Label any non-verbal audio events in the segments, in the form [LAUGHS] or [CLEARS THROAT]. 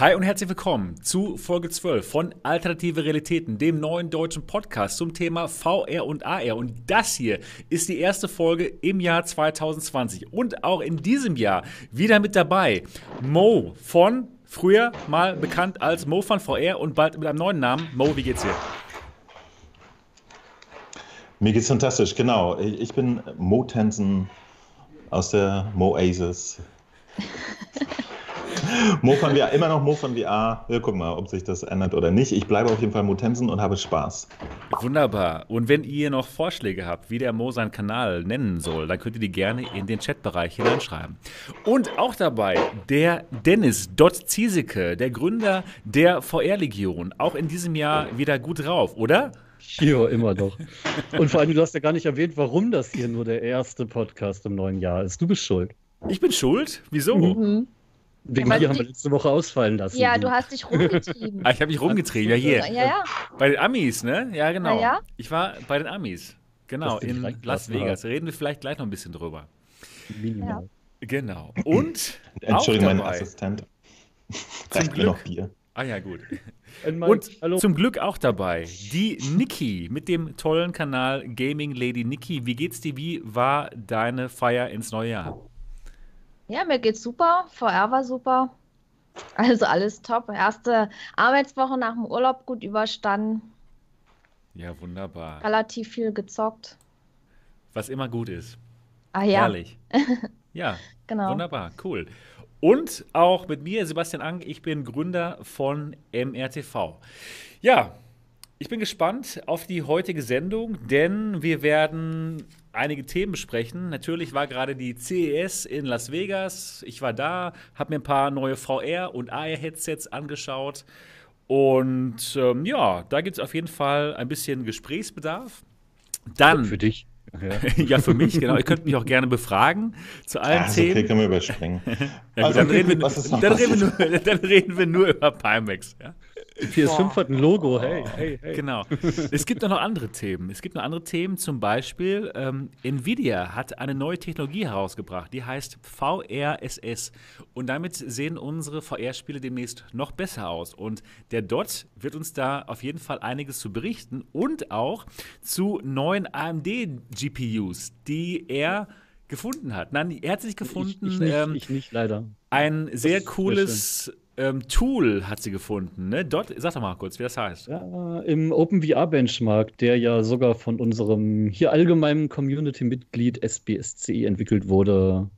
Hi und herzlich willkommen zu Folge 12 von Alternative Realitäten, dem neuen deutschen Podcast zum Thema VR und AR. Und das hier ist die erste Folge im Jahr 2020 und auch in diesem Jahr wieder mit dabei Mo von früher mal bekannt als Mo von VR und bald mit einem neuen Namen. Mo, wie geht's dir? Mir geht's fantastisch, genau. Ich bin Mo Tensen aus der Mo [LAUGHS] Aces. [LAUGHS] Mo von VR, immer noch Mo von VR. Wir gucken mal, ob sich das ändert oder nicht. Ich bleibe auf jeden Fall Mo Tensen und habe Spaß. Wunderbar. Und wenn ihr noch Vorschläge habt, wie der Mo seinen Kanal nennen soll, dann könnt ihr die gerne in den Chatbereich hineinschreiben. Und auch dabei der Dennis Dott Ziesecke, der Gründer der VR-Legion. Auch in diesem Jahr wieder gut drauf, oder? Ja, immer doch. Und vor allem, du hast ja gar nicht erwähnt, warum das hier nur der erste Podcast im neuen Jahr ist. Du bist schuld. Ich bin schuld? Wieso? Mhm. Wegen ja, dir haben wir letzte Woche ausfallen lassen. Ja, du hast dich rumgetrieben. ah, ich habe mich rumgetrieben, ja hier. Ja, ja. Bei den Amis, ne? Ja, genau. Ja, ja. Ich war bei den Amis. Genau, in Las Vegas. Reden wir vielleicht gleich noch ein bisschen drüber. Minimal. Ja. Genau. Und. [LAUGHS] Entschuldigung, mein Assistent. Reicht mir noch Bier. Ah ja, gut. [LAUGHS] Und Hallo. zum Glück auch dabei die Niki mit dem tollen Kanal Gaming Lady Niki. Wie geht's dir? Wie war deine Feier ins neue Jahr? Ja, mir geht's super. VR war super. Also alles top. Erste Arbeitswoche nach dem Urlaub gut überstanden. Ja, wunderbar. Relativ viel gezockt. Was immer gut ist. Ah ja. Herrlich. [LAUGHS] ja, genau. Wunderbar, cool. Und auch mit mir, Sebastian Ang, ich bin Gründer von MRTV. Ja, ich bin gespannt auf die heutige Sendung, denn wir werden einige Themen besprechen. Natürlich war gerade die CES in Las Vegas. Ich war da, habe mir ein paar neue VR- und AR-Headsets angeschaut. Und ähm, ja, da gibt es auf jeden Fall ein bisschen Gesprächsbedarf. Dann. Für dich. Ja. [LAUGHS] ja, für mich, genau. Ihr könnt mich auch gerne befragen zu allen ja, Themen. Okay, können wir überspringen. [LAUGHS] ja, also, dann, reden wir, dann, reden wir nur, [LAUGHS] dann reden wir nur über Pimax. Ja? Die PS5 hat ein Logo, hey, hey, hey. Genau. Es gibt auch noch andere Themen. Es gibt noch andere Themen, zum Beispiel ähm, Nvidia hat eine neue Technologie herausgebracht, die heißt VRSS. Und damit sehen unsere VR-Spiele demnächst noch besser aus. Und der Dot wird uns da auf jeden Fall einiges zu berichten und auch zu neuen AMD-GPUs, die er gefunden hat. Nein, er hat sich gefunden. Ich, ich, nicht, ähm, ich nicht, leider. Ein sehr cooles ähm, Tool hat sie gefunden. Ne? Dort, sag doch mal kurz, wie das heißt. Ja, Im OpenVR-Benchmark, der ja sogar von unserem hier allgemeinen Community-Mitglied SBSCE entwickelt wurde,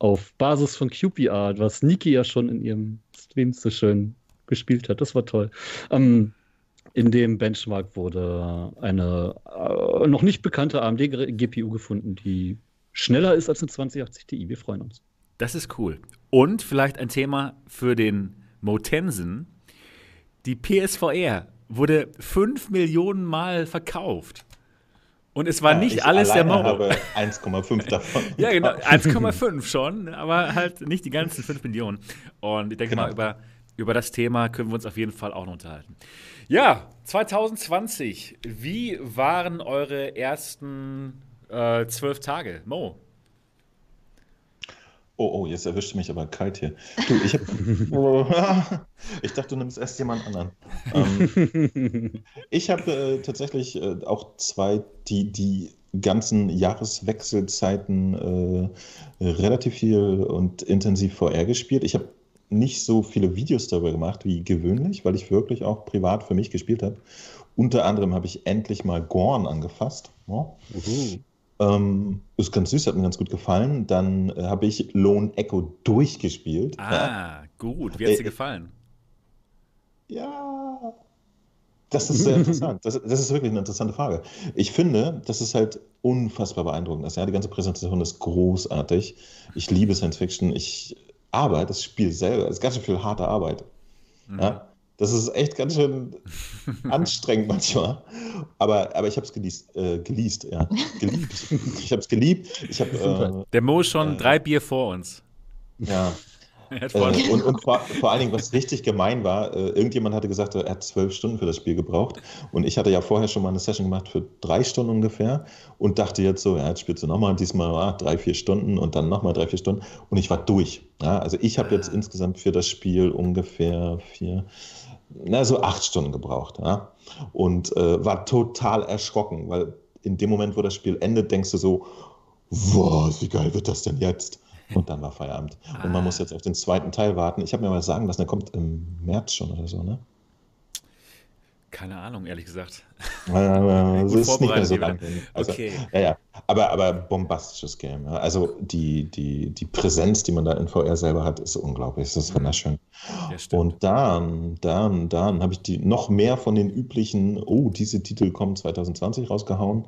auf Basis von QPR, was Niki ja schon in ihrem Stream so schön gespielt hat. Das war toll. Ähm, in dem Benchmark wurde eine äh, noch nicht bekannte AMD-GPU gefunden, die schneller ist als eine 2080 Ti. Wir freuen uns. Das ist cool. Und vielleicht ein Thema für den Motensen. Die PSVR wurde 5 Millionen Mal verkauft. Und es war ja, nicht alles der. Ich habe 1,5 [LAUGHS] davon. ja, genau, 1,5 schon, aber halt nicht die ganzen 5 Millionen. Und ich denke genau. mal, über, über das Thema können wir uns auf jeden Fall auch noch unterhalten. Ja, 2020, wie waren eure ersten äh, zwölf Tage? Mo? Oh, oh, jetzt erwischte mich aber kalt hier. Du, ich hab, [LAUGHS] ich dachte, du nimmst erst jemand anderen. Ähm, [LAUGHS] ich habe äh, tatsächlich äh, auch zwei, die, die ganzen Jahreswechselzeiten äh, relativ viel und intensiv VR gespielt. Ich habe nicht so viele Videos darüber gemacht wie gewöhnlich, weil ich wirklich auch privat für mich gespielt habe. Unter anderem habe ich endlich mal Gorn angefasst. Ja. Ähm, ist ganz süß, hat mir ganz gut gefallen. Dann äh, habe ich Lone Echo durchgespielt. Ah, ja. gut. Wie hat es dir äh, gefallen? Ja, das ist sehr [LAUGHS] interessant. Das, das, ist wirklich eine interessante Frage. Ich finde, das ist halt unfassbar beeindruckend. Also, ja, die ganze Präsentation ist großartig. Ich liebe Science Fiction. Ich arbeite das Spiel selber. Es ist ganz schön viel harte Arbeit. Mhm. Ja? Das ist echt ganz schön [LAUGHS] anstrengend manchmal. Aber, aber ich habe es geleast, äh, geleast, ja. Geliebt. [LAUGHS] Ich habe es geliebt. Ich hab, äh, Der Mo schon äh, drei Bier vor uns. Ja. [LAUGHS] äh, und, und vor, vor, allen Dingen, was richtig gemein war, äh, irgendjemand hatte gesagt, er hat zwölf Stunden für das Spiel gebraucht. Und ich hatte ja vorher schon mal eine Session gemacht für drei Stunden ungefähr und dachte jetzt so, ja, jetzt spielst du nochmal, diesmal ah, drei, vier Stunden und dann nochmal drei, vier Stunden. Und ich war durch. Ja, also ich habe jetzt insgesamt für das Spiel ungefähr vier, na, so acht Stunden gebraucht. Ja? Und äh, war total erschrocken, weil in dem Moment, wo das Spiel endet, denkst du so, wow, wie geil wird das denn jetzt? Und dann war Feierabend. Und man muss jetzt auf den zweiten Teil warten. Ich habe mir mal sagen lassen, der kommt im März schon oder so, ne? Keine Ahnung, ehrlich gesagt. Äh, [LAUGHS] es ist nicht mehr so lang. Also, okay. Ja, ja. Aber, aber bombastisches Game. Ja. Also die, die, die Präsenz, die man da in VR selber hat, ist unglaublich. Das ist mhm. wunderschön. Ja, und dann, dann, dann habe ich die noch mehr von den üblichen, oh, diese Titel kommen 2020 rausgehauen.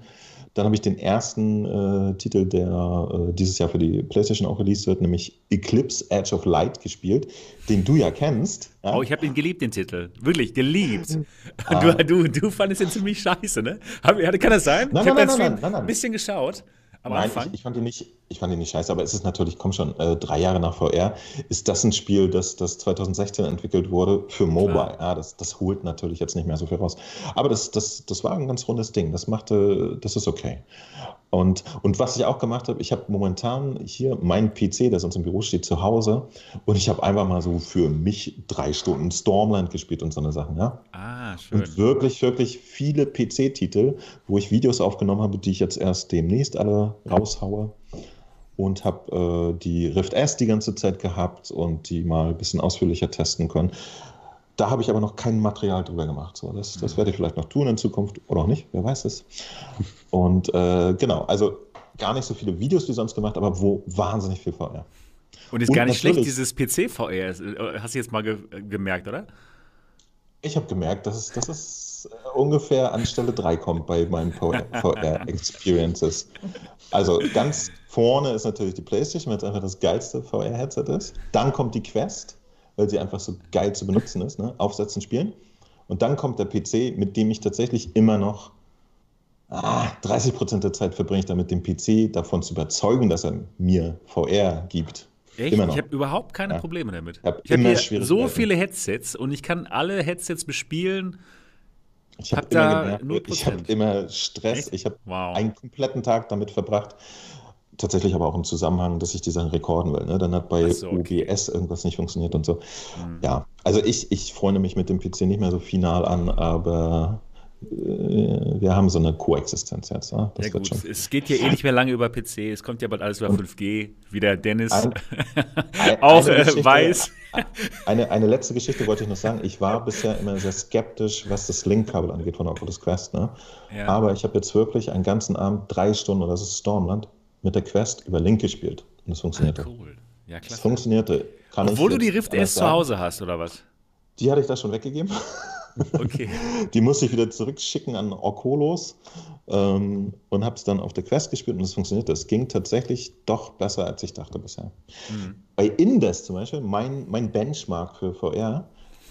Dann habe ich den ersten äh, Titel, der äh, dieses Jahr für die PlayStation auch released wird, nämlich Eclipse Edge of Light gespielt, den du ja kennst. Ja? Oh, ich habe ihn geliebt, den Titel. Wirklich, geliebt. Ah. Du, du, du fandest ihn ziemlich scheiße, ne? Kann das sein? Nein, ich habe nein, ein bisschen geschaut. Am Nein, Anfang? Ich, ich, fand ihn nicht, ich fand ihn nicht scheiße, aber es ist natürlich, komm schon, äh, drei Jahre nach VR, ist das ein Spiel, das, das 2016 entwickelt wurde für Mobile. Ja, das, das holt natürlich jetzt nicht mehr so viel raus. Aber das, das, das war ein ganz rundes Ding. Das machte, das ist okay. Und, und was ich auch gemacht habe, ich habe momentan hier meinen PC, der sonst im Büro steht, zu Hause und ich habe einfach mal so für mich drei Stunden Stormland gespielt und so eine Sachen, ja. Ah, schön. Und wirklich, wirklich viele PC-Titel, wo ich Videos aufgenommen habe, die ich jetzt erst demnächst alle raushaue und habe äh, die Rift S die ganze Zeit gehabt und die mal ein bisschen ausführlicher testen können. Da habe ich aber noch kein Material drüber gemacht. So, das, das werde ich vielleicht noch tun in Zukunft oder auch nicht, wer weiß es. Und äh, genau, also gar nicht so viele Videos wie sonst gemacht, aber wo wahnsinnig viel VR. Und ist Und gar nicht schlecht, dieses PC-VR, äh, hast du jetzt mal ge gemerkt, oder? Ich habe gemerkt, dass es, dass es ungefähr an Stelle 3 kommt bei meinen VR-Experiences. [LAUGHS] Also ganz vorne ist natürlich die PlayStation, weil es einfach das geilste VR-Headset ist. Dann kommt die Quest, weil sie einfach so geil zu benutzen ist. Ne? Aufsetzen, spielen. Und dann kommt der PC, mit dem ich tatsächlich immer noch ah, 30 Prozent der Zeit verbringe ich damit, den PC davon zu überzeugen, dass er mir VR gibt. Echt? Ich habe überhaupt keine ja. Probleme damit. Ich habe hab hier so viele Headsets und ich kann alle Headsets bespielen. Ich habe hab da ich habe immer Stress. Echt? Ich habe wow. einen kompletten Tag damit verbracht. Tatsächlich aber auch im Zusammenhang, dass ich die Sachen rekorden will. Ne? Dann hat bei so, okay. OBS irgendwas nicht funktioniert und so. Mhm. Ja, also ich, ich freue mich mit dem PC nicht mehr so final an, aber äh, wir haben so eine Koexistenz jetzt. Ja, ja gut, schon. es geht ja eh nicht mehr lange über PC, es kommt ja bald alles über 5G, wie der Dennis ein, [LAUGHS] ein, auch äh, weiß. Eine, eine letzte Geschichte wollte ich noch sagen. Ich war bisher immer sehr skeptisch, was das Link-Kabel angeht von Oculus Quest. Ne? Ja. Aber ich habe jetzt wirklich einen ganzen Abend, drei Stunden, oder das ist Stormland, mit der Quest über Link gespielt. Und es funktionierte. Ah, cool. Ja, klasse. Es funktionierte. Kann Obwohl du die Rift S zu Hause hast, oder was? Die hatte ich da schon weggegeben. [LAUGHS] Okay. [LAUGHS] Die musste ich wieder zurückschicken an Orkolos ähm, und habe es dann auf der Quest gespielt und es funktionierte. Es ging tatsächlich doch besser, als ich dachte bisher. Mhm. Bei Indes zum Beispiel, mein, mein Benchmark für VR,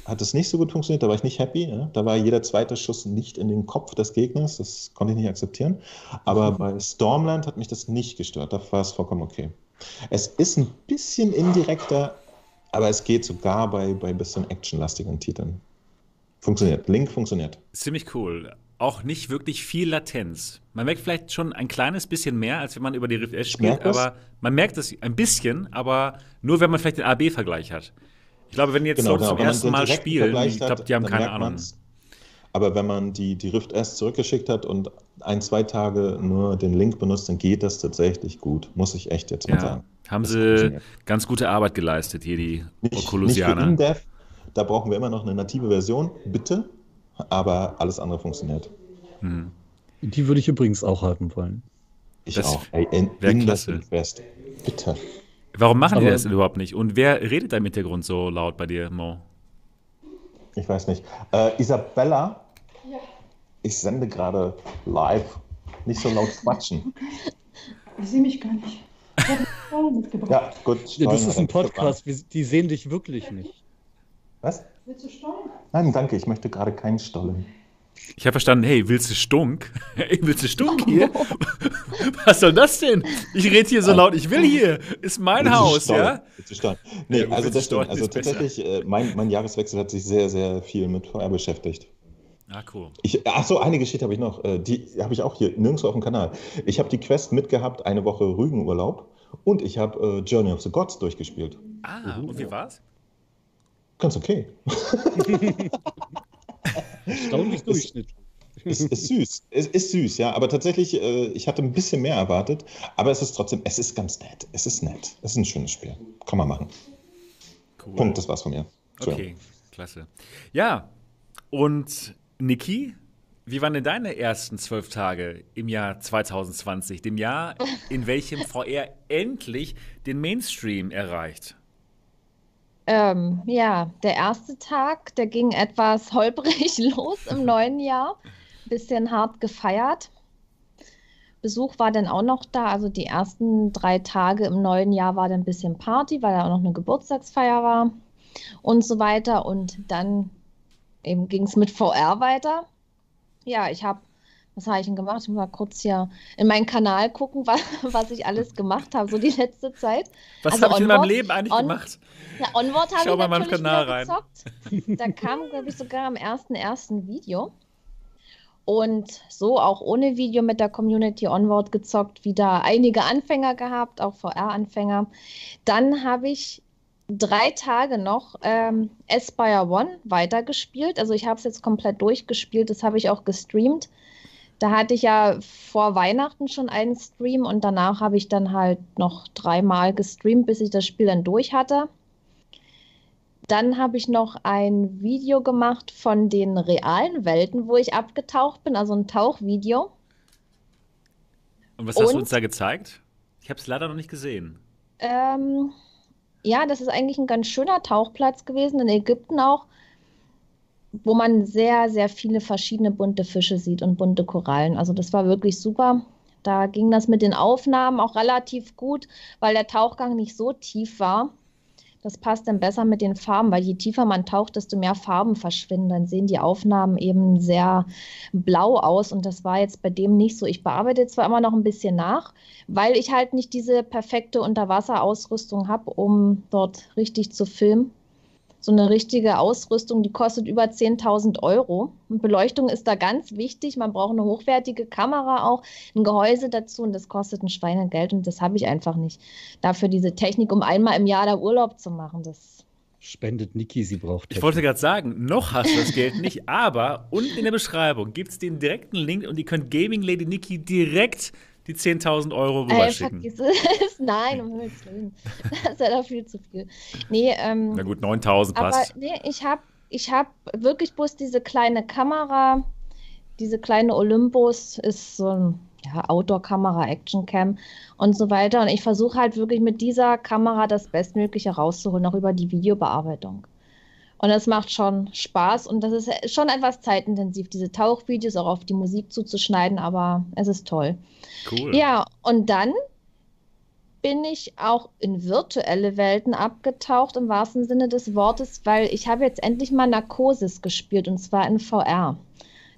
hat es nicht so gut funktioniert, da war ich nicht happy. Ja? Da war jeder zweite Schuss nicht in den Kopf des Gegners, das konnte ich nicht akzeptieren. Aber mhm. bei Stormland hat mich das nicht gestört, da war es vollkommen okay. Es ist ein bisschen indirekter, aber es geht sogar bei, bei ein bisschen actionlastigen Titeln. Funktioniert. Link funktioniert. Ziemlich cool. Auch nicht wirklich viel Latenz. Man merkt vielleicht schon ein kleines bisschen mehr, als wenn man über die Rift S spielt, aber man merkt es ein bisschen, aber nur wenn man vielleicht den AB-Vergleich hat. Ich glaube, wenn jetzt genau, Leute genau, zum ersten Mal spielen, ich glaube, die haben keine Ahnung. Aber wenn man die, die Rift S zurückgeschickt hat und ein, zwei Tage nur den Link benutzt, dann geht das tatsächlich gut. Muss ich echt jetzt mal ja, sagen. Haben das sie ganz gute Arbeit geleistet, hier die nicht, Oculusianer. Nicht für da brauchen wir immer noch eine native Version, bitte. Aber alles andere funktioniert. Hm. Die würde ich übrigens auch haben wollen. Ich das auch. Ey, in, in das Invest. Bitte. Warum machen Aber, die das denn überhaupt nicht? Und wer redet da im Hintergrund so laut bei dir, Mo? Ich weiß nicht. Äh, Isabella, ja. ich sende gerade live. Nicht so laut quatschen. [LAUGHS] Ich sehe mich gar nicht. Ich habe mitgebracht. Ja, gut. Ja, das ist ein Podcast. Die sehen dich wirklich nicht. Was? Willst du Stollen? Nein, danke, ich möchte gerade keinen Stollen. Ich habe verstanden, hey, willst du Stunk? [LAUGHS] Hey, willst du Stunk hier? [LAUGHS] Was soll das denn? Ich rede hier so laut, ich will hier. Ist mein willst Haus, ja? Nee, ja, also das stimmt. Also tatsächlich, äh, mein, mein Jahreswechsel hat sich sehr, sehr viel mit VR beschäftigt. Ah, cool. Ich, ach so, eine Geschichte habe ich noch. Äh, die habe ich auch hier nirgendwo auf dem Kanal. Ich habe die Quest mitgehabt, eine Woche Rügenurlaub. Und ich habe äh, Journey of the Gods durchgespielt. Ah, und wie war's? Ganz okay. [LAUGHS] Erstaunlich Durchschnitt. Es ist, ist, süß. Es ist süß, ja. Aber tatsächlich, äh, ich hatte ein bisschen mehr erwartet. Aber es ist trotzdem, es ist ganz nett. Es ist nett. Es ist ein schönes Spiel. Kann man machen. Cool. Punkt, das war's von mir. Okay, klasse. Ja, und Niki, wie waren denn deine ersten zwölf Tage im Jahr 2020, dem Jahr, in welchem VR endlich den Mainstream erreicht? Ähm, ja, der erste Tag, der ging etwas [LAUGHS] holprig los im neuen Jahr. Bisschen hart gefeiert. Besuch war dann auch noch da. Also die ersten drei Tage im neuen Jahr war dann ein bisschen Party, weil da auch noch eine Geburtstagsfeier war und so weiter. Und dann ging es mit VR weiter. Ja, ich habe was habe ich denn gemacht? Ich muss mal kurz hier in meinen Kanal gucken, [LAUGHS] was, was ich alles gemacht habe, so die letzte Zeit. Was also habe ich in meinem Leben eigentlich on, gemacht? Ja, Onward habe ich mal natürlich Kanal rein. gezockt. Da kam, glaube ich, sogar am ersten ersten Video. Und so auch ohne Video mit der Community Onward gezockt, wieder einige Anfänger gehabt, auch VR-Anfänger. Dann habe ich drei Tage noch ähm, Aspire One weitergespielt. Also ich habe es jetzt komplett durchgespielt, das habe ich auch gestreamt. Da hatte ich ja vor Weihnachten schon einen Stream und danach habe ich dann halt noch dreimal gestreamt, bis ich das Spiel dann durch hatte. Dann habe ich noch ein Video gemacht von den realen Welten, wo ich abgetaucht bin, also ein Tauchvideo. Und was hast und, du uns da gezeigt? Ich habe es leider noch nicht gesehen. Ähm, ja, das ist eigentlich ein ganz schöner Tauchplatz gewesen, in Ägypten auch wo man sehr, sehr viele verschiedene bunte Fische sieht und bunte Korallen. Also das war wirklich super. Da ging das mit den Aufnahmen auch relativ gut, weil der Tauchgang nicht so tief war. Das passt dann besser mit den Farben, weil je tiefer man taucht, desto mehr Farben verschwinden. Dann sehen die Aufnahmen eben sehr blau aus und das war jetzt bei dem nicht so. Ich bearbeite zwar immer noch ein bisschen nach, weil ich halt nicht diese perfekte Unterwasserausrüstung habe, um dort richtig zu filmen so eine richtige Ausrüstung, die kostet über 10.000 Euro. Und Beleuchtung ist da ganz wichtig. Man braucht eine hochwertige Kamera auch, ein Gehäuse dazu und das kostet ein Schweinegeld und das habe ich einfach nicht. Dafür diese Technik, um einmal im Jahr da Urlaub zu machen, das Spendet Niki, sie braucht. Technik. Ich wollte gerade sagen, noch hast du das Geld nicht, aber unten in der Beschreibung gibt es den direkten Link und ihr könnt Gaming Lady Niki direkt die 10.000 Euro rüberschicken. Äh, [LAUGHS] Nein, um Himmels Willen. Das ist ja da viel zu viel. Nee, ähm, Na gut, 9.000 passt. Aber nee, ich habe ich hab wirklich bloß diese kleine Kamera, diese kleine Olympus ist so ein ja, Outdoor-Kamera, Action-Cam und so weiter. Und ich versuche halt wirklich mit dieser Kamera das Bestmögliche rauszuholen, auch über die Videobearbeitung. Und es macht schon Spaß und das ist schon etwas zeitintensiv, diese Tauchvideos auch auf die Musik zuzuschneiden, aber es ist toll. Cool. Ja, und dann bin ich auch in virtuelle Welten abgetaucht, im wahrsten Sinne des Wortes, weil ich habe jetzt endlich mal Narcosis gespielt und zwar in VR.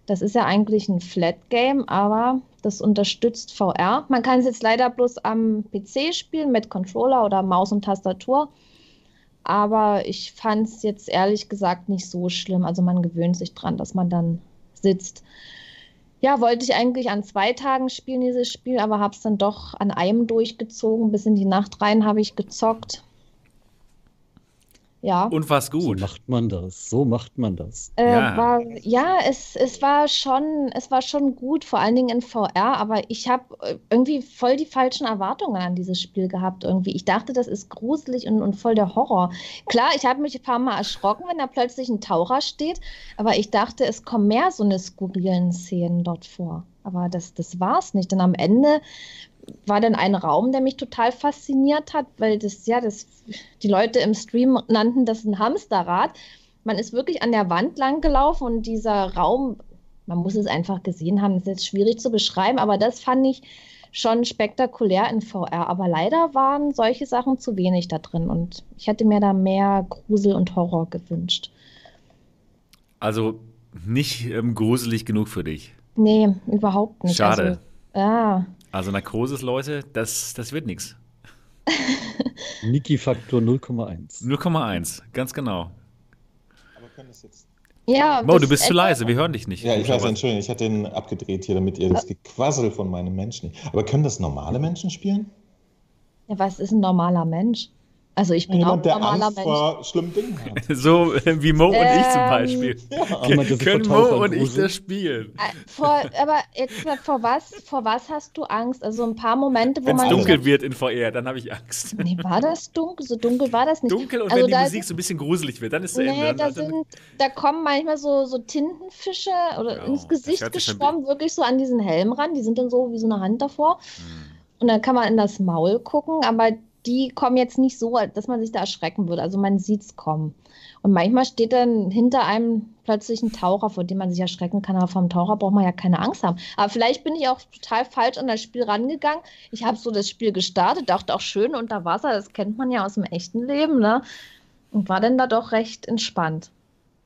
Das ist ja eigentlich ein Flat Game, aber das unterstützt VR. Man kann es jetzt leider bloß am PC spielen mit Controller oder Maus und Tastatur. Aber ich fand es jetzt ehrlich gesagt nicht so schlimm. Also man gewöhnt sich dran, dass man dann sitzt. Ja, wollte ich eigentlich an zwei Tagen spielen, dieses Spiel, aber habe es dann doch an einem durchgezogen. Bis in die Nacht rein habe ich gezockt. Ja. Und was gut. So macht man das. So macht man das. Äh, ja, war, ja es, es, war schon, es war schon gut, vor allen Dingen in VR, aber ich habe äh, irgendwie voll die falschen Erwartungen an dieses Spiel gehabt. Irgendwie. Ich dachte, das ist gruselig und, und voll der Horror. Klar, ich habe mich ein paar Mal erschrocken, wenn da plötzlich ein Taucher steht, aber ich dachte, es kommen mehr so eine skurrilen Szenen dort vor. Aber das, das war es nicht. Denn am Ende war dann ein Raum, der mich total fasziniert hat, weil das, ja, das, die Leute im Stream nannten das ein Hamsterrad. Man ist wirklich an der Wand lang gelaufen und dieser Raum, man muss es einfach gesehen haben, ist jetzt schwierig zu beschreiben, aber das fand ich schon spektakulär in VR. Aber leider waren solche Sachen zu wenig da drin und ich hätte mir da mehr Grusel und Horror gewünscht. Also nicht ähm, gruselig genug für dich. Nee, überhaupt nicht. Schade. Also, ja. Also Narkosis, Leute, das, das wird nichts. Niki-Faktor 0,1. 0,1, ganz genau. Aber können das jetzt. Ja, Mo, du bist zu leise, wir hören dich nicht. Ja, ich weiß, Entschuldigung, ich hatte den abgedreht hier, damit ihr das Gequassel von meinem Menschen nicht. Aber können das normale Menschen spielen? Ja, was ist ein normaler Mensch? Also ich bin Jemand, auch der ein normaler Angst Mensch. vor schlimmen Dingen hat. [LAUGHS] So äh, wie Mo und ich zum Ähm, Beispiel. Jemand, der sich Können Mo und ich das spielen? Äh, Vor, aber jetzt mal, vor was, vor was hast du Angst? Also ein paar Momente, wo Wenn es man. dunkel wird in VR, dann habe ich Angst. Nee, war das dunkel? So dunkel war das nicht. Dunkel und Also wenn die Musik so ein bisschen gruselig wird, dann ist es Nee, Ende. da, sind, da kommen manchmal so, so Tintenfische oder Oh, ins Gesicht geschwommen, wirklich so an diesen Helm ran. Die sind dann so wie so eine Hand davor. Hm. Und dann kann man in das Maul gucken, aber die kommen jetzt nicht so, dass man sich da erschrecken würde. Also man sieht es kommen. Und manchmal steht dann hinter einem plötzlich ein Taucher, vor dem man sich erschrecken kann. Aber vom Taucher braucht man ja keine Angst haben. Aber vielleicht bin ich auch total falsch an das Spiel rangegangen. Ich habe so das Spiel gestartet, dachte auch schön unter Wasser, das kennt man ja aus dem echten Leben, ne? Und war dann da doch recht entspannt.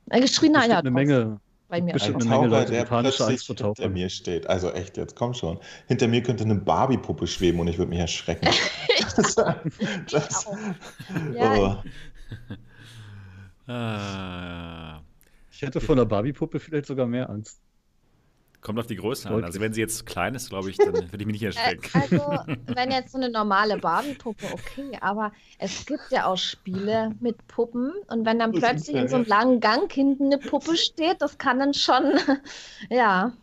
Äh, Geschrien hat Bestimmt ja eine Menge. bei mir. bestimmt Ein eine Menge Taucher, Leute, der panische plötzlich hinter mir steht. Also echt, jetzt komm schon. Hinter mir könnte eine Barbie-Puppe schweben und ich würde mich erschrecken. [LAUGHS] [LAUGHS] das, das. Ja, oh. [LAUGHS] Ah, Ich hätte von der Barbie-Puppe vielleicht sogar mehr Angst. kommt auf die Größe an. Also wenn sie jetzt klein ist, glaube ich, dann würde ich mich nicht Äh, erschrecken. Also, [LAUGHS] wenn jetzt so eine normale Barbie-Puppe, okay, aber es gibt ja auch Spiele mit Puppen und wenn dann Das plötzlich in so einem langen Gang hinten eine Puppe steht, das kann dann schon, ja.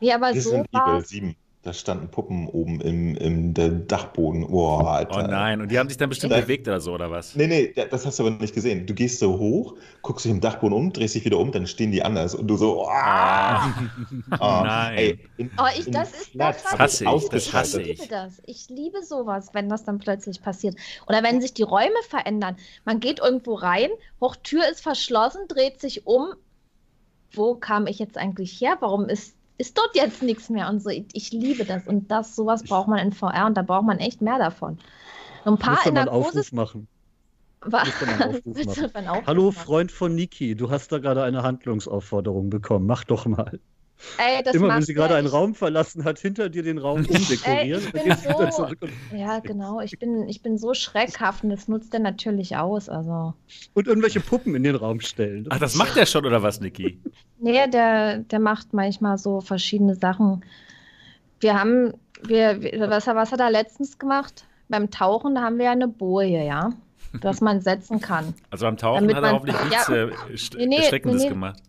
Ja, aber so Resident war Evil 7. Da standen Puppen oben im, im der Dachboden. Boah, Alter. Oh nein, und die haben sich dann bestimmt Nein. bewegt oder so, oder was? Nee, nee, da- das hast du aber nicht gesehen. Du gehst so hoch, guckst dich im Dachboden um, drehst dich wieder um, dann stehen die anders und du so, ah, ah, [LAUGHS] Nein. ey, in, Oh, ich, das ist das, was hab hasse ich, das hasse Ich ich. liebe das. Ich liebe sowas, wenn das dann plötzlich passiert. Oder wenn sich die Räume verändern. Man geht irgendwo rein, hoch Tür ist verschlossen, dreht sich um. Wo kam ich jetzt eigentlich her? Warum ist, ist dort jetzt nichts mehr? Und so, ich, liebe das. Und das, sowas braucht man in VR und da braucht man echt mehr davon. So ein paar Müsste in der. Aufruf machen. Was [LAUGHS] Hallo? Freund von Niki, du hast da gerade eine Handlungsaufforderung bekommen. Mach doch mal. Ey, das Immer wenn sie gerade einen Raum verlassen hat, hinter dir den Raum [LAUGHS] umdekorieren. wieder so- [LAUGHS] Ja, genau. Ich bin, ich bin so schreckhaft und das nutzt er natürlich aus. Also. und irgendwelche Puppen in den Raum stellen. Ach, das macht er schon, oder was, Niki? [LAUGHS] Nee, der, der macht manchmal so verschiedene Sachen. Wir haben, wir, was, was hat er letztens gemacht? Beim Tauchen, da haben wir ja eine Boje, ja, dass man setzen kann. Also beim Tauchen Damit hat er hoffentlich ja. nichts äh, st- Nee, nee, Erschreckendes nee, nee. gemacht.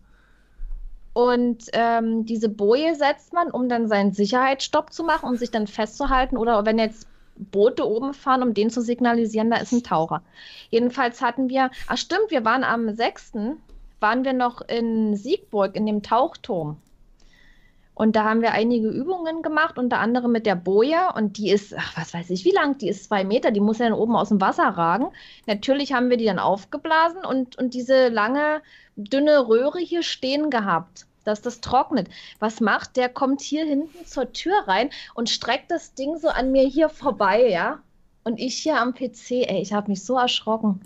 Und ähm, diese Boje setzt man, um dann seinen Sicherheitsstopp zu machen, um sich dann festzuhalten. Oder wenn jetzt Boote oben fahren, um den zu signalisieren, da ist ein Taucher. Jedenfalls hatten wir, ach stimmt, wir waren am 6. waren wir noch in Siegburg in dem Tauchturm. Und da haben wir einige Übungen gemacht, unter anderem mit der Boje. Und die ist, ach, was weiß ich, wie lang? Die ist zwei Meter. Die muss ja dann oben aus dem Wasser ragen. Natürlich haben wir die dann aufgeblasen und, und diese lange, dünne Röhre hier stehen gehabt, dass das trocknet. Was macht? Der kommt hier hinten zur Tür rein und streckt das Ding so an mir hier vorbei, ja? Und ich hier am PC, ey, ich habe mich so erschrocken.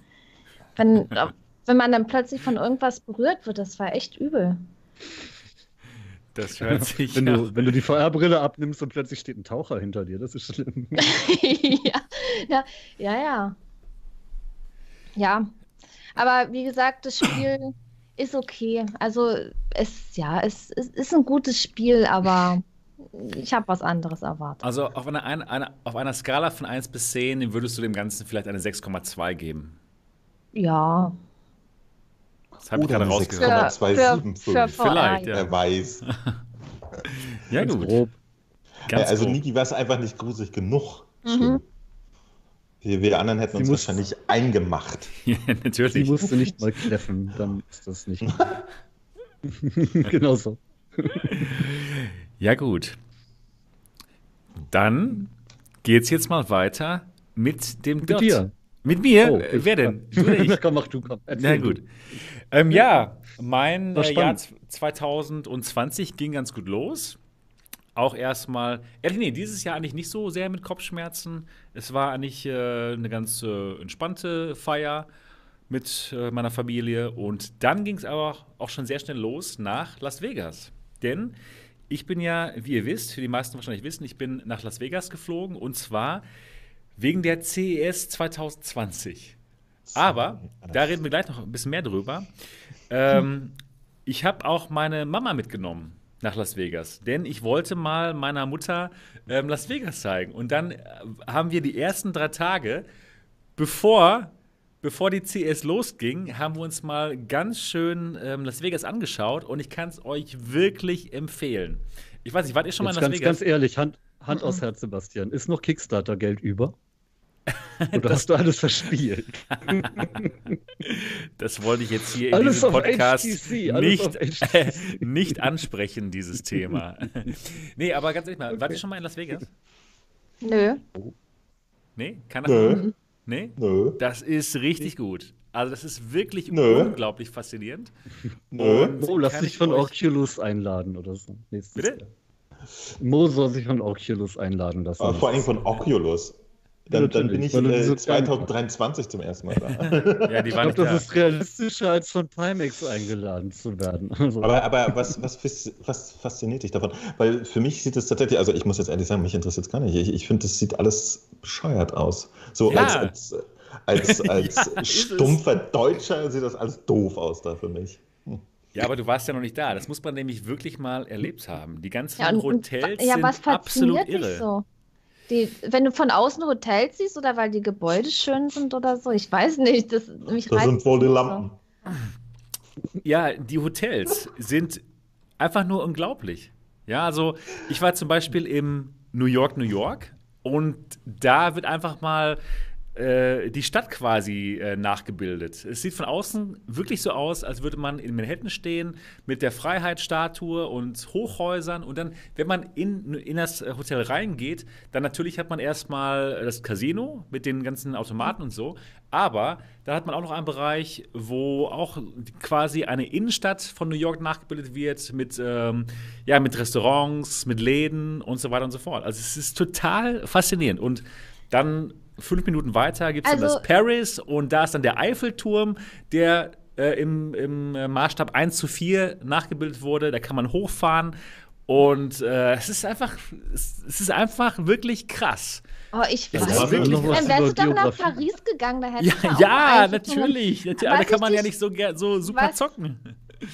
Wenn, [LAUGHS] wenn man dann plötzlich von irgendwas berührt wird, das war echt übel. Das hört sich Wenn ja. du, wenn du die VR-Brille abnimmst und plötzlich steht ein Taucher hinter dir, das ist schlimm. [LAUGHS] ja, ja, ja, ja. Ja, aber wie gesagt, das Spiel [CLEARS THROAT] ist okay. Also es, ja, es, es ist ein gutes Spiel, aber [LAUGHS] ich habe was anderes erwartet. Also auf einer, ein- einer, auf einer Skala von 1 bis 10 würdest du dem Ganzen vielleicht eine 6,2 geben. Ja, Das habe ich gerade eine rausgehört. 6,275. für Vielleicht, ja. Wer weiß. [LAUGHS] Ja, gut. grob. Ganz also grob. Niki war es einfach nicht gruselig genug. Mhm. Schlimm. Wir, wir anderen hätten Sie uns wahrscheinlich eingemacht. [LAUGHS] Ja, Sie natürlich. musste nicht mal kläffen, dann ist das nicht. [LAUGHS] genau so. Ja, gut. Dann geht's jetzt mal weiter mit dem Mit Dot. dir. Mit mir? Oh, Äh, ich- Wer denn? [LAUGHS] Du ich? Na komm, mach du, komm. Na Erzähl gut. du. Ähm, ja, mein äh, Jahr spannend. 2020 ging ganz gut los. Auch erstmal, ehrlich, nee, dieses Jahr eigentlich nicht so sehr mit Kopfschmerzen. Es war eigentlich äh, eine ganz äh, entspannte Feier. mit äh, meiner Familie. Und dann ging es aber auch schon sehr schnell los nach Las Vegas. Denn ich bin ja, wie ihr wisst, für die meisten wahrscheinlich wissen, ich bin nach Las Vegas geflogen und zwar wegen der CES 2020. Aber da reden wir gleich noch ein bisschen mehr drüber. Ähm, ich habe auch meine Mama mitgenommen nach Las Vegas, denn ich wollte mal meiner Mutter ähm, Las Vegas zeigen. Und dann äh, haben wir die ersten drei Tage, bevor, bevor die CS losging, haben wir uns mal ganz schön ähm, Las Vegas angeschaut und ich kann es euch wirklich empfehlen. Ich weiß nicht, wart ihr schon Jetzt mal in Las ganz, Vegas? Ganz ehrlich, Hand, Hand aus Herz, Sebastian. Ist noch Kickstarter-Geld über? [LAUGHS] Oder hast du alles verspielt? [LAUGHS] das wollte ich jetzt hier in alles diesem Podcast nicht, äh, [LAUGHS] nicht ansprechen, dieses Thema. nee, aber ganz ehrlich mal, okay. wart ihr schon mal in Las Vegas? Nö. Nee? Kann das Nö. Nee? Nö. Das ist richtig gut. Also das ist wirklich Nö. unglaublich faszinierend. Nö. oh, lass dich von Oculus einladen oder so. Nächstes Bitte? Jahr. Mo soll sich von Oculus einladen lassen. Aber vor allem von Oculus. Dann, dann bin ich äh, 2023 zum ersten Mal da. [LAUGHS] ja, die waren ich glaube, das ist realistischer, als von Pimax eingeladen zu werden. [LAUGHS] Also. Aber, aber was, was, was, fasziniert dich davon? Weil für mich sieht es tatsächlich, also ich muss jetzt ehrlich sagen, mich interessiert es gar nicht. Ich, ich finde, das sieht alles bescheuert aus. So ja. als, als, als, [LAUGHS] als ja, stumpfer Deutscher sieht das alles doof aus da für mich. Hm. Ja, aber du warst ja noch nicht da. Das muss man nämlich wirklich mal erlebt haben. Die ganzen ja, und, Hotels ja, sind absolut irre. So? Die, wenn du von außen Hotels siehst oder weil die Gebäude schön sind oder so, ich weiß nicht. Das, mich das sind wohl die Lampen. So. Ja, die Hotels sind einfach nur unglaublich. Ja, also ich war zum Beispiel im New York, New York und da wird einfach mal äh, die Stadt quasi äh, nachgebildet. Es sieht von außen wirklich so aus, als würde man in Manhattan stehen mit der Freiheitsstatue und Hochhäusern. Und dann, wenn man in, in das Hotel reingeht, dann natürlich hat man erstmal das Casino mit den ganzen Automaten und so. Aber da hat man auch noch einen Bereich, wo auch quasi eine Innenstadt von New York nachgebildet wird mit, ähm, ja, mit Restaurants, mit Läden und so weiter und so fort. Also es ist total faszinierend. Und dann fünf Minuten weiter gibt es also, dann das Paris und da ist dann der Eiffelturm, der äh, im, im äh, Maßstab 1 zu 4 nachgebildet wurde. Da kann man hochfahren und äh, es ist einfach, es, es, ist einfach wirklich krass. Oh, ich weiß ja, wirklich. Dann wärst du doch nach Paris gegangen, da hättest ja, ja natürlich. natürlich. Da kann man ja nicht so, so super was, zocken.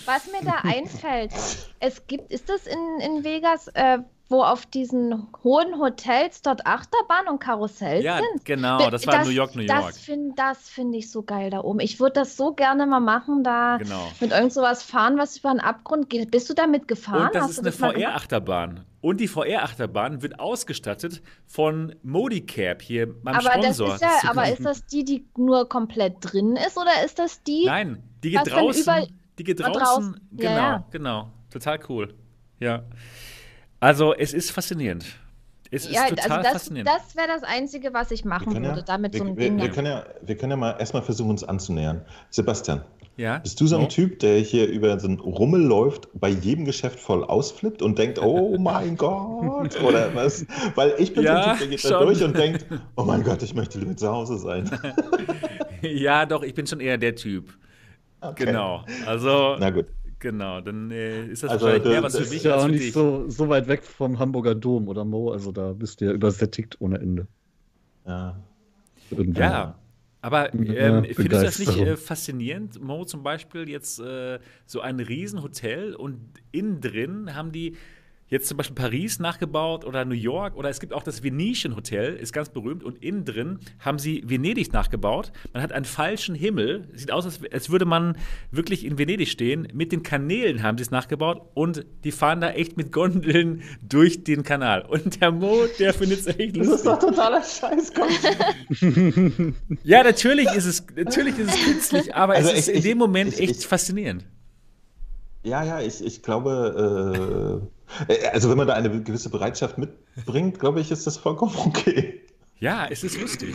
Was mir da [LAUGHS] einfällt, es gibt, ist das in, in Vegas, äh, wo auf diesen hohen Hotels dort Achterbahn und Karussell ja, sind. Ja, genau, das war das, New York, New York. Das finde find ich so geil da oben. Ich würde das so gerne mal machen, da genau. mit irgend sowas fahren, was über den Abgrund geht. Bist du damit gefahren? Und das Hast ist eine VR-Achterbahn. Und die VR-Achterbahn wird ausgestattet von Modicap hier, meinem aber Sponsor. Das ist ja, aber ist das die, die nur komplett drin ist oder ist das die? Nein, die geht draußen. Die geht draußen. draußen. Genau, ja, ja. genau. Total cool. Ja. Also es ist faszinierend. Es ja, ist total also das, faszinierend. Das wäre das Einzige, was ich machen würde, ja, damit wir, so ein wir, Ding. Wir können, ja, wir können ja mal erstmal versuchen, uns anzunähern. Sebastian, ja? bist du so ein no? Typ, der hier über so einen Rummel läuft, bei jedem Geschäft voll ausflippt und denkt, oh [LAUGHS] mein Gott, oder was? Weil ich bin ja, so ein Typ, der geht schon. da durch und denkt, [LAUGHS] oh mein Gott, ich möchte lieber zu Hause sein. [LAUGHS] ja, doch, ich bin schon eher der Typ. Okay. Genau. Also, Na gut. Genau, dann äh, ist das also, wahrscheinlich mehr was für mich. Das ist ja auch nicht so, so weit weg vom Hamburger Dom oder Mo, also da bist du ja übersättigt ohne Ende. Ja. Ja, aber ähm, findest du das nicht äh, faszinierend, Mo zum Beispiel jetzt äh, so ein Riesenhotel und innen drin haben die jetzt zum Beispiel Paris nachgebaut oder New York oder es gibt auch das Venetian Hotel, ist ganz berühmt und innen drin haben sie Venedig nachgebaut. Man hat einen falschen Himmel, sieht aus, als, als würde man wirklich in Venedig stehen. Mit den Kanälen haben sie es nachgebaut und die fahren da echt mit Gondeln [LAUGHS] durch den Kanal. Und der Mo, der findet es echt lustig. Das ist doch totaler Scheiß. [LAUGHS] ja, natürlich ist es, natürlich ist es künstlich, aber also es ist ich, in dem Moment ich, echt ich, faszinierend. Ja, ja, ich, ich glaube, äh, also wenn man da eine gewisse Bereitschaft mitbringt, glaube ich, ist das vollkommen okay. Ja, es ist lustig.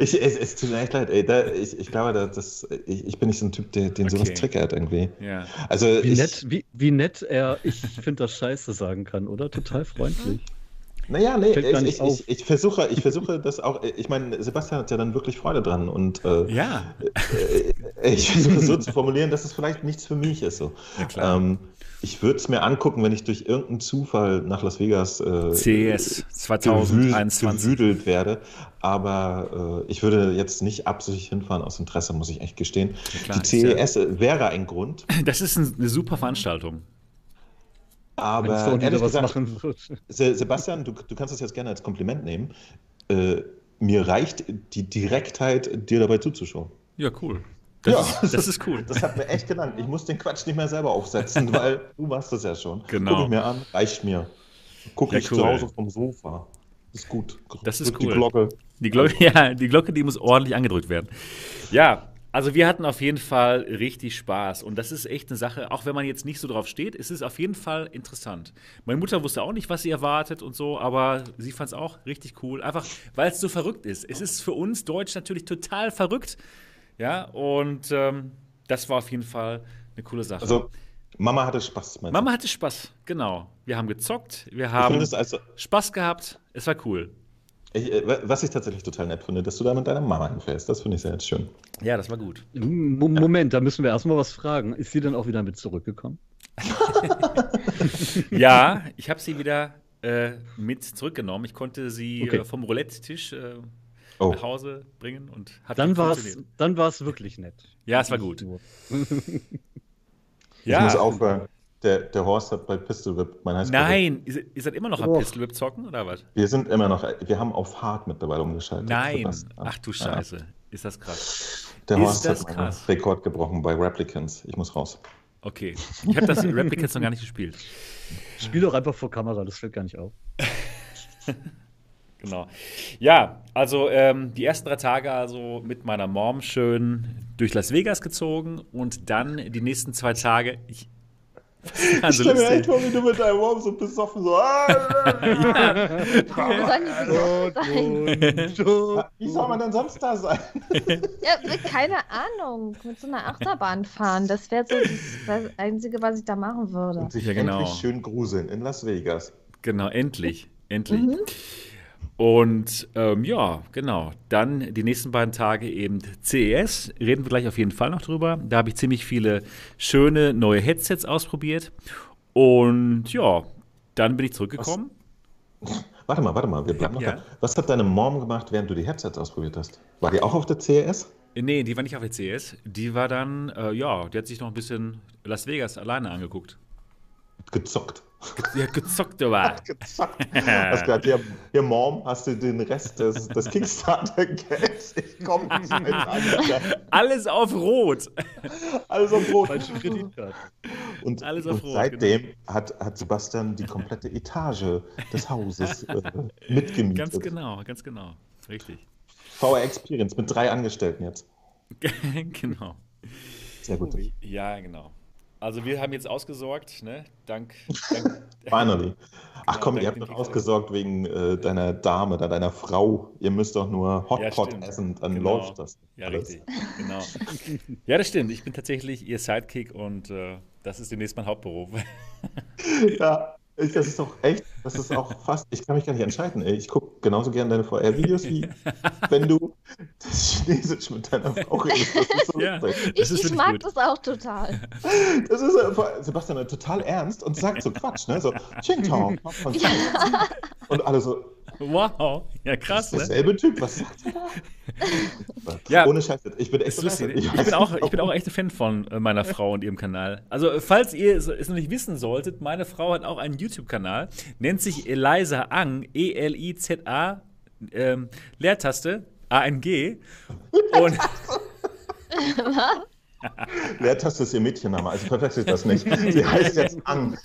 Ich, es, es tut mir echt leid, ey. Da, ich, ich glaube, das, ich, ich, bin nicht so ein Typ, der, den okay. sowas triggert irgendwie. Ja. Also wie, ich, nett, wie, wie nett er, ich finde das scheiße sagen kann, oder? Total freundlich. [LAUGHS] Naja, nee, ich, ich, ich, versuche, ich versuche das auch, ich meine, Sebastian hat ja dann wirklich Freude dran und äh, ja. Äh, ich versuche so zu formulieren, dass es vielleicht nichts für mich ist. So. Ja, ähm, ich würde es mir angucken, wenn ich durch irgendeinen Zufall nach Las Vegas äh, CES 2021 gewüdelt werde. Aber äh, ich würde jetzt nicht absichtlich hinfahren aus Interesse, muss ich echt gestehen. Ja, klar, Die CES ja, wäre ein Grund. [LAUGHS] Das ist eine super Veranstaltung. Aber ehrlich gesagt, [LAUGHS] Sebastian, du, du, kannst das jetzt gerne als Kompliment nehmen. Äh, mir reicht die Direktheit, dir dabei zuzuschauen. Ja, cool. Das, ja, ist, das ist cool. Das hat mir echt gelangt. Ich muss den Quatsch nicht mehr selber aufsetzen, [LAUGHS] weil du machst das ja schon. Genau. Guck ich mir an, reicht mir. Guck ja, ich cool. zu Hause vom Sofa. Ist gut. Das ist cool. Die Glocke. Die Glocke, [LAUGHS] ja, die Glocke, die muss ordentlich angedrückt werden. Ja, also wir hatten auf jeden Fall richtig Spaß und das ist echt eine Sache, auch wenn man jetzt nicht so drauf steht, ist es auf jeden Fall interessant. Meine Mutter wusste auch nicht, was sie erwartet und so, aber sie fand es auch richtig cool, einfach weil es so verrückt ist. Es ist für uns Deutsch natürlich total verrückt, ja, und ähm, das war auf jeden Fall eine coole Sache. Also Mama hatte Spaß. Mama hatte Spaß, genau. Wir haben gezockt, wir haben also Spaß gehabt, es war cool. Ich, äh, was ich tatsächlich total nett finde, dass du da mit deiner Mama hinfährst. Das finde ich sehr schön. Ja, das war gut. Moment, da müssen wir erstmal was fragen. Ist sie dann auch wieder mit zurückgekommen? [LAUGHS] ja, ich habe sie wieder äh, mit zurückgenommen. Ich konnte sie okay. äh, vom Roulette-Tisch äh, oh. nach Hause bringen und hat dann war es Dann war es wirklich nett. Ja, es war gut. ja. [LAUGHS] Ich muss aufhören. Der, der Horst hat bei Pistol Whip mein Highschool. Nein, ihr, ihr seid immer noch am oh. Pistol Whip zocken oder was? Wir sind immer noch, wir haben auf Hard mittlerweile umgeschaltet. Nein, ach du Scheiße, ja. ist das krass. Der ist Horst hat einen Rekord gebrochen bei Replicants. Ich muss raus. Okay, ich habe das Replicants noch gar nicht gespielt. Spiel doch einfach vor Kamera, das fällt gar nicht auf. [LAUGHS] genau. Ja, also ähm, die ersten drei Tage also mit meiner Mom schön durch Las Vegas gezogen und dann die nächsten zwei Tage, ich, also [LAUGHS] ich stelle mir echt vor, wie du mit deinem Wurm so besoffen so. Ah, [LAUGHS] wie soll man denn sonst da sein? [LAUGHS] ja, keine Ahnung. Mit so einer Achterbahn fahren. Das wäre so das Einzige, was ich da machen würde. Und sich ja, genau. endlich schön gruseln in Las Vegas. Genau, endlich. Endlich. Mhm. Und ähm, ja, genau. Dann die nächsten beiden Tage eben CES. Reden wir gleich auf jeden Fall noch drüber. Da habe ich ziemlich viele schöne neue Headsets ausprobiert. Und ja, dann bin ich zurückgekommen. Was? Warte mal, warte mal, wir bleiben noch ja. da. Was hat deine Mom gemacht, während du die Headsets ausprobiert hast? War die auch auf der CES? Nee, die war nicht auf der CES. Die war dann, äh, ja, die hat sich noch ein bisschen Las Vegas alleine angeguckt. Gezockt. Ja, gezockt, aber. gezockt. [LAUGHS] Hast gesagt, hier, hier, Mom, hast du den Rest des, des Kickstarter-Gelds? Ich komme nicht mit Alles auf Rot. Alles auf Rot. Falsche Kreditkarte. Und, Alles auf und Rot, seitdem genau. hat, hat Sebastian die komplette Etage des Hauses äh, mitgemietet. Ganz genau, ganz genau. Richtig. VR Experience mit drei Angestellten jetzt. [LAUGHS] genau. Sehr gut. Ja, genau. Also wir haben jetzt ausgesorgt, ne? Dank. dank [LAUGHS] Finally. [LAUGHS] Ach genau, komm, ihr habt noch ausgesorgt wegen äh, deiner Dame, da deiner Frau. Ihr müsst doch nur Hotpot ja, essen, dann genau. läuft das. Ja, alles. richtig. Genau. [LAUGHS] ja, das stimmt. Ich bin tatsächlich ihr Sidekick und äh, das ist demnächst mein Hauptberuf. ja, das ist doch echt, das ist auch fast, ich kann mich gar nicht entscheiden, ey. Ich gucke genauso gerne deine VR-Videos, wie [LAUGHS] wenn du das Chinesisch mit deiner Frau redest. Das ist so ja, ich, ich mag gut. das auch total. Das ist Sebastian total ernst und sagt so Quatsch, ne? So, Ching Chong. Ja. [LAUGHS] Und alle so, Wow, ja krass. Das ist derselbe ne? Typ, was sagt er da? [LAUGHS] ja, Ohne Scheiß, ich bin echt lustig. Ich, ich, bin auch, ich bin auch echt ein Fan von äh, meiner Frau und ihrem Kanal. Also, falls ihr es noch nicht wissen solltet, meine Frau hat auch einen YouTube-Kanal, nennt sich Eliza Ang, E-L-I-Z-A, ähm, Leertaste, A-N-G. [LAUGHS] Und. [LAUGHS] Was? [LAUGHS] Leertaste ist ihr Mädchenname, also verwechselt das nicht. [LAUGHS] Sie heißt jetzt Ang.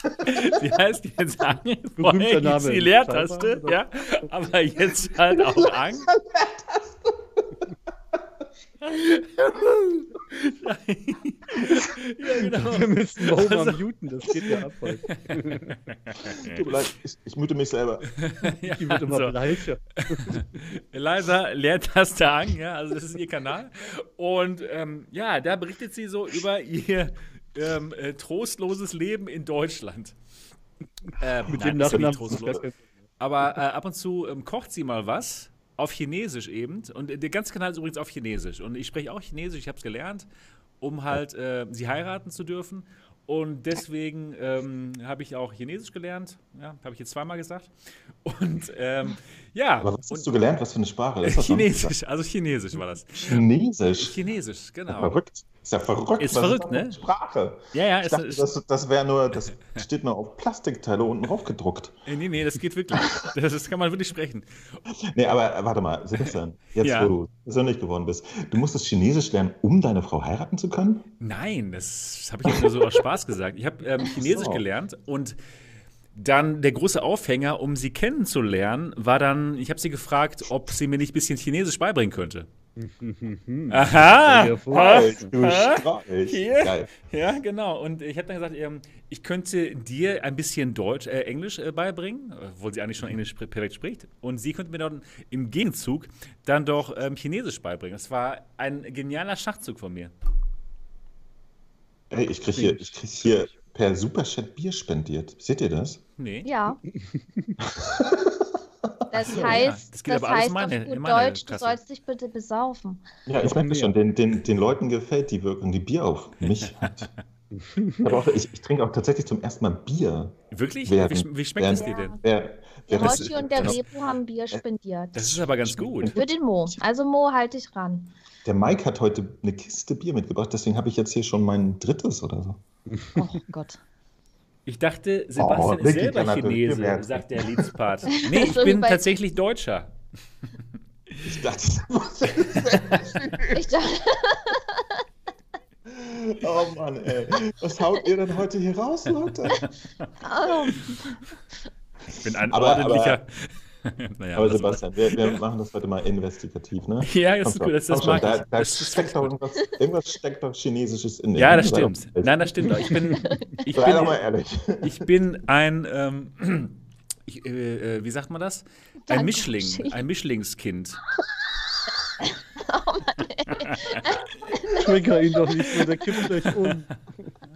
Sie heißt jetzt Ang. [LAUGHS] Vorher hieß sie Leertaste, ja, aber jetzt halt auch Ang. Ja, genau. Wir müssen Mo also, muten, das geht ja ab heute. Tut mir leid, ich, ich mute mich selber. ja, wird immer also, bleicher. Eliza Leertaste an, ja, also das ist ihr Kanal. Und ähm, ja, da berichtet sie so über ihr ähm, äh, trostloses Leben in Deutschland. Ähm, Mit nein, dem Nachnamen. Aber äh, ab und zu ähm, kocht sie mal was auf Chinesisch eben. Und der ganze Kanal ist übrigens auf Chinesisch. Und ich spreche auch Chinesisch, ich habe es gelernt, um halt äh, sie heiraten zu dürfen. Und deswegen ähm, habe ich auch Chinesisch gelernt. Ja, habe ich jetzt zweimal gesagt. Und ähm, ja. Aber was hast du gelernt? Was für eine Sprache? Chinesisch, also Chinesisch war das. Chinesisch? Chinesisch, genau. Verrückt. Ist ja verrückt. Ist verrückt, ne? Sprache. Ja, ja. Ich dachte, das, das wäre nur, das steht nur auf Plastikteile unten drauf gedruckt. Nee, nee, das geht wirklich. Das, das kann man wirklich sprechen. Nee, aber warte mal, Sebastian, jetzt ja. wo du persönlich geworden bist, du musstest Chinesisch lernen, um deine Frau heiraten zu können? Nein, das habe ich jetzt nur so aus Spaß gesagt. Ich habe ähm, Chinesisch so. gelernt und dann der große Aufhänger, um sie kennenzulernen, war dann, ich habe sie gefragt, ob sie mir nicht ein bisschen Chinesisch beibringen könnte. [LAUGHS] Aha! Du Hier. Ja, genau. Und ich habe dann gesagt, ähm, ich könnte dir ein bisschen Deutsch, äh, Englisch äh, beibringen, obwohl sie eigentlich schon Englisch perfekt spricht. Und sie könnte mir dann im Gegenzug dann doch ähm, Chinesisch beibringen. Das war ein genialer Schachzug von mir. Ey, ich kriege hier, ich krieg hier per Superchat Bier spendiert. Seht ihr das? Nee. Ja. [LAUGHS] Das heißt, das, das heißt meine, auf gut Deutsch, du sollst dich bitte besaufen. Ja, ich merke schon, den, den, den Leuten gefällt die Wirkung, die Bier auf mich hat. [LAUGHS] auch, ich, ich, trinke auch tatsächlich zum ersten Mal Bier. Wirklich? Während, wie, wie, schmeckt es dir denn? Wer der Hoshi und der Repo haben Bier spendiert. Das ist aber ganz gut. Für den Mo. Also Mo, halte ich ran. Der Mike hat heute eine Kiste Bier mitgebracht, deswegen habe ich jetzt hier schon mein drittes oder so. Oh Gott. Ich dachte, Sebastian oh, ist selber Chinese, sagt der Liedspart. [LAUGHS] Nee, ich bin tatsächlich Deutscher. Ich dachte, [LAUGHS] ich dachte. Oh Mann, ey. Was haut ihr denn heute hier raus, Leute? Ich bin ein aber, ordentlicher. Aber, [LAUGHS] naja, Aber Sebastian, wir, wir, machen das heute mal investigativ, ne? [LAUGHS] Ja, das ist gut, das, das mag da, da das steckt doch irgendwas, irgendwas steckt doch Chinesisches in [LAUGHS] Ja, das stimmt. Nein, das stimmt doch. Ich bin, ich bin, mal ehrlich. Ich bin ein, ähm, [CLEARS THROAT] ich, äh, äh wie sagt man das? Ein Mischling, ein Mischlingskind. Oh Mann, ey. Trigger ihn doch nicht so, der kippt gleich um.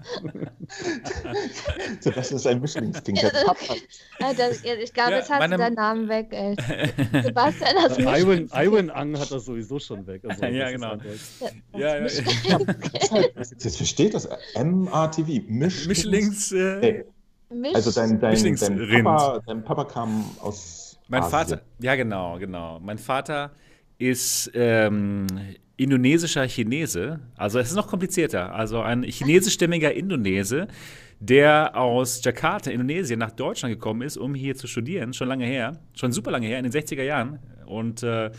[LAUGHS] Sebastian ist ein Mischlingskind. ich glaube, jetzt hast du deinen Namen weg, ey. [LAUGHS] Sebastian, das ja, Iwan, Iwan Ang hat das sowieso schon weg. Also, ja, genau. Ja, ja, [LAUGHS] Jetzt versteht das. MRTV. Mischlings. Mischlings äh, also dein, dein, dein, Papa, dein Papa kam aus. Mein Asien. Vater, ja, genau, genau. Mein Vater ist ähm, indonesischer Chinese. Also es ist noch komplizierter. Also ein chinesischstämmiger Indonese, der aus Jakarta, Indonesien, nach Deutschland gekommen ist, um hier zu studieren. Schon lange her. Schon super lange her, in den 60er Jahren. Und äh,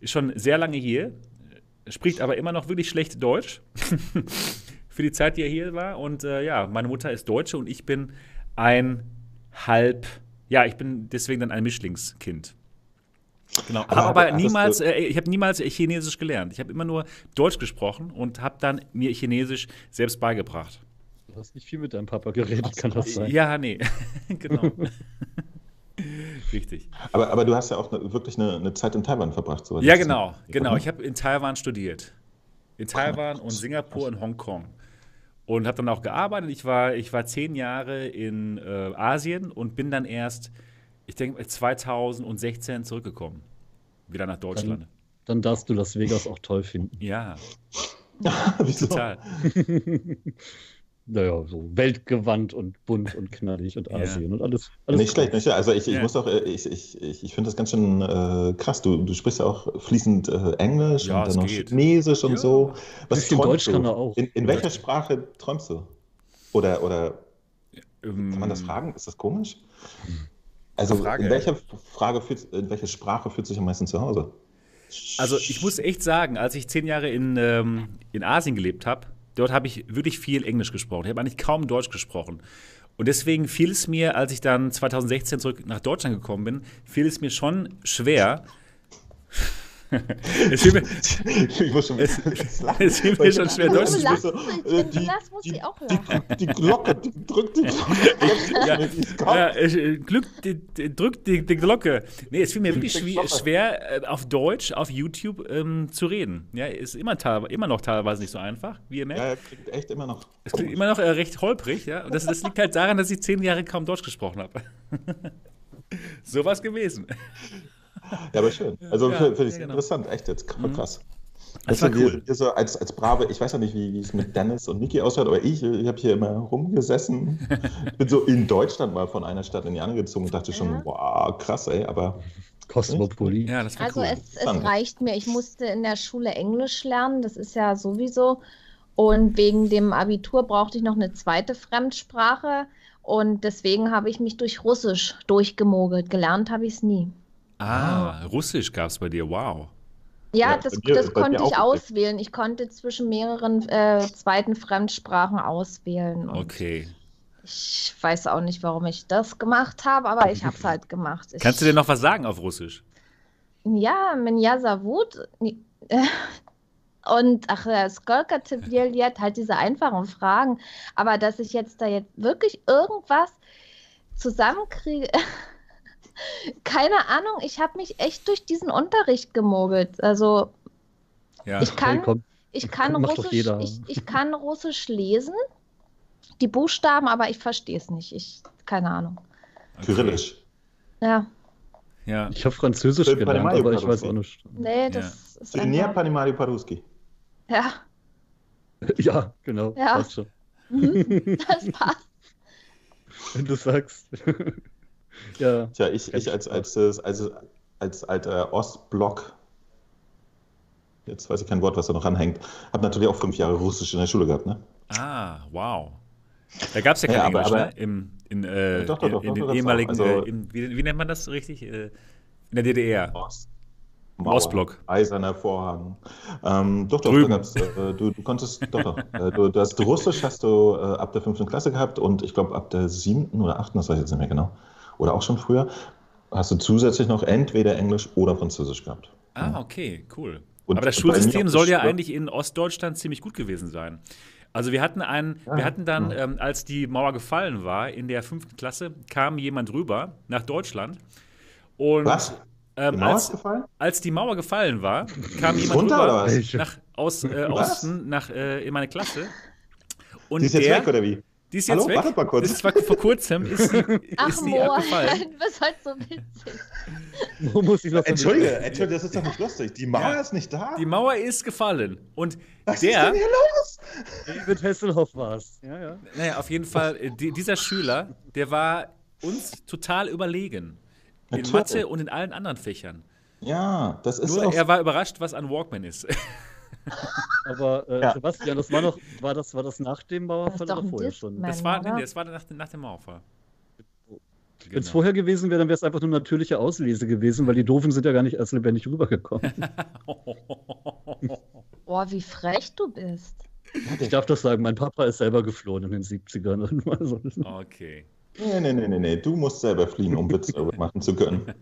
ist schon sehr lange hier. Spricht aber immer noch wirklich schlecht Deutsch. [LAUGHS] Für die Zeit, die er hier war. Und äh, ja, meine Mutter ist Deutsche und ich bin ein halb, ja, ich bin deswegen dann ein Mischlingskind. Genau. Aber, aber, aber niemals, äh, ich habe niemals Chinesisch gelernt. Ich habe immer nur Deutsch gesprochen und habe dann mir Chinesisch selbst beigebracht. Du hast nicht viel mit deinem Papa geredet, kann das sein? Ja, nee. [LAUGHS] genau. [LAUGHS] Richtig. Aber, aber du hast ja auch eine, wirklich eine, eine, Zeit in Taiwan verbracht. So ja, genau. Genau. Ich habe in Taiwan studiert. In Taiwan und Singapur und Hongkong. Und habe dann auch gearbeitet. Ich war, ich war zehn Jahre in äh, Asien und bin dann erst ich denke, 2016 zurückgekommen. Wieder nach Deutschland. Dann, dann darfst du Las Vegas auch toll finden. Ja. [LAUGHS] Total. [LAUGHS] naja, so weltgewandt und bunt und knallig und Asien ja. und alles. alles nicht schlecht, nicht Also ich, ich ja. muss auch, äh, ich, ich, ich finde das ganz schön äh, krass. Du, du sprichst ja auch fließend äh, Englisch ja, und dann noch geht. Chinesisch und so. Was träumst Deutsch du? kann er auch. In, in welcher Sprache träumst du? Oder, oder ähm, kann man das fragen? Ist das komisch? Also Frage, in welcher Frage fühlt, in welcher Sprache fühlt sich am meisten zu Hause? Also ich muss echt sagen, als ich zehn Jahre in, ähm, in Asien gelebt habe, dort habe ich wirklich viel Englisch gesprochen. Ich habe eigentlich kaum Deutsch gesprochen. Und deswegen fiel es mir, als ich dann 2016 zurück nach Deutschland gekommen bin, fiel es mir schon schwer, [LAUGHS] es fiel mir, [LAUGHS] ich muss schon es, es fiel mir schon schwer Deutsch zu sprechen. Äh, die, die, die, die, Glocke, die drückt die Glocke. ja, ja, äh, Glück, die, drückt die, die Glocke. Nee, es fiel mir wirklich schwer, schwer, äh, auf Deutsch, auf YouTube ähm, zu reden. Ja, ist immer, immer noch teilweise nicht so einfach, wie ihr merkt. Ja, klingt echt immer noch. Es klingt immer noch äh, recht holprig, ja. Und das, das liegt halt daran, dass ich zehn Jahre kaum Deutsch gesprochen habe. [LAUGHS] Sowas gewesen. [LAUGHS] Ja, aber schön. Also ja, finde ich ja, genau. interessant, echt jetzt krass. Mhm. Das war cool. Wir, so als, als brave, ich weiß ja nicht, wie, wie es mit Dennis und Niki ausschaut, aber ich, ich habe hier immer rumgesessen. Ich [LAUGHS] bin so in Deutschland mal von einer Stadt in die andere gezogen und dachte schon, ja. wow, krass, ey, aber. Kosmopolit. Ja, das war also cool. es, es reicht mir. Ich musste in der Schule Englisch lernen, das ist ja sowieso. Und wegen dem Abitur brauchte ich noch eine zweite Fremdsprache. Und deswegen habe ich mich durch Russisch durchgemogelt. Gelernt habe ich es nie. Ah, Russisch gab es bei dir, wow. Ja, ja das, das konnte ich auswählen. Ich konnte zwischen mehreren äh, zweiten Fremdsprachen auswählen. okay. Ich weiß auch nicht, warum ich das gemacht habe, aber ich habe es halt gemacht. Ich, Kannst du dir noch was sagen auf Russisch? Ja, Menja Savut. [LAUGHS] Und ach, Skolka Tibieliet, halt diese einfachen Fragen. Aber dass ich jetzt da jetzt wirklich irgendwas zusammenkriege. [LAUGHS] keine Ahnung, ich habe mich echt durch diesen Unterricht gemogelt. Also ja. ich kann, hey, ich, kann Russisch, ich, ich, kann Russisch lesen, die Buchstaben, aber ich verstehe es nicht. Ich, keine Ahnung. Kyrillisch. Ja. Ja. Ich habe Französisch Für gelernt, aber ich weiß auch nicht. Nee, das ja. ist einfach... Panimari Paruski. Ja. Ja, genau. Ja. Passt schon. Mhm, [LAUGHS] das passt. Wenn du sagst. Ja. Tja, ich, ich als, als, als, als, als alter Ostblock, jetzt weiß ich kein Wort, was da noch anhängt, habe natürlich auch fünf Jahre Russisch in der Schule gehabt, ne? Ah, wow. Da gab es ja kein ja, aber, Englisch, aber, ne? Im, in, äh, doch, doch, doch, in, den ehemaligen, also, äh, in, wie, wie, nennt man das richtig? Äh, in der DDR. Ost. Mauer, Ostblock. Eiserner Vorhang. Ähm, doch, doch, äh, du, du konntest, doch, doch. Äh, du, das Russisch hast du äh, ab der fünften Klasse gehabt und ich glaube ab der siebten oder achten, das weiß ich jetzt nicht mehr genau oder auch schon früher, hast du zusätzlich noch entweder Englisch oder Französisch gehabt. Ah, okay, cool. Und Aber das Schulsystem soll ja eigentlich in Ostdeutschland ziemlich gut gewesen sein. Also wir hatten einen, ja, wir hatten dann, ja. ähm, als die Mauer gefallen war, in der fünften Klasse, kam jemand rüber nach Deutschland. Und Was? Ähm, als, als, die Mauer gefallen war, kam jemand Runter, rüber nach, aus äh, Osten nach, äh, in meine Klasse. Und die ist jetzt der, weg, oder wie? Die ist jetzt Hallo? weg. Wartet mal kurz. Das war vor kurzem. Ist sie, Ach, [LAUGHS] ist sie abgefallen. du bist halt so witzig. Wo muss ich noch Entschuldige, Entschuldige, das ist doch nicht lustig. Die Mauer ja. ist nicht da. Die Mauer ist gefallen. Und Was der. Was ist denn hier los? David Hasselhoff war es. Ja, ja. Naja, auf jeden Fall, äh, die, dieser Schüler, der war uns total überlegen. In Natürlich. Mathe und in allen anderen Fächern. Ja, das ist Nur er war überrascht, was ein Walkman ist. [LAUGHS] [LAUGHS] Aber äh, ja. Sebastian, das war noch, war das, war das nach dem Mauerfall oder vorher schon? Das war, nee, das war nach, nach dem Mauerfall. Wenn es genau. vorher gewesen wäre, dann wäre es einfach nur natürliche Auslese gewesen, weil die Doofen sind ja gar nicht erst lebendig rübergekommen. [LAUGHS] [LAUGHS] Boah, wie frech du bist. Ich darf das sagen, mein Papa ist selber geflohen in den 70ern. Okay. Nee, nee, nee, nee, nee. Du musst selber fliehen, um Witze machen zu können.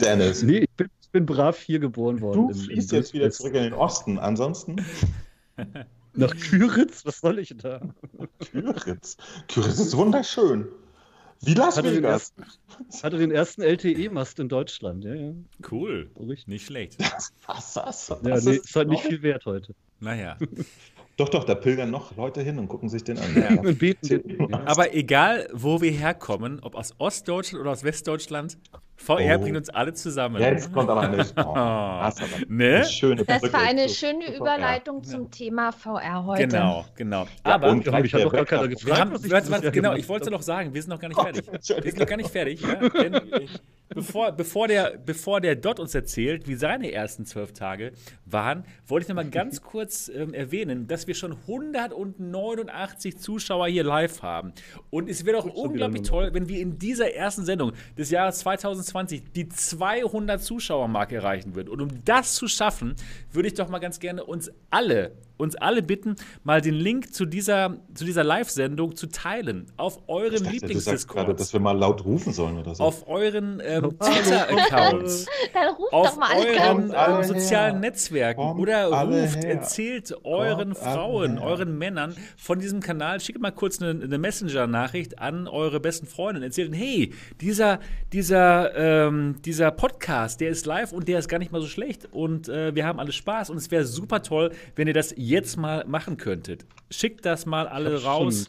Dennis. Nee, ich bin, bin brav hier geboren worden. Du fließt jetzt wieder zurück in den Osten. Ansonsten. [LAUGHS] Nach Küritz? Was soll ich da? Küritz. Küritz ist wunderschön. Wie Las hatte Vegas. Den ersten, hatte den ersten LTE-Mast in Deutschland. Ja, ja. Cool. Nicht schlecht. was, was, was ja, nee, ist halt nicht viel wert heute. Naja. [LAUGHS] Doch, doch, da pilgern noch Leute hin und gucken sich den an. [LAUGHS] Ja. und beten. Aber egal, wo wir herkommen, ob aus Ostdeutschland oder aus Westdeutschland, VR oh. bringt uns alle zusammen. Jetzt kommt aber nicht. [LAUGHS] Oh, das, [LAUGHS] ne? schöne das war eine schöne Überleitung VR. zum Thema VR heute. Genau, genau. Aber und ich habe doch gar keiner gefragt. Haben, was ich was, genau, ich wollte noch sagen, wir sind noch gar nicht fertig. wir sind noch gar nicht fertig. Ja? Denn, [LAUGHS] bevor, bevor, der, bevor der Dot uns erzählt, wie seine ersten zwölf Tage waren, wollte ich noch mal ganz [LAUGHS] kurz ähm, erwähnen, dass wir schon 189 Zuschauer hier live haben. Und es wäre doch unglaublich toll, wenn wir in dieser ersten Sendung des Jahres 2020 die 200 Zuschauermarke erreichen würden. Und um das zu schaffen, würde ich doch mal ganz gerne uns alle uns alle bitten, mal den Link zu dieser, zu dieser Live-Sendung zu teilen auf eurem Lieblingsdiscord. dass wir mal laut rufen sollen oder so. Auf euren ähm, Twitter-Accounts. [LAUGHS] auf euren ähm, sozialen Netzwerken. Kommt oder ruft, her. erzählt euren Kommt Frauen, euren Männern von diesem Kanal. Schickt mal kurz eine, eine Messenger-Nachricht an eure besten Freunde. Erzählt, hey, dieser, dieser, ähm, dieser Podcast, der ist live und der ist gar nicht mal so schlecht. Und äh, wir haben alle Spaß. Und es wäre super toll, wenn ihr das jetzt mal machen könntet. Schickt das mal alle raus.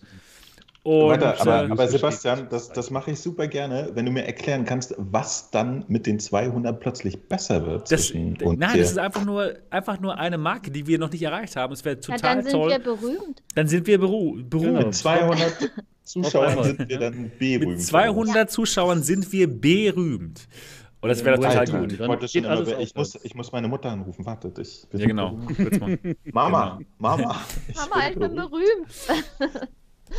Und, Weiter, aber, äh, aber Sebastian, das, das mache ich super gerne, wenn du mir erklären kannst, was dann mit den 200 plötzlich besser wird. Das, nein, das ist einfach nur, einfach nur eine Marke, die wir noch nicht erreicht haben. Es wäre total ja, toll. Dann sind wir berühmt. Dann sind wir berühmt. Genau. Mit 200 [LAUGHS] Zuschauern sind wir dann berühmt. Mit 200 ja. Zuschauern sind wir berühmt. Und das wäre total gut. Ich, immer, ich, muss, ich muss meine Mutter anrufen. Wartet, ich Ja, genau. Mama, genau. Mama. Ich [LAUGHS] Mama, ich bin berühmt.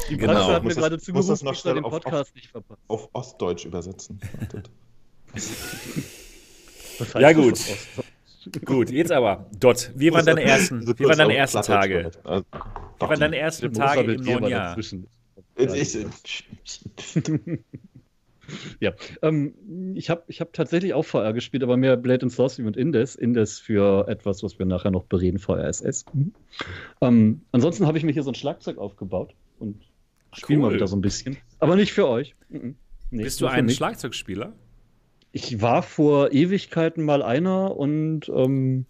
Die genau. Praxe hat mir gerade zugerufen, das noch schnell den Podcast auf, nicht verpasst. Auf Ostdeutsch übersetzen. ja, gut. Gut, jetzt aber, Dot, wie waren deine ersten, wie waren deine ersten Tage? Wie waren deine ersten Tage im neuen Jahr? [LAUGHS] ja, ähm, ich habe ich hab tatsächlich auch VR gespielt, aber mehr Blade and Sorcery und Indes. Indes für etwas, was wir nachher noch bereden, VRSS. Mhm. Ähm, ansonsten habe ich mir hier so ein Schlagzeug aufgebaut und spiele cool. mal wieder so ein bisschen. Aber nicht für euch. Mhm. Nee, Bist du ein Schlagzeugspieler? Ich war vor Ewigkeiten mal einer und ähm,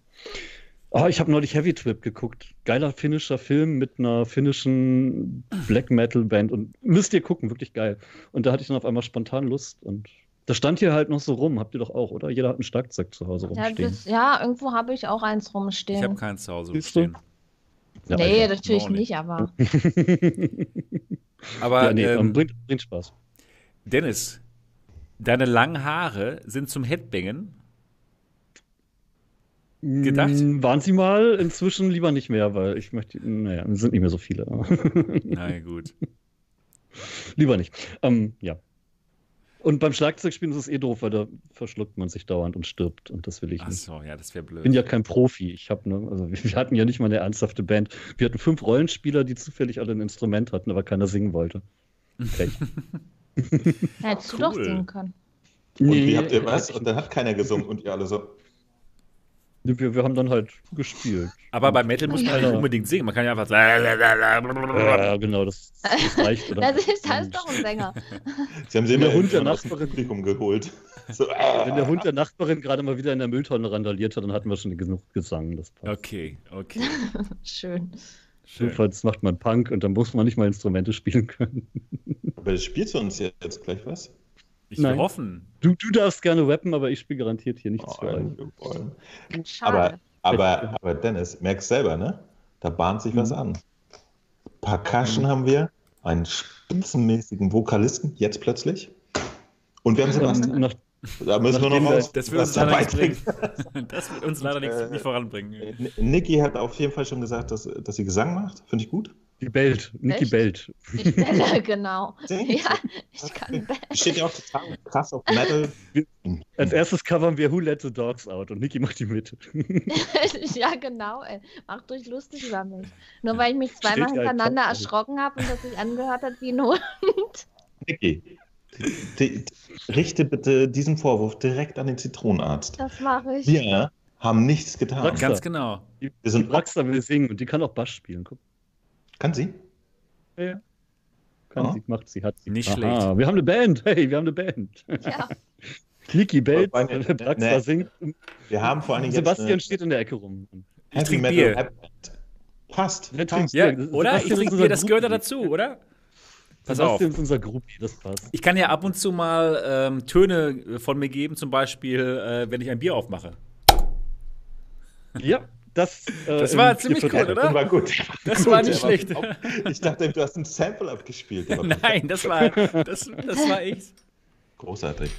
oh, ich habe neulich Heavy Trip geguckt. Geiler finnischer Film mit einer finnischen Black Metal Band und müsst ihr gucken, wirklich geil. Und da hatte ich dann auf einmal spontan Lust und das stand hier halt noch so rum. Habt ihr doch auch, oder? Jeder hat ein Schlagzeug zu Hause rumstehen. Ja, das, ja irgendwo habe ich auch eins rumstehen. Ich habe keins zu Hause rumstehen. Ja, nee, Alter. natürlich nicht, aber. [LAUGHS] aber ja, nee, ähm, bringt, bringt Spaß. Dennis, deine langen Haare sind zum Headbangen gedacht? Mm, waren sie mal, inzwischen lieber nicht mehr, weil ich möchte, naja, es sind nicht mehr so viele. Na gut. [LAUGHS] lieber nicht. Ähm, ja. Und beim Schlagzeugspielen ist es eh doof, weil da verschluckt man sich dauernd und stirbt. Und das will ich Ach nicht. Ach so, ja, das wäre blöd. Ich bin ja kein Profi. Ich habe ne, also [LAUGHS] wir hatten ja nicht mal eine ernsthafte Band. Wir hatten fünf Rollenspieler, die zufällig alle ein Instrument hatten, aber keiner singen wollte. Okay. [LAUGHS] Hättest cool. du doch singen können. Und nee, wie habt ihr was? Und dann hat keiner gesungen und ihr alle so. Wir, wir haben dann halt gespielt. Aber bei Metal muss man halt nicht unbedingt singen. Man kann ja einfach sagen. Ja, genau, das, das reicht. Oder? [LAUGHS] Das ist halt doch ein Sänger. [LAUGHS] Sie haben sie immer Hund der Nachbarin Publikum geholt. [LAUGHS] So, äh. Wenn der Hund der Nachbarin gerade mal wieder in der Mülltonne randaliert hat, dann hatten wir schon genug gesungen. Das passt. Okay, okay. Schön. Schön. Jedenfalls macht man Punk und dann muss man nicht mal Instrumente spielen können. Aber spielst du uns jetzt gleich was? Ich Nein. will hoffen. Du, du darfst gerne rappen, aber ich spiele garantiert hier nichts oh, für euch. Aber, aber, aber Dennis, merkst selber, ne? Da bahnt sich mhm. was an. Percussion mhm. haben wir, einen spitzenmäßigen Vokalisten, jetzt plötzlich. Und wir haben Sebastian. Nach, da müssen wir noch raus. Das wird uns leider nichts bringen. Das wird uns leider nicht, nicht voranbringen. Niki hat auf jeden Fall schon gesagt, dass, dass sie Gesang macht. Finde ich gut. Die bellt, Niki bellt. Ich belle, [LAUGHS] genau. ja, ich kann [LAUGHS] bellen. Steht ja auch total krass auf Metal. Als erstes covern wir Who Let the Dogs Out und Niki macht die Mitte. [LAUGHS] ja, genau, ey. Macht euch lustig über mich. Nur weil ich mich zweimal Steht hintereinander ja erschrocken habe und das sich angehört hat wie ein Hund. Niki, richte bitte diesen Vorwurf direkt an den Zitronenarzt. Das mache ich. Wir haben nichts getan. Rockstar. Ganz genau. Wir sind Rockstar will singen und die kann auch Bass spielen. Guck. Kann sie? Ja. Kann oh. sie, macht sie, hat sie. Nicht Aha, schlecht. Wir haben eine Band, hey, wir haben eine Band. Ja. [LAUGHS] Niki bellt, Braxter singt. Wir haben vor allen Dingen Sebastian eine... steht in der Ecke rum. Ich trinke Bier. Passt. Passt. Ja, oder? Ich trinke Bier, das gehört da dazu, oder? Pass Sebastian auf. ist unser Groupie, das passt. Ich kann ja ab und zu mal ähm, Töne von mir geben, zum Beispiel, äh, wenn ich ein Bier aufmache. Ja, das, äh, das war ziemlich cool, oder? Das war gut. Das gut, war nicht schlecht. War ich dachte, du hast ein Sample abgespielt. [LAUGHS] Nein, das war, das, das war ich. Großartig.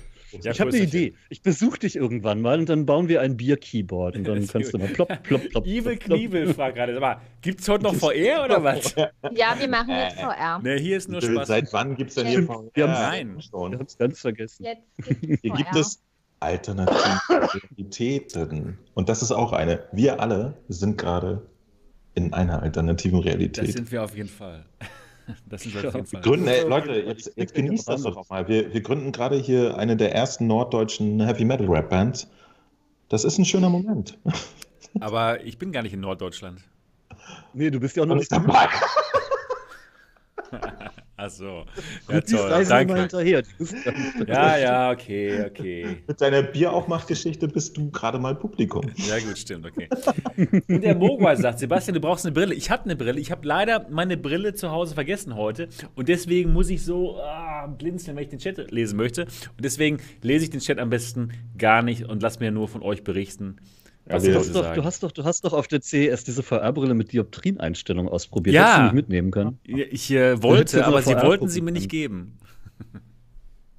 Ja, ich habe eine Idee. Ich besuche dich irgendwann mal und dann bauen wir ein Bier-Keyboard und dann [LAUGHS] kannst du mal plopp, plopp, plopp. Evil Knievel fragt gerade. Gibt es heute noch VR [LAUGHS] oder was? Ja, wir machen jetzt VR. Ne, hier ist nur Spaß. Seit wann gibt es denn hier VR? Wir Nein. Wir haben es ganz vergessen. Jetzt gibt's hier gibt es alternative [LAUGHS] Realitäten. Und das ist auch eine. Wir alle sind gerade in einer alternativen Realität. [LAUGHS] Das sind wir auf jeden Fall. Das sind wir auf jeden Fall. Gründen, ey, Leute, jetzt, jetzt genießt das doch mal. Wir, wir gründen gerade hier eine der ersten norddeutschen Heavy Metal Rap Bands. Das ist ein schöner Moment. [LAUGHS] Aber ich bin gar nicht in Norddeutschland. Nee, du bist ja auch noch nicht dabei. Ach so. [LAUGHS] Ja, toll. Reisen Danke. Immer hinterher. Ja, [LAUGHS] ja, okay, okay. Mit deiner Bieraufmachgeschichte bist du gerade mal Publikum. Ja, gut, stimmt, okay. [LAUGHS] Und der Mogwai sagt, Sebastian, du brauchst eine Brille. Ich habe eine Brille. Ich habe leider meine Brille zu Hause vergessen heute. Und deswegen muss ich so ah, blinzeln, wenn ich den Chat lesen möchte. Und deswegen lese ich den Chat am besten gar nicht und lass mir nur von euch berichten. Ja, du, hast doch, du, hast doch, du hast doch auf der CES diese VR-Brille mit Dioptrin-Einstellung ausprobiert. Ja. Hättest du nicht mitnehmen können? Ich äh, wollte, aber sie wollten sie mir nicht geben.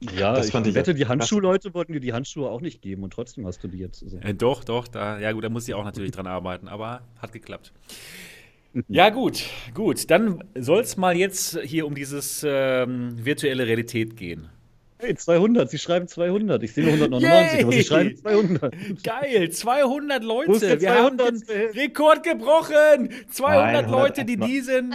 Ja, das ich fand ich wette, die Handschuhleute wollten dir die Handschuhe auch nicht geben und trotzdem hast du die jetzt. So. Äh, doch, doch, da, ja gut, da muss ich auch natürlich dran arbeiten, aber hat geklappt. [LAUGHS] Ja, gut, gut. Dann soll es mal jetzt hier um dieses ähm, virtuelle Realität gehen. Hey, 200, sie schreiben 200. Ich sehe nur 199, Yay. aber sie schreiben 200. Geil, 200 Leute. Wir haben den Rekord gebrochen. 200 Nein, Leute, die diesen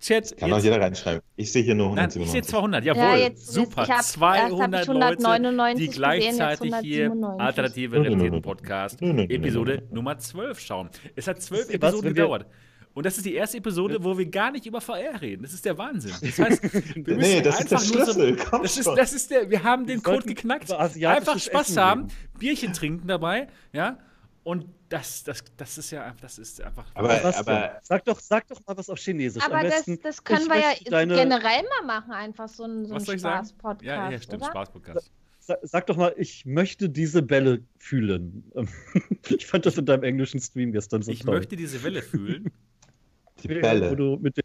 Chat. Kann auch jeder reinschreiben. Ich sehe hier nur 197. ich sehe 200, jawohl. Ja, jetzt, Super. Hab, 200 Leute, die gleichzeitig hier Alternative Realitäten Podcast Episode Nummer 12 schauen. Es hat 12 Episoden gedauert. Und das ist die erste Episode, wo wir gar nicht über VR reden. Das ist der Wahnsinn. Das heißt, [LAUGHS] wir müssen nee, das einfach ist der Schlüssel. So, das, ist, das ist der, wir haben den Code geknackt. Einfach Spaß Essen haben, reden. Bierchen trinken dabei, ja. Und das, das, das ist ja das ist einfach. Aber, was aber sag doch, sag doch mal was auf Chinesisch. Aber das, das können wir ja deine... generell mal machen, einfach so ein, so ein Spaß-Podcast. Ja, ja, stimmt, Spaß-Podcast. Sag, sag doch mal, ich möchte diese Bälle fühlen. [LAUGHS] ich fand das in deinem englischen Stream gestern so ich toll. Ich möchte diese Welle fühlen. [LAUGHS] Die Bälle. Wo du mit den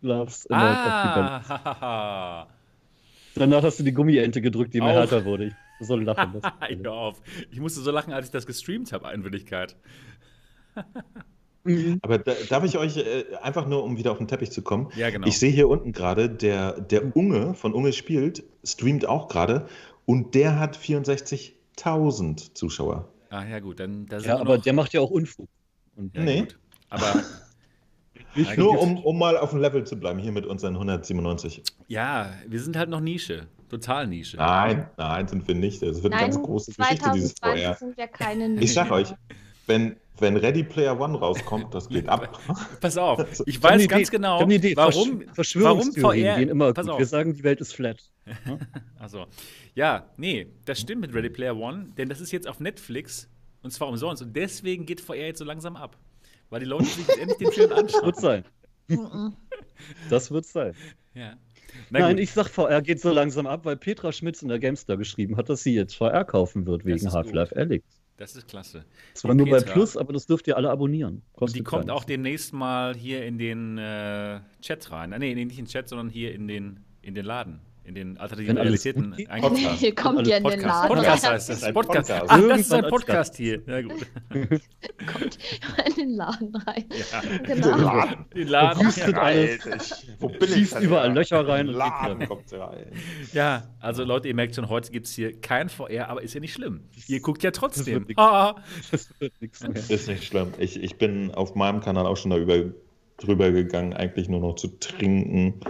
Gloves immer ah, auf die Bälle. [LAUGHS] Danach hast du die Gummiente gedrückt, die immer härter wurde. Ich soll lachen. [LAUGHS] Hör auf. Ich musste so lachen, als ich das gestreamt habe, in Wirklichkeit. Mhm. Aber da, darf ich euch äh, einfach nur, um wieder auf den Teppich zu kommen? Ja, genau. Ich sehe hier unten gerade, der, der Unge von Unge spielt, streamt auch gerade und der hat 64.000 Zuschauer. Ah, ja, gut. Dann, ja, aber der macht ja auch Unfug. Und, ja, nee. Gut. Aber [LAUGHS] Ich nur, um, um mal auf dem Level zu bleiben, hier mit unseren 197. Ja, wir sind halt noch Nische. Total Nische. Nein, nein, sind wir nicht. Das wird eine ganz große Geschichte, dieses VR. Sind wir keine Nische. Ich sag euch, wenn, wenn Ready Player One rauskommt, das geht ab. [LAUGHS] Pass auf, ich weiß ich ganz genau, warum, Versch warum VR gehen immer Pass gut. Auf. Wir sagen, die Welt ist flat. [LAUGHS] also, ja, nee, das stimmt mit Ready Player One, denn das ist jetzt auf Netflix und zwar umsonst und deswegen geht VR jetzt so langsam ab. Weil die Leute sich endlich den Film anschauen. Wird sein. das wird sein. Ja. Nein, ich sag, VR geht so langsam ab, weil Petra Schmitz in der Gamestar geschrieben hat, dass sie jetzt VR kaufen wird wegen Half-Life Alyx. Das ist klasse. Zwar nur bei Plus, aber das dürft ihr alle abonnieren. Kostet die kommt auch demnächst mal hier in den äh, Chat rein. Ah, nee, nicht in den Chat, sondern hier in den, in den Laden in den alternativen Realitäten Podcast. [LAUGHS] Hier kommt ja in den Laden. Podcast heißt das. Podcast. Podcast. Ach, das ist ein Podcast hier. Ja, gut. [LAUGHS] kommt in den Laden rein. Ja. Genau. Den Laden. [LAUGHS] Den Laden. Hustet alles. Wo bin ich? Schießt überall Löcher rein. Und Laden kommt rein. Ja, also Leute, ihr merkt schon, heute gibt es hier kein VR, aber ist ja nicht schlimm. Ihr guckt ja trotzdem. Das wird, ah. das wird nichts mehr. Ist nicht schlimm. Ich, ich bin auf meinem Kanal auch schon darüber drüber gegangen, eigentlich nur noch zu trinken.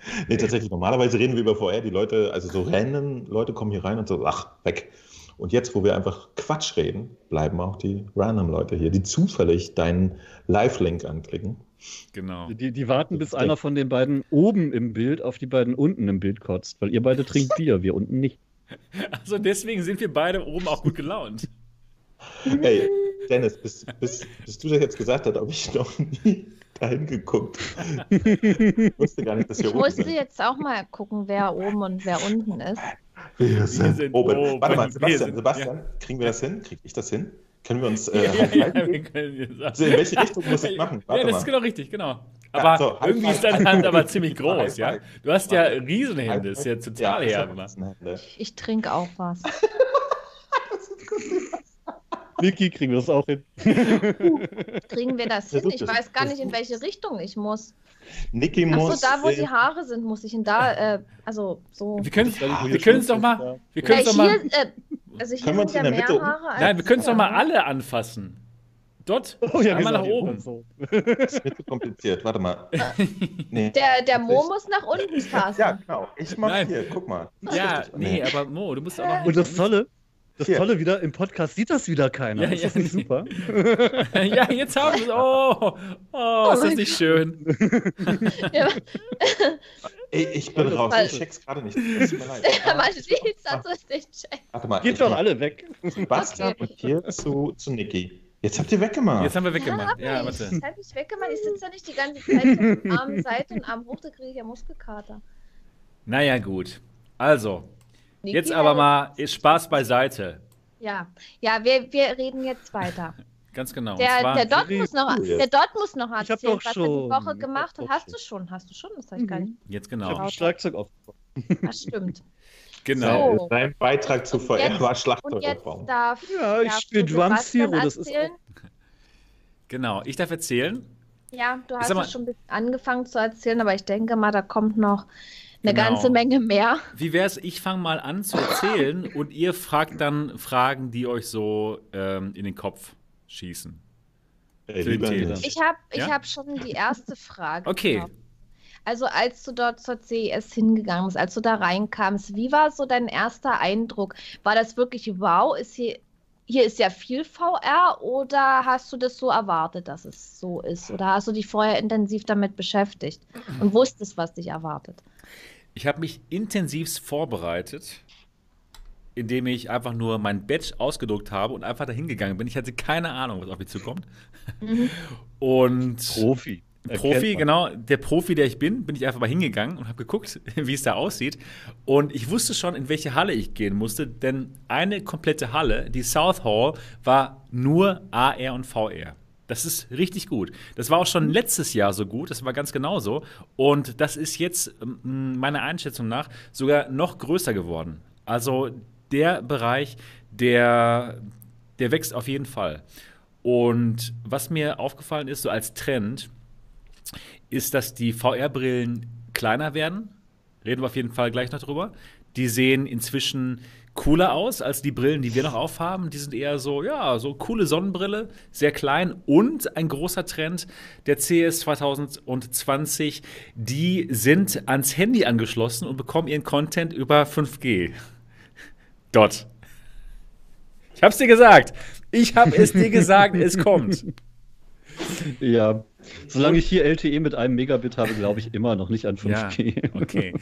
[LAUGHS] Nee, tatsächlich, normalerweise reden wir über VR, die Leute, also so rennen, Leute kommen hier rein und so, ach, weg. Und jetzt, wo wir einfach Quatsch reden, bleiben auch die Random-Leute hier, die zufällig deinen Live-Link anklicken. Genau. Die, die warten, bis einer von den beiden oben im Bild auf die beiden unten im Bild kotzt, weil ihr beide trinkt Bier, wir unten nicht. [LAUGHS] Also deswegen sind wir beide oben auch gut gelaunt. Hey, Dennis, bis, bis, bis du das jetzt gesagt hast, habe ich noch nie dahin geguckt. [LAUGHS] ich wusste gar nicht, dass hier ich oben musste sind. jetzt auch mal gucken, wer oben und wer unten ist. Wir sind, wir sind oben. oben. Warte mal, Sebastian, Sebastian, ja. kriegen wir das hin? Kriege ich das hin? Können wir uns äh, [LAUGHS] ja, ja, wir können, also in welche Richtung muss ich machen? Warte ja, das mal. ist genau richtig, genau. Aber so, irgendwie ist deine Hand aber ziemlich groß, ja? Du hast ja Riesenhände, ist ja total herbe. Ich trinke auch was. [LAUGHS] Niki, kriegen wir das auch hin? [LAUGHS] kriegen wir das hin? Ich weiß gar nicht, in welche Richtung ich muss. Niki muss. Achso, da wo die Haare sind, muss ich in da, äh, also so. Wir können es doch mal. Wir können es doch mal. Hier, äh, also hier sind ja mehr Haare. Nein, wir können es doch mal alle anfassen. Dort, [LAUGHS] oh, ja, einmal nach oben. So. [LAUGHS] Das ist mir zu kompliziert. Warte mal. Nee. Der, der Mo muss nach unten fassen. Ja, genau. Ich mach Nein. hier, guck mal. Ja, nee, aber Mo, du musst auch noch. Und das Tolle, Das Hier. Tolle wieder, im Podcast sieht das wieder keiner. Ja, ist das nicht super? [LAUGHS] ja, jetzt haben wir es. Oh, oh, ist das nicht schön? [LAUGHS] ja. Ey, ich bin raus, ich check's gerade nicht. Tut mir leid. [LAUGHS] Ja, man sieht das nicht check. Warte mal. Geht doch alle weg. Bastian okay. und hier zu, zu Niki. Jetzt habt ihr weggemacht. Jetzt haben wir weggemacht. Ja, ja warte. Jetzt hab ich weggemacht. Ich sitze ja nicht die ganze Zeit mit Arm Seite und Arm hoch, da kriege ich ja Muskelkater. Naja, gut. Also, Niki jetzt aber mal ist Spaß beiseite. Ja, ja, wir, wir reden jetzt weiter. [LAUGHS] Ganz genau. Der, der, Dot muss noch, der Dot muss noch erzählen, was er die Woche gemacht hat. Hast du schon, hast du schon? Das habe ich gar mhm. nicht. Jetzt genau. Ich habe Schlagzeug aufgebaut. Das stimmt. [LAUGHS] Genau. So. Dein Beitrag zu VR war Schlagzeugaufbau. Ja, ich spiele Drum Zero, das ist auch... [LAUGHS] Genau, ich darf erzählen. Ja, du hast mal, schon ein bisschen angefangen zu erzählen, aber ich denke mal, da kommt noch eine genau. ganze Menge mehr. Wie wäre es, ich fange mal an zu erzählen [LAUGHS] und ihr fragt dann Fragen, die euch so ähm, in den Kopf schießen. Hey, ich habe ja? hab schon die erste Frage. Okay. Gehabt. Also als du dort zur CES hingegangen bist, als du da reinkamst, wie war so dein erster Eindruck? War das wirklich wow? Ist hier, hier ist ja viel VR oder hast du das so erwartet, dass es so ist? Oder hast du dich vorher intensiv damit beschäftigt und wusstest, was dich erwartet? Ich habe mich intensiv vorbereitet, indem ich einfach nur mein Badge ausgedruckt habe und einfach dahin gegangen bin. Ich hatte keine Ahnung, was auf mich zukommt. Mhm. Und Profi. Profi, genau, der Profi, der ich bin, bin ich einfach mal hingegangen und habe geguckt, [LAUGHS] wie es da aussieht. Und ich wusste schon, in welche Halle ich gehen musste, denn eine komplette Halle, die South Hall, war nur AR und VR. Das ist richtig gut. Das war auch schon letztes Jahr so gut, das war ganz genauso. Und das ist jetzt meiner Einschätzung nach sogar noch größer geworden. Also der Bereich, der, der wächst auf jeden Fall. Und was mir aufgefallen ist, so als Trend, ist, dass die VR-Brillen kleiner werden. Reden wir auf jeden Fall gleich noch drüber. Die sehen inzwischen cooler aus als die Brillen, die wir noch aufhaben. Die sind eher so, ja, so coole Sonnenbrille, sehr klein und ein großer Trend der CS 2020, die sind ans Handy angeschlossen und bekommen ihren Content über 5G. Dot. Ich hab's dir gesagt. Ich hab es dir gesagt, es kommt. [LAUGHS] [LAUGHS] Ja, Solange ich hier LTE mit einem Megabit habe, glaube ich immer noch nicht an 5G. Ja, [LAUGHS] okay.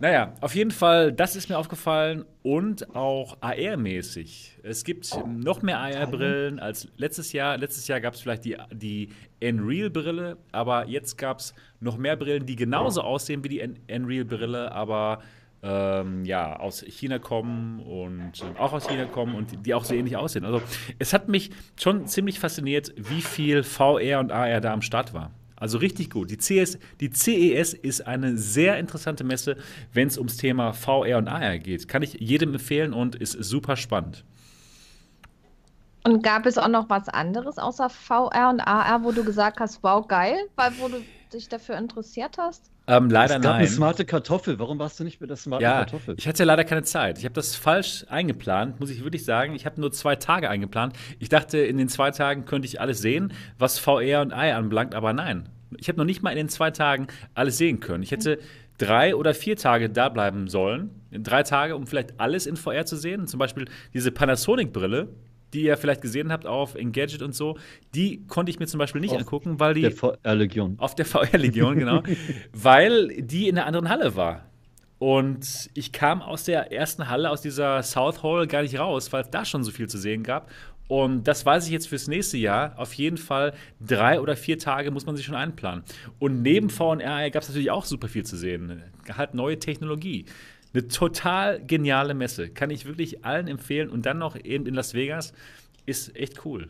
naja, auf jeden Fall, das ist mir aufgefallen und auch AR-mäßig. Es gibt noch mehr AR-Brillen als letztes Jahr. Letztes Jahr gab es vielleicht die, die Unreal-Brille, aber jetzt gab es noch mehr Brillen, die genauso aussehen wie die Unreal-Brille, aber ähm, ja, aus China kommen und auch aus China kommen und die auch so ähnlich aussehen. Also es hat mich schon ziemlich fasziniert, wie viel VR und AR da am Start war. Also richtig gut. Die, CS, die CES ist eine sehr interessante Messe, wenn es ums Thema VR und AR geht. Kann ich jedem empfehlen und ist super spannend. Und gab es auch noch was anderes außer VR und AR, wo du gesagt hast, wow, geil, weil wo du dich dafür interessiert hast? Ähm, leider es gab nein. eine smarte Kartoffel. Warum warst du nicht mit der smarten ja, Kartoffel? Ich hatte leider keine Zeit. Ich habe das falsch eingeplant, muss ich wirklich sagen. Ich habe nur zwei Tage eingeplant. Ich dachte, in den zwei Tagen könnte ich alles sehen, was VR und AI anbelangt, aber nein. Ich habe noch nicht mal in den zwei Tagen alles sehen können. Ich hätte drei oder vier Tage da bleiben sollen. Drei Tage, um vielleicht alles in VR zu sehen. Zum Beispiel diese Panasonic-Brille, die ihr vielleicht gesehen habt auf Engadget und so, die konnte ich mir zum Beispiel nicht auf angucken, weil die. Der VR-Legion. Auf der VR-Legion, genau. [LAUGHS] weil die in einer anderen Halle war. Und ich kam aus der ersten Halle, aus dieser South Hall, gar nicht raus, weil es da schon so viel zu sehen gab. Und das weiß ich jetzt fürs nächste Jahr. Auf jeden Fall drei oder vier Tage muss man sich schon einplanen. Und neben VNR gab es natürlich auch super viel zu sehen. Halt neue Technologie. Eine total geniale Messe. Kann ich wirklich allen empfehlen. Und dann noch eben in Las Vegas. Ist echt cool.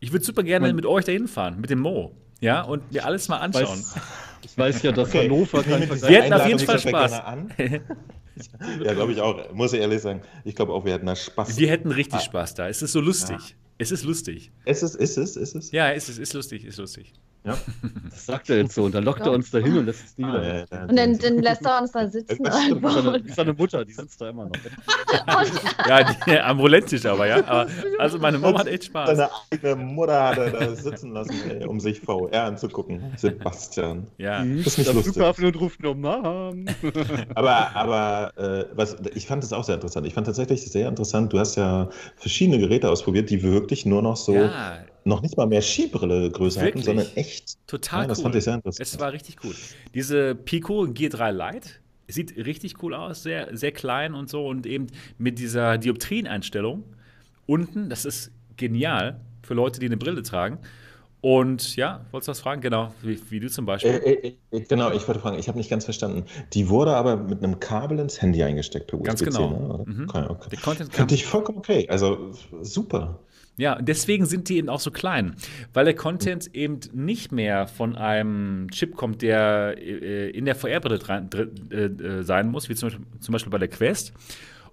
Ich würde super gerne mit euch dahin fahren, mit dem Mo. Ja, und mir alles mal anschauen. Weiß, ich weiß ja, dass okay. Hannover kein Vergleich Wir hätten auf jeden Fall Spaß. [LAUGHS] ja, glaube ich auch. Muss ich ehrlich sagen. Ich glaube auch, wir hätten da Spaß. Wir hätten richtig ah. Spaß da. Es ist so lustig. Ja. Es ist lustig. Es ist, ist es, ist es? Ja, es ist, ist lustig, ist lustig. Ja. [LAUGHS] Das sagt er jetzt so und dann lockt er uns da hin und lässt uns nieder. Ah, ja, ja, und dann, dann, lässt er uns da sitzen. Wie seine Mutter, die sitzt da immer noch. [LAUGHS] ja, die, am Roulette-Tisch aber, ja. Aber, also meine Mama hat echt Spaß. Seine eigene Mutter hat er da sitzen lassen, ey, um sich VR anzugucken. Sebastian. Ja. Das ist nicht lustig. Flughafen und ruft nur Mom. [LAUGHS] aber aber äh, was, ich fand das auch sehr interessant. Ich fand tatsächlich sehr interessant, du hast ja verschiedene Geräte ausprobiert, die wirklich nur noch so ja noch nicht mal mehr Skibrille Größe Wirklich? hatten, sondern echt. Total ja, das cool. fand ich sehr interessant. Es war richtig gut. Diese Pico G3 Lite sieht richtig cool aus, sehr, sehr klein und so und eben mit dieser Dioptrieneinstellung unten, das ist genial für Leute, die eine Brille tragen. Und ja, wolltest du was fragen? Genau, wie, wie du zum Beispiel. Äh, äh, äh genau, ich wollte fragen, ich habe nicht ganz verstanden. Die wurde aber mit einem Kabel ins Handy eingesteckt per USB-C, Ganz genau. Ne? Mhm. Okay, okay. Finde ich vollkommen okay. Also super. Ja, deswegen sind die eben auch so klein, weil der Content eben nicht mehr von einem Chip kommt, der äh, in der VR-Brille äh, äh, sein muss, wie zum Beispiel, bei der Quest.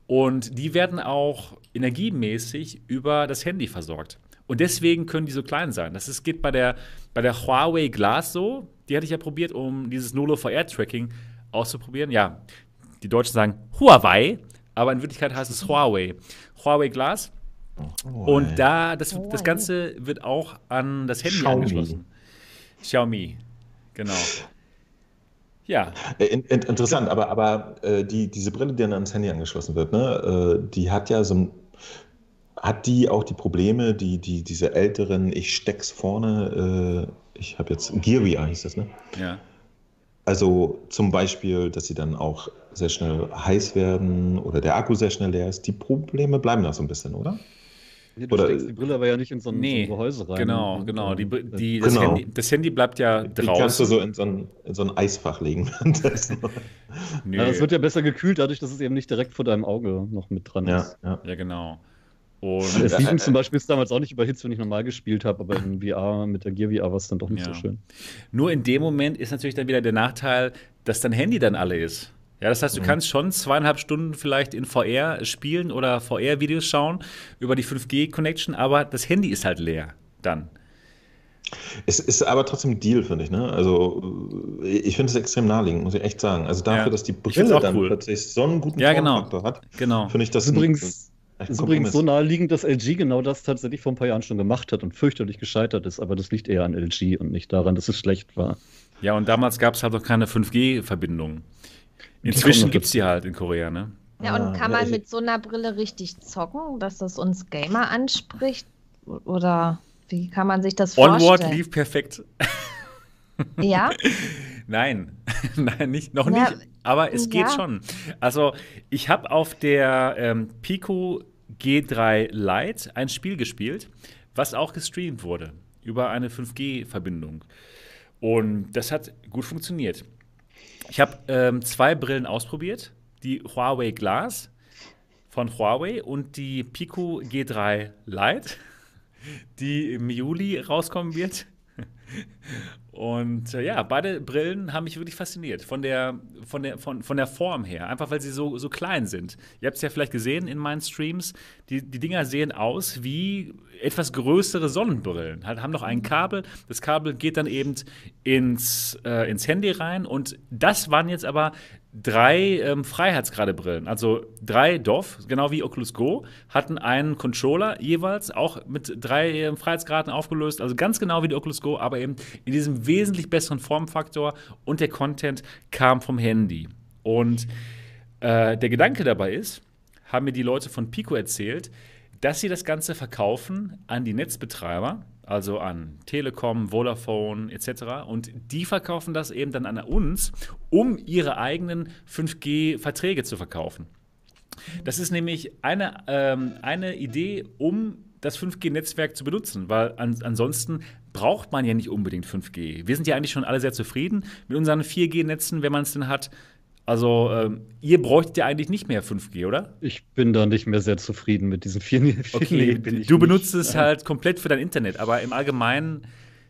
Und die werden auch energiemäßig über das Handy versorgt. Und deswegen können die so klein sein. Das ist, geht bei der, bei der Huawei Glass so. Die hatte ich ja probiert, um dieses Nolo VR-Tracking auszuprobieren. Ja, die Deutschen sagen Huawei, aber in Wirklichkeit heißt es Huawei. Huawei Glass Oh, und da, das, das Ganze wird auch an das Handy Xiaomi. angeschlossen. Xiaomi, genau. Ja. Äh, in, in, interessant, aber, aber äh, die, diese Brille, die dann ans Handy angeschlossen wird, ne, äh, die hat ja so ein. Hat die auch die Probleme, die, die diese älteren, ich steck's vorne, äh, ich habe jetzt Gear VR hieß das, ne? Ja. Also zum Beispiel, dass sie dann auch sehr schnell heiß werden oder der Akku sehr schnell leer ist. Die Probleme bleiben da so ein bisschen, oder? Nee, du Oder, steckst die Brille aber ja nicht in so ein, nee, so ein Gehäuse rein. Genau, genau. Die, die, das, genau. Handy, das, Handy, bleibt ja draußen. Die kannst du so in so ein, in so ein Eisfach legen. [LAUGHS] nee. ja, das wird ja besser gekühlt, dadurch, dass es eben nicht direkt vor deinem Auge noch mit dran ja, ist. Ja, ja genau. Und das Steven zum Beispiel ist damals auch nicht überhitzt, wenn ich normal gespielt habe, aber in VR mit der Gear VR war es dann doch nicht ja. so schön. Nur in dem Moment ist natürlich dann wieder der Nachteil, dass dein Handy dann alle ist. Ja, das heißt, du mhm. kannst schon zweieinhalb Stunden vielleicht in VR spielen oder VR-Videos schauen über die 5G-Connection, aber das Handy ist halt leer dann. Es ist aber trotzdem ein Deal, finde ich. Ne? Also, ich finde es extrem naheliegend, muss ich echt sagen. Also, dafür, ja, dass die Brille dann cool. plötzlich so einen guten ja, genau. hat, genau. finde ich das übrigens, ein, ist übrigens so naheliegend, dass LG genau das tatsächlich vor ein paar Jahren schon gemacht hat und fürchterlich gescheitert ist. Aber das liegt eher an LG und nicht daran, dass es schlecht war. Ja, und damals gab es halt noch keine 5G-Verbindung. Inzwischen gibt es die halt in Korea, ne? Ja, und kann man mit so einer Brille richtig zocken, dass das uns Gamer anspricht? Oder wie kann man sich das vorstellen? Onward lief perfekt. Ja? [LAUGHS] Nein, [LAUGHS] nein, nicht, noch ja, nicht, aber es geht ja. schon. Also, ich habe auf der ähm, Pico G3 Lite ein Spiel gespielt, was auch gestreamt wurde über eine 5G-Verbindung. Und das hat gut funktioniert. Ich habe ähm, zwei Brillen ausprobiert: die Huawei Glass von Huawei und die Pico G3 Lite, [LAUGHS] die im Juli rauskommen wird. Und äh, ja, beide Brillen haben mich wirklich fasziniert. Von der, von der, von, von der Form her. Einfach weil sie so, so klein sind. Ihr habt es ja vielleicht gesehen in meinen Streams. Die, die Dinger sehen aus wie etwas größere Sonnenbrillen. Halt, haben noch ein Kabel. Das Kabel geht dann eben ins, äh, ins Handy rein. Und das waren jetzt aber drei ähm, Freiheitsgrade-Brillen. Also drei DOF, genau wie Oculus Go, hatten einen Controller jeweils, auch mit drei ähm, Freiheitsgraden aufgelöst. Also ganz genau wie die Oculus Go, aber eben in diesem wesentlich besseren Formfaktor. Und der Content kam vom Handy. Und äh, der Gedanke dabei ist, haben mir die Leute von Pico erzählt, dass sie das Ganze verkaufen an die Netzbetreiber, also an Telekom, Vodafone etc. Und die verkaufen das eben dann an uns, um ihre eigenen 5G-Verträge zu verkaufen. Das ist nämlich eine, ähm, eine Idee, um das 5G-Netzwerk zu benutzen, weil an, ansonsten braucht man ja nicht unbedingt 5G. Wir sind ja eigentlich schon alle sehr zufrieden mit unseren 4G-Netzen, wenn man es denn hat. Also, ähm, ihr bräuchtet ja eigentlich nicht mehr 5G, oder? Ich bin da nicht mehr sehr zufrieden mit diesen 4G. Okay, [LAUGHS] du benutzt es [LAUGHS] halt komplett für dein Internet, aber im Allgemeinen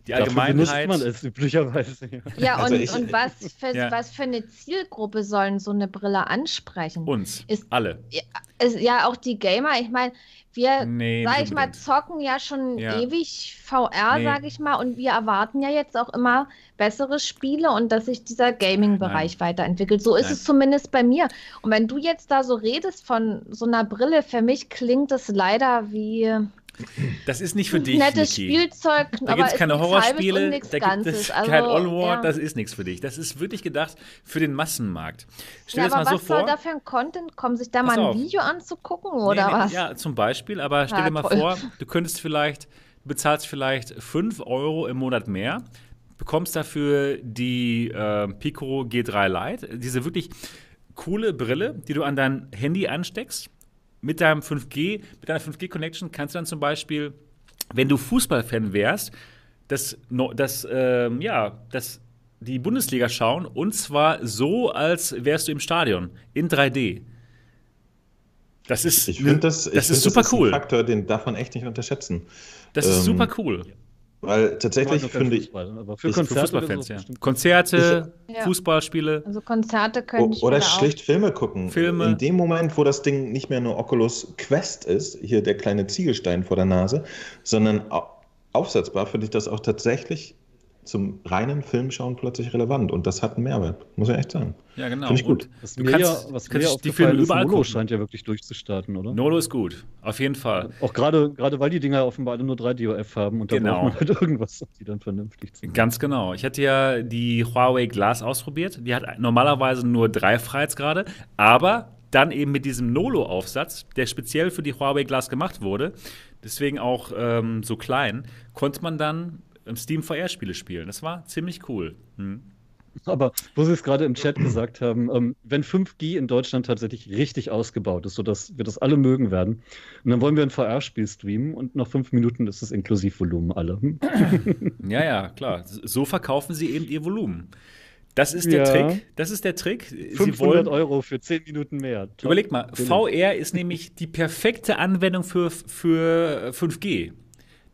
die Allgemeinheit. man es üblicherweise. Ja, ja also und, ich, und was, für, ja. was für eine Zielgruppe sollen so eine Brille ansprechen? Uns. Ist, alle. Ja, ist, ja, auch die Gamer. Ich meine, wir, nee, sag ich mal, zocken ja schon ja. ewig VR, nee. sag ich mal, und wir erwarten ja jetzt auch immer bessere Spiele und dass sich dieser Gaming-Bereich weiterentwickelt. So ist Nein. es zumindest bei mir. Und wenn du jetzt da so redest von so einer Brille, für mich klingt es leider wie das ist nicht für dich. Nettes Niki. Spielzeug, da gibt es keine Horrorspiele, da gibt es also, kein Onward, ja. das ist nichts für dich. Das ist wirklich gedacht für den Massenmarkt. Stell ja, dir das mal so vor. Was soll da für ein Content kommen, sich da mal ein Video anzugucken oder nee, nee, was? Ja, zum Beispiel, aber stell ja, dir mal toll. vor, du könntest vielleicht, du bezahlst vielleicht 5 Euro im Monat mehr, bekommst dafür die äh, Pico G3 Lite, diese wirklich coole Brille, die du an dein Handy ansteckst mit deinem 5G, mit deiner 5G-Connection kannst du dann zum Beispiel, wenn du Fußballfan wärst, das, das, ähm, ja, das, die Bundesliga schauen und zwar so, als wärst du im Stadion in 3D. Das ist, ich finde das, das ist super das ist cool. Ein Faktor, den darf man echt nicht unterschätzen. Das ist ähm, super cool. Weil tatsächlich finde ich. Aber für, Konzerte für Fußballfans, ja. Konzerte, ich, Fußballspiele. Also Konzerte können ich Oder schlicht auch. Filme gucken. Filme. In dem Moment, wo das Ding nicht mehr nur Oculus Quest ist, hier der kleine Ziegelstein vor der Nase, sondern aufsetzbar, finde ich das auch tatsächlich zum reinen Filmschauen plötzlich relevant und das hat einen Mehrwert, muss ich echt sagen. Ja, genau. Finde ich gut. was du mir kannst, ja, was mir ja die Filme ist, überall Nolo gucken. scheint ja wirklich durchzustarten, oder? Nolo ist gut, auf jeden Fall. Auch gerade, gerade weil die Dinger offenbar alle nur 3 DOF haben und da genau. braucht man halt irgendwas, um die dann vernünftig zu machen. Ganz genau. Ich hatte ja die Huawei Glass ausprobiert. Die hat normalerweise nur drei Freiheitsgrade, aber dann eben mit diesem Nolo-Aufsatz, der speziell für die Huawei Glass gemacht wurde, deswegen auch ähm, so klein, konnte man dann Steam VR-Spiele spielen. Das war ziemlich cool. Hm. Aber wo Sie es gerade im Chat gesagt haben, ähm, wenn 5G in Deutschland tatsächlich richtig ausgebaut ist, sodass wir das alle mögen werden, und dann wollen wir ein VR-Spiel streamen und nach fünf Minuten ist es Inklusivvolumen alle. [CLEARS THROAT] Ja, ja, klar. So verkaufen Sie eben Ihr Volumen. Das ist der ja. Trick. Das ist der Trick. Sie 500 wollen, Euro für 10 Minuten mehr. Top. Überleg mal, VR ist nämlich die perfekte Anwendung für, für 5G.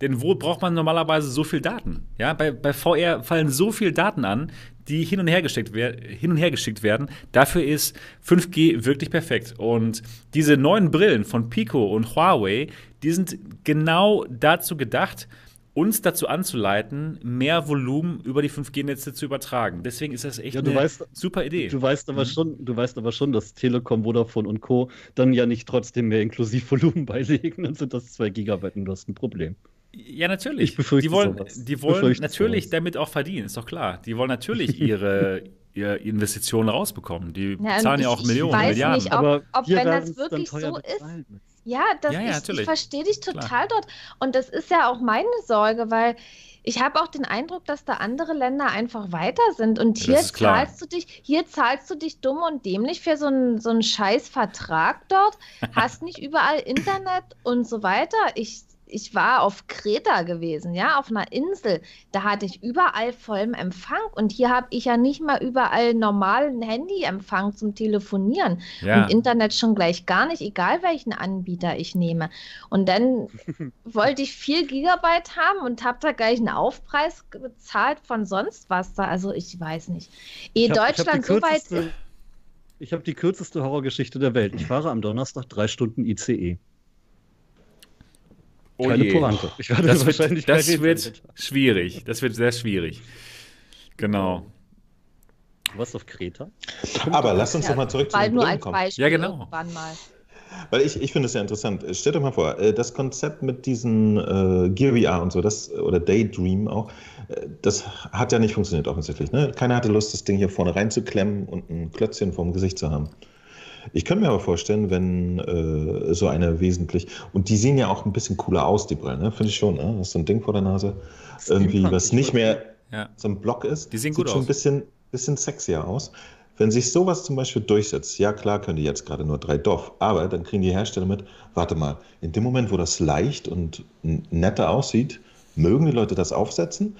Denn wo braucht man normalerweise so viel Daten? Ja, bei, bei VR fallen so viele Daten an, die hin und, her geschickt hin und her geschickt werden. Dafür ist 5G wirklich perfekt. Und diese neuen Brillen von Pico und Huawei, die sind genau dazu gedacht, uns dazu anzuleiten, mehr Volumen über die 5G-Netze zu übertragen. Deswegen ist das echt ja, eine weißt, super Idee. Du weißt, aber mhm. schon, du weißt aber schon, dass Telekom, Vodafone und Co. dann ja nicht trotzdem mehr Inklusivvolumen [LAUGHS] beilegen, dann sind das 2 Gigabyte und du hast ein Problem. Ja, natürlich. Ich befürchte die wollen, sowas. Die wollen natürlich sowas. damit auch verdienen, ist doch klar. Die wollen natürlich [LAUGHS] ihre, ihre Investitionen rausbekommen. Die ja, zahlen ja auch Millionen, weiß Milliarden. Nicht, ob, Aber ob wenn das wirklich so ist. Ja, das ja, ja, ich, ich verstehe dich total klar. dort. Und das ist ja auch meine Sorge, weil ich habe auch den Eindruck, dass da andere Länder einfach weiter sind. Und hier zahlst du dich, hier zahlst du dich dumm und dämlich für so einen, so einen scheiß Vertrag dort, [LAUGHS] hast nicht überall Internet und so weiter. Ich ich war auf Kreta gewesen, ja, auf einer Insel. Da hatte ich überall vollen Empfang und hier habe ich ja nicht mal überall normalen Handyempfang zum Telefonieren ja. und Internet schon gleich gar nicht, egal welchen Anbieter ich nehme. Und dann [LAUGHS] wollte ich 4 Gigabyte haben und habe da gleich einen Aufpreis bezahlt von sonst was da. Also ich weiß nicht. Ehe hab, Deutschland so weit. Ich habe die kürzeste Horrorgeschichte der Welt. Ich fahre am Donnerstag drei Stunden ICE. Oh Keine je. Pointe. Ich werde das, wahrscheinlich das wird schwierig. Das wird sehr schwierig. Genau. Was auf Kreta? Aber lass uns ja, doch mal zurück zu den nur als Beispiel Ja, genau. Mal. Weil ich, ich finde es ja interessant. Stellt euch mal vor, äh, das Konzept mit diesen äh, Gear VR und so, das, oder Daydream auch, äh, das hat ja nicht funktioniert offensichtlich. Ne? Keiner hatte Lust, das Ding hier vorne reinzuklemmen und ein Klötzchen vorm Gesicht zu haben. Ich könnte mir aber vorstellen, wenn äh, so eine wesentlich, und die sehen ja auch ein bisschen cooler aus, die Brillen, ne? finde ich schon. Ne? Das ist so ein Ding vor der Nase, irgendwie, was nicht mehr ja. so ein Block ist. Die sehen Sieht gut schon aus. ein bisschen, bisschen sexier aus. Wenn sich sowas zum Beispiel durchsetzt, ja klar können die jetzt gerade nur drei DOF, aber dann kriegen die Hersteller mit, warte mal, in dem Moment, wo das leicht und netter aussieht, mögen die Leute das aufsetzen,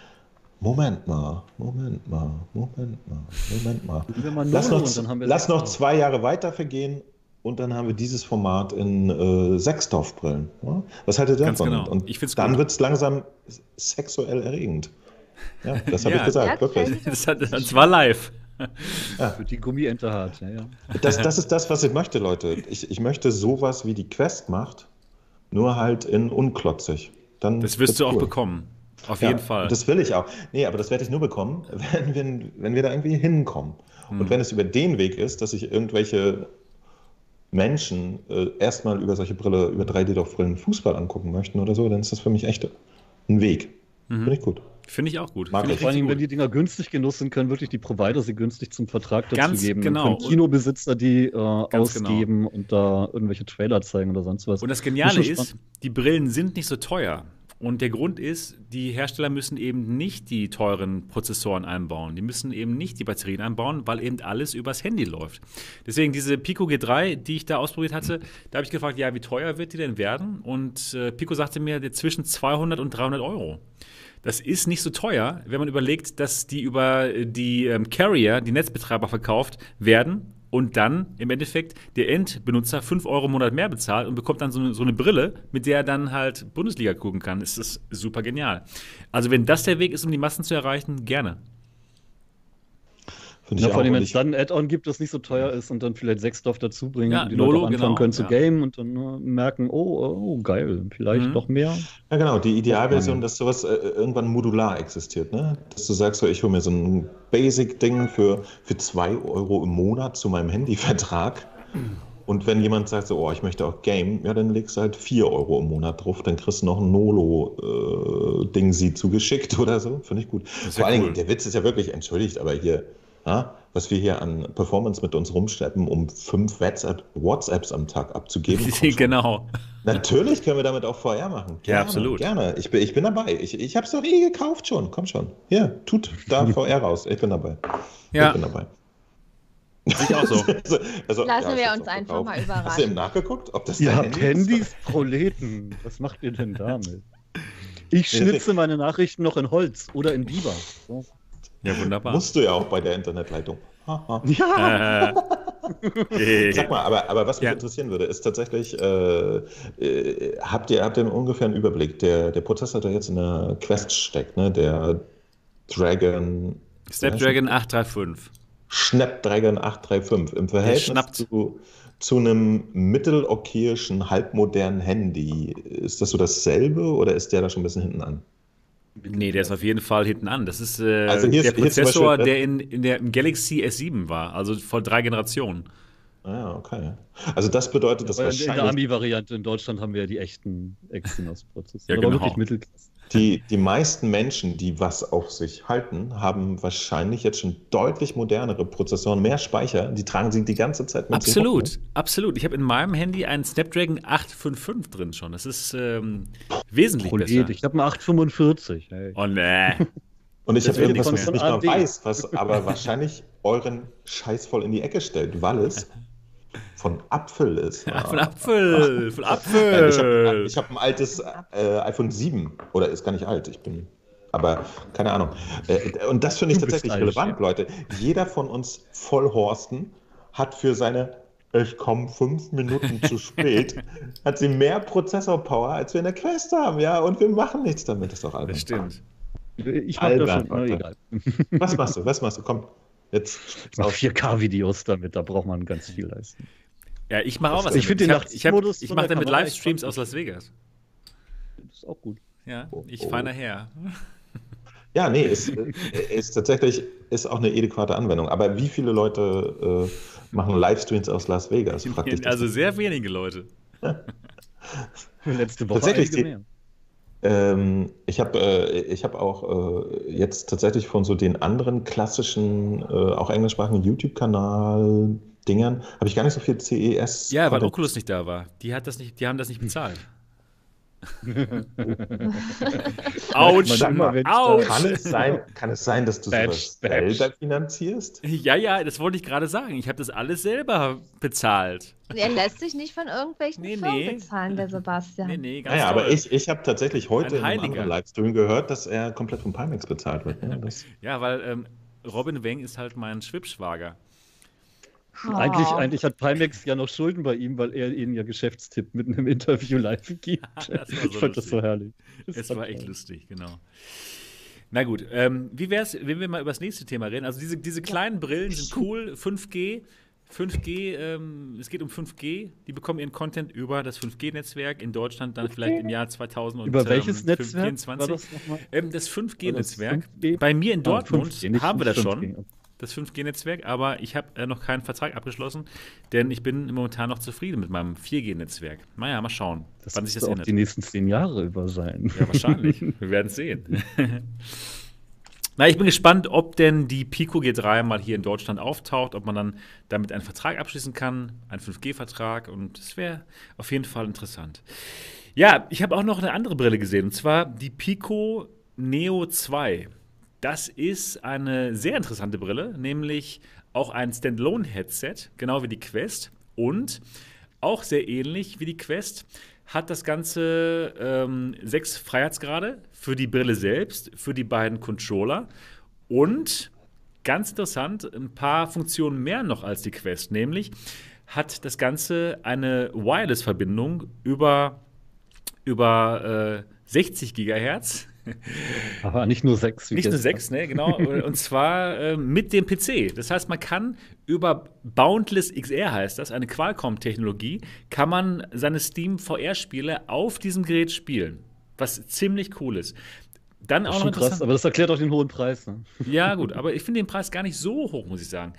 Moment mal, Moment mal, Moment mal, Moment mal. Lass noch, lass noch zwei Jahre weiter vergehen und dann haben wir dieses Format in äh, Sechsdorfbrillen. Ja? Was haltet ihr davon? Genau. Und dann wird es langsam sexuell erregend. Ja, [LAUGHS] das habe ja, ich gesagt, wirklich. Das, hat, das war live. Ja. Wird die Gummiente hart, ja, ja. Das, das ist das, was ich möchte, Leute. Ich, ich möchte sowas, wie die Quest macht, nur halt in unklotzig. Dann das wirst du cool. auch bekommen. Auf ja, jeden Fall. Das will ich auch. Nee, aber das werde ich nur bekommen, [LAUGHS] wenn, wenn, wenn wir da irgendwie hinkommen. Hm. Und wenn es über den Weg ist, dass ich irgendwelche Menschen äh, erstmal über solche Brille, über 3D-Brillen Fußball angucken möchten oder so, dann ist das für mich echt ein Weg. Mhm. Finde ich gut. Finde ich auch gut. Mag ich. Vor allem, wenn die Dinger günstig genug sind, können wirklich die Provider sie günstig zum Vertrag dazu Ganz geben. Genau. Können Kinobesitzer die äh, genau. ausgeben genau. und da irgendwelche Trailer zeigen oder sonst was. Und das Geniale ist, die Brillen sind nicht so teuer. Und der Grund ist, die Hersteller müssen eben nicht die teuren Prozessoren einbauen. Die müssen eben nicht die Batterien einbauen, weil eben alles übers Handy läuft. Deswegen diese Pico G3, die ich da ausprobiert hatte, da habe ich gefragt, ja, wie teuer wird die denn werden? Und äh, Pico sagte mir, zwischen 200 und 300 Euro. Das ist nicht so teuer, wenn man überlegt, dass die über die ähm, Carrier, die Netzbetreiber verkauft werden und dann im Endeffekt der Endbenutzer 5 Euro im Monat mehr bezahlt und bekommt dann so eine, so eine, Brille, mit der er dann halt Bundesliga gucken kann. Ist das super genial. Also wenn das der Weg ist, um die Massen zu erreichen, gerne. Ja, vor allem, wenn es dann ein Add-on gibt, das nicht so teuer ist und dann vielleicht sechs Stoff dazu bringen, ja, die Nolo, Leute anfangen genau, können zu ja. gamen und dann uh, merken, oh, oh, geil, vielleicht mhm. noch mehr. Ja, genau, die Idealversion, dass sowas äh, irgendwann modular existiert, ne? Dass du sagst, so, ich hole mir so ein Basic-Ding für, für zwei Euro im Monat zu meinem Handyvertrag. Und wenn jemand sagt, so, oh, ich möchte auch Game, ja, dann legst du halt 4 Euro im Monat drauf, dann kriegst du noch ein Nolo-Ding äh, sie zugeschickt [LAUGHS] oder so. Finde ich gut. Vor allen Dingen, der Witz ist ja wirklich, entschuldigt, aber hier, ja, was wir hier an Performance mit uns rumschleppen, um fünf WhatsApp, WhatsApps am Tag abzugeben. [LAUGHS] genau. Natürlich können wir damit auch VR machen. Gerne, ja, absolut. Gerne. Ich bin, ich bin dabei. Ich, ich habe es doch eh gekauft schon. Komm schon. Hier, tut da [LAUGHS] VR raus. Ich bin dabei. Ja. Ich bin dabei. Ich auch so. [LAUGHS] also, also, Lassen ja, wir uns einfach gekauft. mal überraschen. Hast du eben nachgeguckt, ob das Ihr habt Handy Handys, Proleten. Was macht ihr denn damit? Ich schnitze meine Nachrichten noch in Holz oder in Biber. So. Ja, wunderbar. Musst du ja auch bei der Internetleitung. [LAUGHS] ja. [LAUGHS] Sag mal, aber, aber was mich ja. interessieren würde, ist tatsächlich, äh, äh, habt, ihr, habt ihr ungefähr einen Überblick? Der, der Prozessor, der jetzt in der Quest steckt, ne? der Dragon. Snapdragon 835. Snapdragon 835. Im Verhältnis zu, zu einem mittelokayischen, halbmodernen Handy, ist das so dasselbe oder ist der da schon ein bisschen hinten an? Nee, der ist auf jeden Fall hinten an. Das ist äh, also der ist, Prozessor, Beispiel, der in, in der im Galaxy S7 war, also vor drei Generationen. Ah, okay. Also das bedeutet, dass wahrscheinlich... In der Ami-Variante in Deutschland haben wir ja die echten Exynos-Prozessoren. ja, genau. wirklich Mittelklasse. Die, die meisten Menschen, die was auf sich halten, haben wahrscheinlich jetzt schon deutlich modernere Prozessoren, mehr Speicher. Die tragen sie die ganze Zeit mit Absolut, sich absolut. Ich habe in meinem Handy einen Snapdragon 855 drin schon. Das ist ähm, wesentlich Prolet. besser. Ich habe einen 845. Hey. Oh ne. Und ich habe etwas, was ich nicht mal weiß, was aber wahrscheinlich euren Scheiß voll in die Ecke stellt, weil es [LAUGHS] von Apfel ist. Ja, [LAUGHS] von Apfel, von Apfel. Ich habe hab ein altes äh, iPhone 7 oder ist gar nicht alt. Ich bin, aber keine Ahnung. Äh, und das finde ich tatsächlich relevant, ja. Leute. Jeder von uns Vollhorsten hat für seine ich komme fünf Minuten zu spät, [LAUGHS] hat sie mehr Prozessorpower, als wir in der Quest haben, ja, und wir machen nichts damit, das ist doch albern. Das stimmt. Ich mache das schon, egal. Was machst du, was machst du, komm, jetzt. Ich mache 4K-Videos damit, da braucht man ganz viel leisten. Ja, ich mache auch was. Ich finde den Ich, hab, ich, ich mache damit Livestreams aus Las Vegas. Das ist auch gut. Ja, ich oh. fahre nachher. Ja, nee, [LAUGHS] ist, äh, ist tatsächlich ist auch eine adäquate Anwendung. Aber wie viele Leute äh, machen Livestreams aus Las Vegas? Also sehr wenige Leute. Letzte Woche tatsächlich mehr. Ähm, ich habe äh, hab auch äh, jetzt tatsächlich von so den anderen klassischen, äh, auch englischsprachigen YouTube-Kanal Dingern habe ich gar nicht so viel CES. Ja, weil Oculus nicht da war. Die, hat das nicht, die haben das nicht bezahlt. Autsch, mal, Autsch. Kann, es sein, kann es sein, dass du sowas selber finanzierst? Ja, ja, das wollte ich gerade sagen. Ich habe das alles selber bezahlt. Er lässt sich nicht von irgendwelchen nee, Firmen nee. bezahlen, der Sebastian. Nee, nee, ganz naja, aber ich, ich habe tatsächlich heute in einem anderen Livestream gehört, dass er komplett von Pimax bezahlt wird. Ja, ja weil ähm, Robin Weng ist halt mein Schwibschwager. Oh. Eigentlich, eigentlich hat Pimax ja noch Schulden bei ihm, weil er ihnen ja Geschäftstipp mitten im Interview live gibt. [LAUGHS] so ich fand lustig. das so herrlich. Das es war echt lustig, genau. Na gut, ähm, wie wäre es, wenn wir mal über das nächste Thema reden? Also diese, diese kleinen Brillen sind cool, 5G. 5G, ähm, es geht um 5G. Die bekommen ihren Content über das 5G-Netzwerk in Deutschland dann vielleicht im Jahr 2000 Über welches Netzwerk? War das, ähm, das 5G-Netzwerk. Bei mir in Dortmund ah, 5G, haben wir das 5G. Das 5G-Netzwerk, aber ich habe äh, noch keinen Vertrag abgeschlossen, denn ich bin momentan noch zufrieden mit meinem 4G-Netzwerk. Naja, mal schauen, das wann sich das ändert. die nächsten zehn Jahre über sein. Ja, wahrscheinlich. [LAUGHS] Wir werden es sehen. Na, ich bin gespannt, ob denn die Pico G3 mal hier in Deutschland auftaucht, ob man dann damit einen Vertrag abschließen kann, einen 5G-Vertrag und das wäre auf jeden Fall interessant. Ja, ich habe auch noch eine andere Brille gesehen und zwar die Pico Neo 2. Das ist eine sehr interessante Brille, nämlich auch ein Standalone-Headset, genau wie die Quest. Und auch sehr ähnlich wie die Quest hat das Ganze ähm, sechs Freiheitsgrade für die Brille selbst, für die beiden Controller und ganz interessant, ein paar Funktionen mehr noch als die Quest, nämlich hat das Ganze eine Wireless-Verbindung über, über äh, 60 Gigahertz [LAUGHS] aber nicht nur sechs. Nicht nur sechs, ne, genau. Und zwar äh, mit dem PC. Das heißt, man kann über Boundless XR heißt das, eine Qualcomm-Technologie, kann man seine Steam VR-Spiele auf diesem Gerät spielen. Was ziemlich cool ist. Dann das auch noch krass, aber das erklärt auch den hohen Preis. Ne? Ja, [LAUGHS] gut, aber ich finde den Preis gar nicht so hoch, muss ich sagen.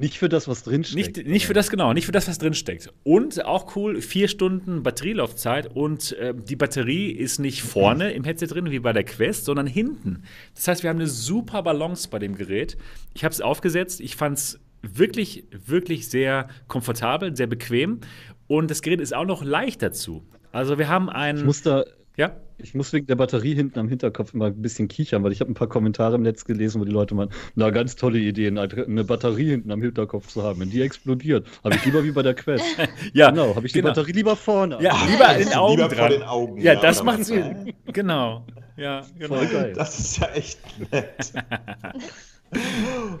Nicht für das, was drinsteckt. Nicht, nicht für das, genau, nicht für das, was drinsteckt. Und auch cool, vier Stunden Batterielaufzeit und äh, die Batterie ist nicht vorne im Headset drin, wie bei der Quest, sondern hinten. Das heißt, wir haben eine super Balance bei dem Gerät. Ich habe es aufgesetzt, ich fand es wirklich, wirklich sehr komfortabel, sehr bequem und das Gerät ist auch noch leicht dazu. Also wir haben ein. Ich muss da ja. Ich muss wegen der Batterie hinten am Hinterkopf immer ein bisschen kichern, weil ich habe ein paar Kommentare im Netz gelesen, wo die Leute meinen, na, ganz tolle Idee, eine Batterie hinten am Hinterkopf zu haben. Wenn die explodiert, habe ich lieber wie bei der Quest. [LAUGHS] ja, genau, habe ich die genau. Batterie lieber vorne. Ja, lieber in den Augen lieber dran. den Augen. Ja, ja das macht Sinn. genau. Ja, genau. Voll geil. Das ist ja echt nett. [LAUGHS]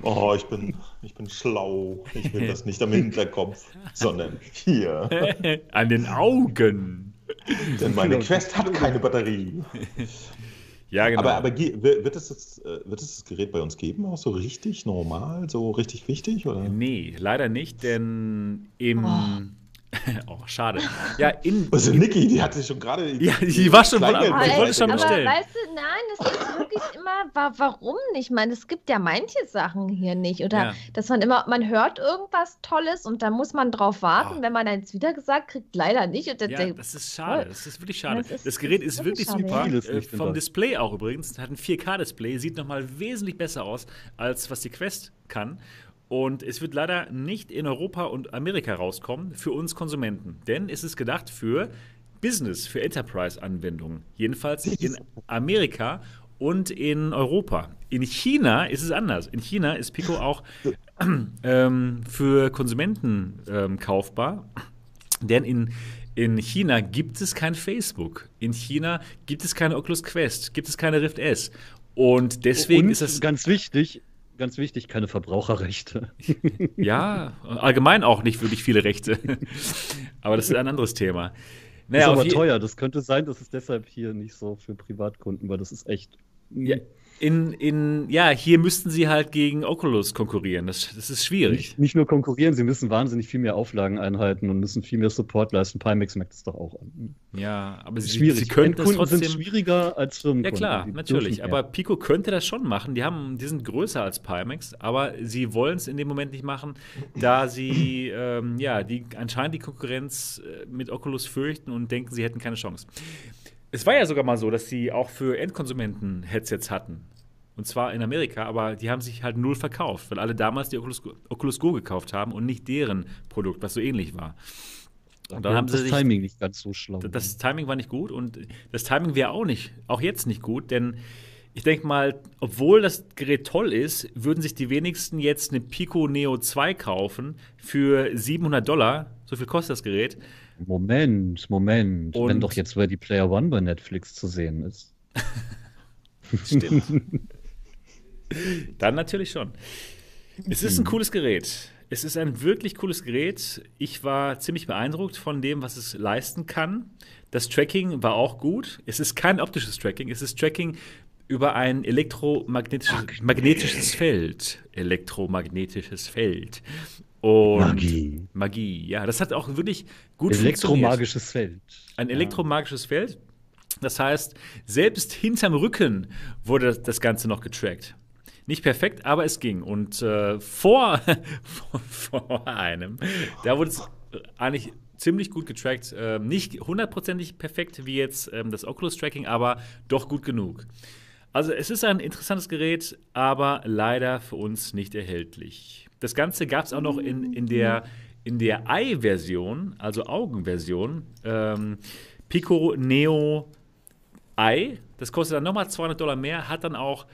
Oh, ich bin, ich bin schlau. Ich will das nicht am Hinterkopf, sondern hier. [LAUGHS] An den Augen. Denn meine Quest hat keine Batterie. [LAUGHS] Ja, genau. Aber, aber wird, es das, äh, wird es das Gerät bei uns geben, auch so richtig normal, so richtig wichtig? Oder? Nee, leider nicht, denn im, oh. [LAUGHS] oh, schade. Ja, in, also Niki, die hat sich schon gerade. Ja, die war schon voll ab. Ich wollte schon bestellen. Aber weißt du, nein, das ist wirklich immer, warum nicht? Ich meine, es gibt ja manche Sachen hier nicht. Oder ja. dass man immer, man hört irgendwas Tolles und dann muss man drauf warten. Oh. Wenn man dann jetzt wieder gesagt kriegt, leider nicht. Und ja, denkt, das ist schade. Das ist wirklich schade. Das, ist, das Gerät ist wirklich, wirklich super. Äh, vom Display auch übrigens. Hat ein 4K-Display, sieht nochmal wesentlich besser aus, als was die Quest kann. Und es wird leider nicht in Europa und Amerika rauskommen für uns Konsumenten. Denn es ist gedacht für Business, für Enterprise-Anwendungen. Jedenfalls in Amerika und in Europa. In China ist es anders. In China ist Pico auch [CLEARS THROAT] ähm, für Konsumenten ähm, kaufbar. Denn in, in China gibt es kein Facebook. In China gibt es keine Oculus Quest, gibt es keine Rift S. Und deswegen und ist es. Ganz wichtig, ganz wichtig, keine Verbraucherrechte. [LAUGHS] ja, allgemein auch nicht wirklich viele Rechte. aber das ist ein anderes Thema. Naja, ist aber teuer. Das könnte sein, dass es deshalb hier nicht so für Privatkunden, weil das ist echt. Ja, in, in, ja, hier müssten sie halt gegen Oculus konkurrieren. Das, das ist schwierig. Nicht, nicht, nur konkurrieren, sie müssen wahnsinnig viel mehr Auflagen einhalten und müssen viel mehr Support leisten. Pimax merkt das doch auch an. Ja, aber sie, schwierig. sie können das trotzdem. sind schwieriger als Firmenkunden. Ja, klar, natürlich. Aber Pico könnte das schon machen. Die, haben, die sind größer als Pimax, aber sie wollen es in dem Moment nicht machen, da sie ähm, ja, die, anscheinend die Konkurrenz äh, mit Oculus fürchten und denken, sie hätten keine Chance. Es war ja sogar mal so, dass sie auch für Endkonsumenten Headsets hatten. Und zwar in Amerika, aber die haben sich halt null verkauft, weil alle damals die Oculus, Oculus Go gekauft haben und nicht deren Produkt, was so ähnlich war. Und dann ja, haben das sie das Timing nicht ganz so schlau. Das Timing war nicht gut und das Timing wäre auch nicht, auch jetzt nicht gut, denn ich denke mal, obwohl das Gerät toll ist, würden sich die wenigsten jetzt eine Pico Neo 2 kaufen für 700 Dollar. So viel kostet das Gerät. Moment, Moment. Und Wenn doch jetzt Ready Player One bei Netflix zu sehen ist. [LAUGHS] Stimmt. Dann natürlich schon. Es ist ein cooles Gerät. Es ist ein wirklich cooles Gerät. Ich war ziemlich beeindruckt von dem, was es leisten kann. Das Tracking war auch gut. Es ist kein optisches Tracking, es ist Tracking über ein elektromagnetisches magnetisches Feld. Elektromagnetisches Feld. Und Magie. Magie, ja. Das hat auch wirklich gut Elektromagisches Feld. Ein elektromagisches Feld. Das heißt, selbst hinterm Rücken wurde das Ganze noch getrackt. Nicht perfekt, aber es ging. Und äh, vor, [LAUGHS] vor, einem, da wurde es eigentlich ziemlich gut getrackt. Äh, nicht hundertprozentig perfekt wie jetzt ähm, das Oculus-Tracking, aber doch gut genug. Also es ist ein interessantes Gerät, aber leider für uns nicht erhältlich. Das Ganze gab es auch noch in, in der, in der Eye-Version, also Augenversion. Ähm, Pico Neo Eye, das kostet dann nochmal 200 Dollar mehr, hat dann auch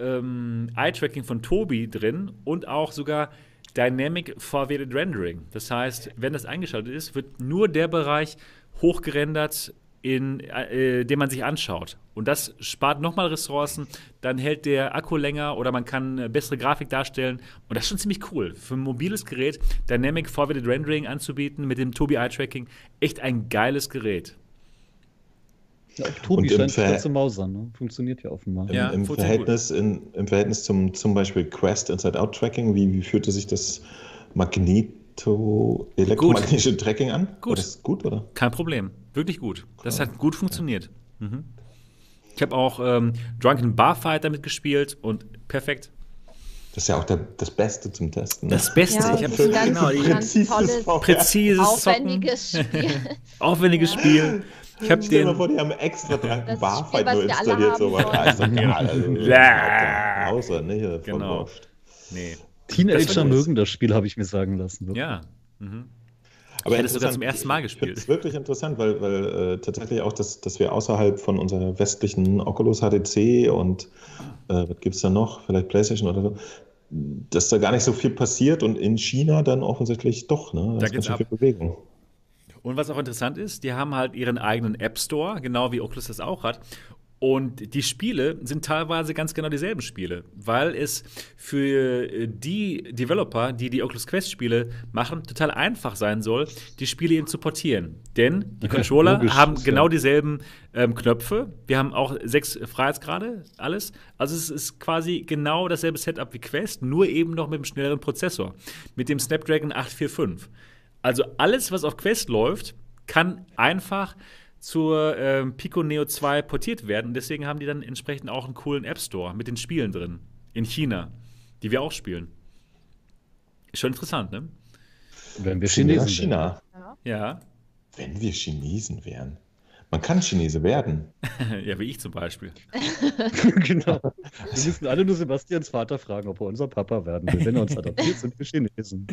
ähm, Eye-Tracking von Tobi drin und auch sogar Dynamic Forwarded Rendering. Das heißt, wenn das eingeschaltet ist, wird nur der Bereich hochgerendert, in, äh, den man sich anschaut. Und das spart nochmal Ressourcen, dann hält der Akku länger oder man kann äh, bessere Grafik darstellen. Und das ist schon ziemlich cool. Für ein mobiles Gerät Dynamic Forwarded Rendering anzubieten mit dem Tobi Eye Tracking, echt ein geiles Gerät. Ja, auch Tobi scheint Ver zu mausern, ne? funktioniert ja offenbar. Im, ja, im Verhältnis, in, im Verhältnis zum zum Beispiel Quest Inside-Out-Tracking, wie, wie führte sich das Magneto elektromagnetische Tracking an? Gut. War das gut, oder? Kein Problem. Wirklich gut. Das hat gut funktioniert. Mhm. Ich habe auch ähm, Drunken Barfighter mitgespielt und perfekt. Das ist ja auch der, das Beste zum Testen. Ne? Das Beste. Ja, ich habe genau, präzises, tolles, präzises aufwendiges Spiel. [LAUGHS] aufwendiges ja. Spiel. Ich habe den. Mal vor, die haben extra Drunken Barfight nur installiert. So was. Also, [LAUGHS] ja, also, ne? Genau. Nee. Teenager mögen das Spiel, habe ich mir sagen lassen. Ja. Mhm. Aber ich hätte es sogar zum ersten Mal gespielt. Das ist wirklich interessant, weil, weil äh, tatsächlich auch, dass, dass wir außerhalb von unserer westlichen Oculus HTC und äh, was gibt es da noch, vielleicht PlayStation oder so, dass da gar nicht so viel passiert und in China dann offensichtlich doch, ne? Da, da gibt es viel Bewegung. Und was auch interessant ist, die haben halt ihren eigenen App Store, genau wie Oculus das auch hat. Und die Spiele sind teilweise ganz genau dieselben Spiele, weil es für äh, die Developer, die die Oculus Quest Spiele machen, total einfach sein soll, die Spiele eben zu portieren. Denn die Controller Logisch, haben genau dieselben ähm, Knöpfe. Wir haben auch sechs Freiheitsgrade, alles. Also es ist quasi genau dasselbe Setup wie Quest, nur eben noch mit einem schnelleren Prozessor, mit dem Snapdragon 845. Also alles, was auf Quest läuft, kann einfach zur ähm, Pico Neo 2 portiert werden. Und deswegen haben die dann entsprechend auch einen coolen App Store mit den Spielen drin. In China, die wir auch spielen. Ist schon interessant, ne? Wenn wir Chinesen China. Ja. Wenn wir Chinesen wären. Man kann Chinese werden. [LAUGHS] ja, wie ich zum Beispiel. [LAUGHS] genau. Wir müssen alle nur Sebastians Vater fragen, ob er unser Papa werden will. Wenn er uns adoptiert, sind wir Chinesen.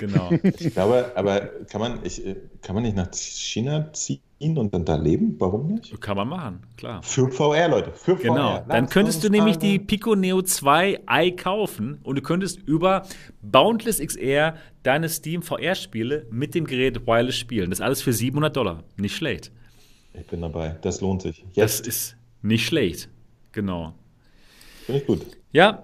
Genau. Ich glaube, aber kann man, ich, kann man nicht nach China ziehen und dann da leben? Warum nicht? Kann man machen, klar. Für VR, Leute. Für genau. VR. Dann könntest du nämlich die Pico Neo 2 i kaufen und du könntest über Boundless XR deine Steam VR-Spiele mit dem Gerät wireless spielen. Das alles für 700 Dollar. Nicht schlecht. Ich bin dabei. Das lohnt sich. Jetzt. Das ist nicht schlecht. Genau. Finde ich gut. Ja.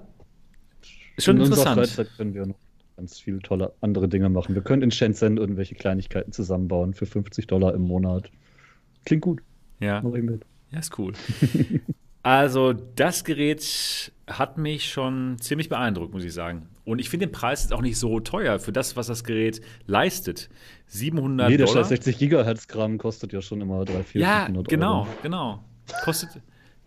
Ist schon in interessant. In unserer Freizeit können wir noch ganz viele tolle andere Dinge machen. Wir können in Shenzhen irgendwelche Kleinigkeiten zusammenbauen für 50 Dollar im Monat. Klingt gut. Ja. Ja, ist cool. [LAUGHS] also, das Gerät hat mich schon ziemlich beeindruckt, muss ich sagen. Und ich finde den Preis jetzt auch nicht so teuer für das, was das Gerät leistet. 700 nee, der Dollar. 60 Gigahertz Gramm kostet ja schon immer 3, 4, ja, 500 genau, Euro. genau. Kostet,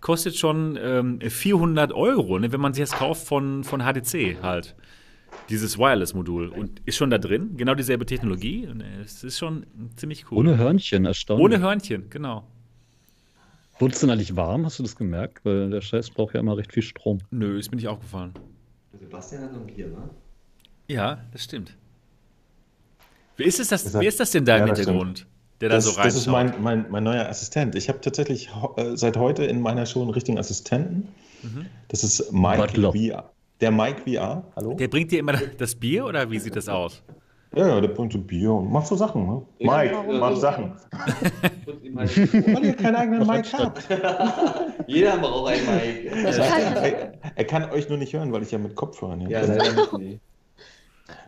kostet schon ähm, 400 Euro, ne, wenn man sich das kauft von, von HTC halt. Dieses Wireless-Modul. Und ist schon da drin, genau dieselbe Technologie. Und es ist schon ziemlich cool. Ohne Hörnchen, erstaunlich. Ohne Hörnchen, genau. Wurde es denn eigentlich warm? Hast du das gemerkt? Weil der Scheiß braucht ja immer recht viel Strom. Nö, ist mir nicht aufgefallen. Sebastian hat noch ein Bier, ne? Ja, das stimmt. Wer ist, das, wer ist das denn da im Hintergrund? Stimmt. Der da das, so reinschaut? Das ist mein, mein, mein neuer Assistent. Ich habe tatsächlich äh, seit heute in meiner Show einen richtigen Assistenten. Mhm. Das ist Mike VR. Der Mike VR, hallo? Der bringt dir immer das Bier oder wie sieht das aus? Ja, ja, der bringt so Bier und macht so Sachen. Ne? Mike, macht Sachen. [LAUGHS] Weil ihr keinen eigenen Mike habt. Jeder braucht einen Mike. Er, er, kann euch nur nicht hören, weil ich ja mit Kopfhörern hier Ja, leider nicht. Nee.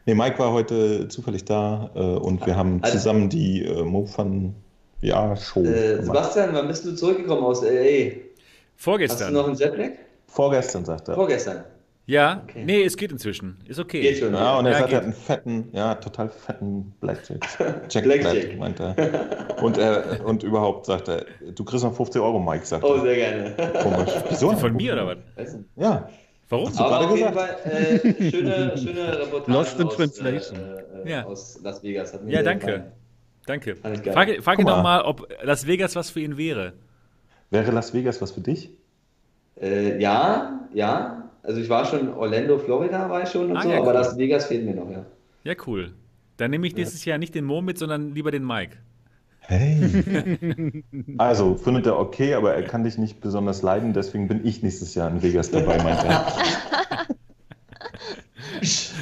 nee, Mike war heute zufällig da äh, und wir haben also, zusammen die äh, Mofan VR-Show äh, Sebastian, wann bist du zurückgekommen aus L.A.? Vorgestern. Hast du noch einen Jetlag? Vorgestern, sagt er. Vorgestern. Ja, Okay. nee, es geht inzwischen. Ist okay. Geht schon. Ja, und er Ja, sagt, er hat einen fetten, ja, total fetten Blackjack. Jack [LAUGHS] Blackjack. Black, meint er. Und, er. und überhaupt sagt er, du kriegst noch 50 Euro, Mike, sagt Oh, er. sehr gerne. Komisch. [LAUGHS] Wieso? Von mir oder was? Ja. Warum? Hast du Aber gerade auf jeden gesagt? Fall äh, schöne, schöne Reportage Lost in aus, Translation. Äh, äh, Ja. aus Las Vegas. Hat mir Ja, danke. gefallen. Danke. Fand ich geil. Frag, frag ihn Guck doch mal. mal, ob Las Vegas was für ihn wäre. Wäre Las Vegas was für dich? Äh, ja, ja. Also ich war schon Orlando, Florida war ich schon und Ah, so, ja, aber cool. Las Vegas fehlt mir noch, ja. Ja, cool. Dann nehme ich nächstes Jahr nicht den Mo mit, sondern lieber den Mike. Hey. [LAUGHS] Also, findet er okay, aber er kann dich nicht besonders leiden, deswegen bin ich nächstes Jahr in Vegas dabei, meint er.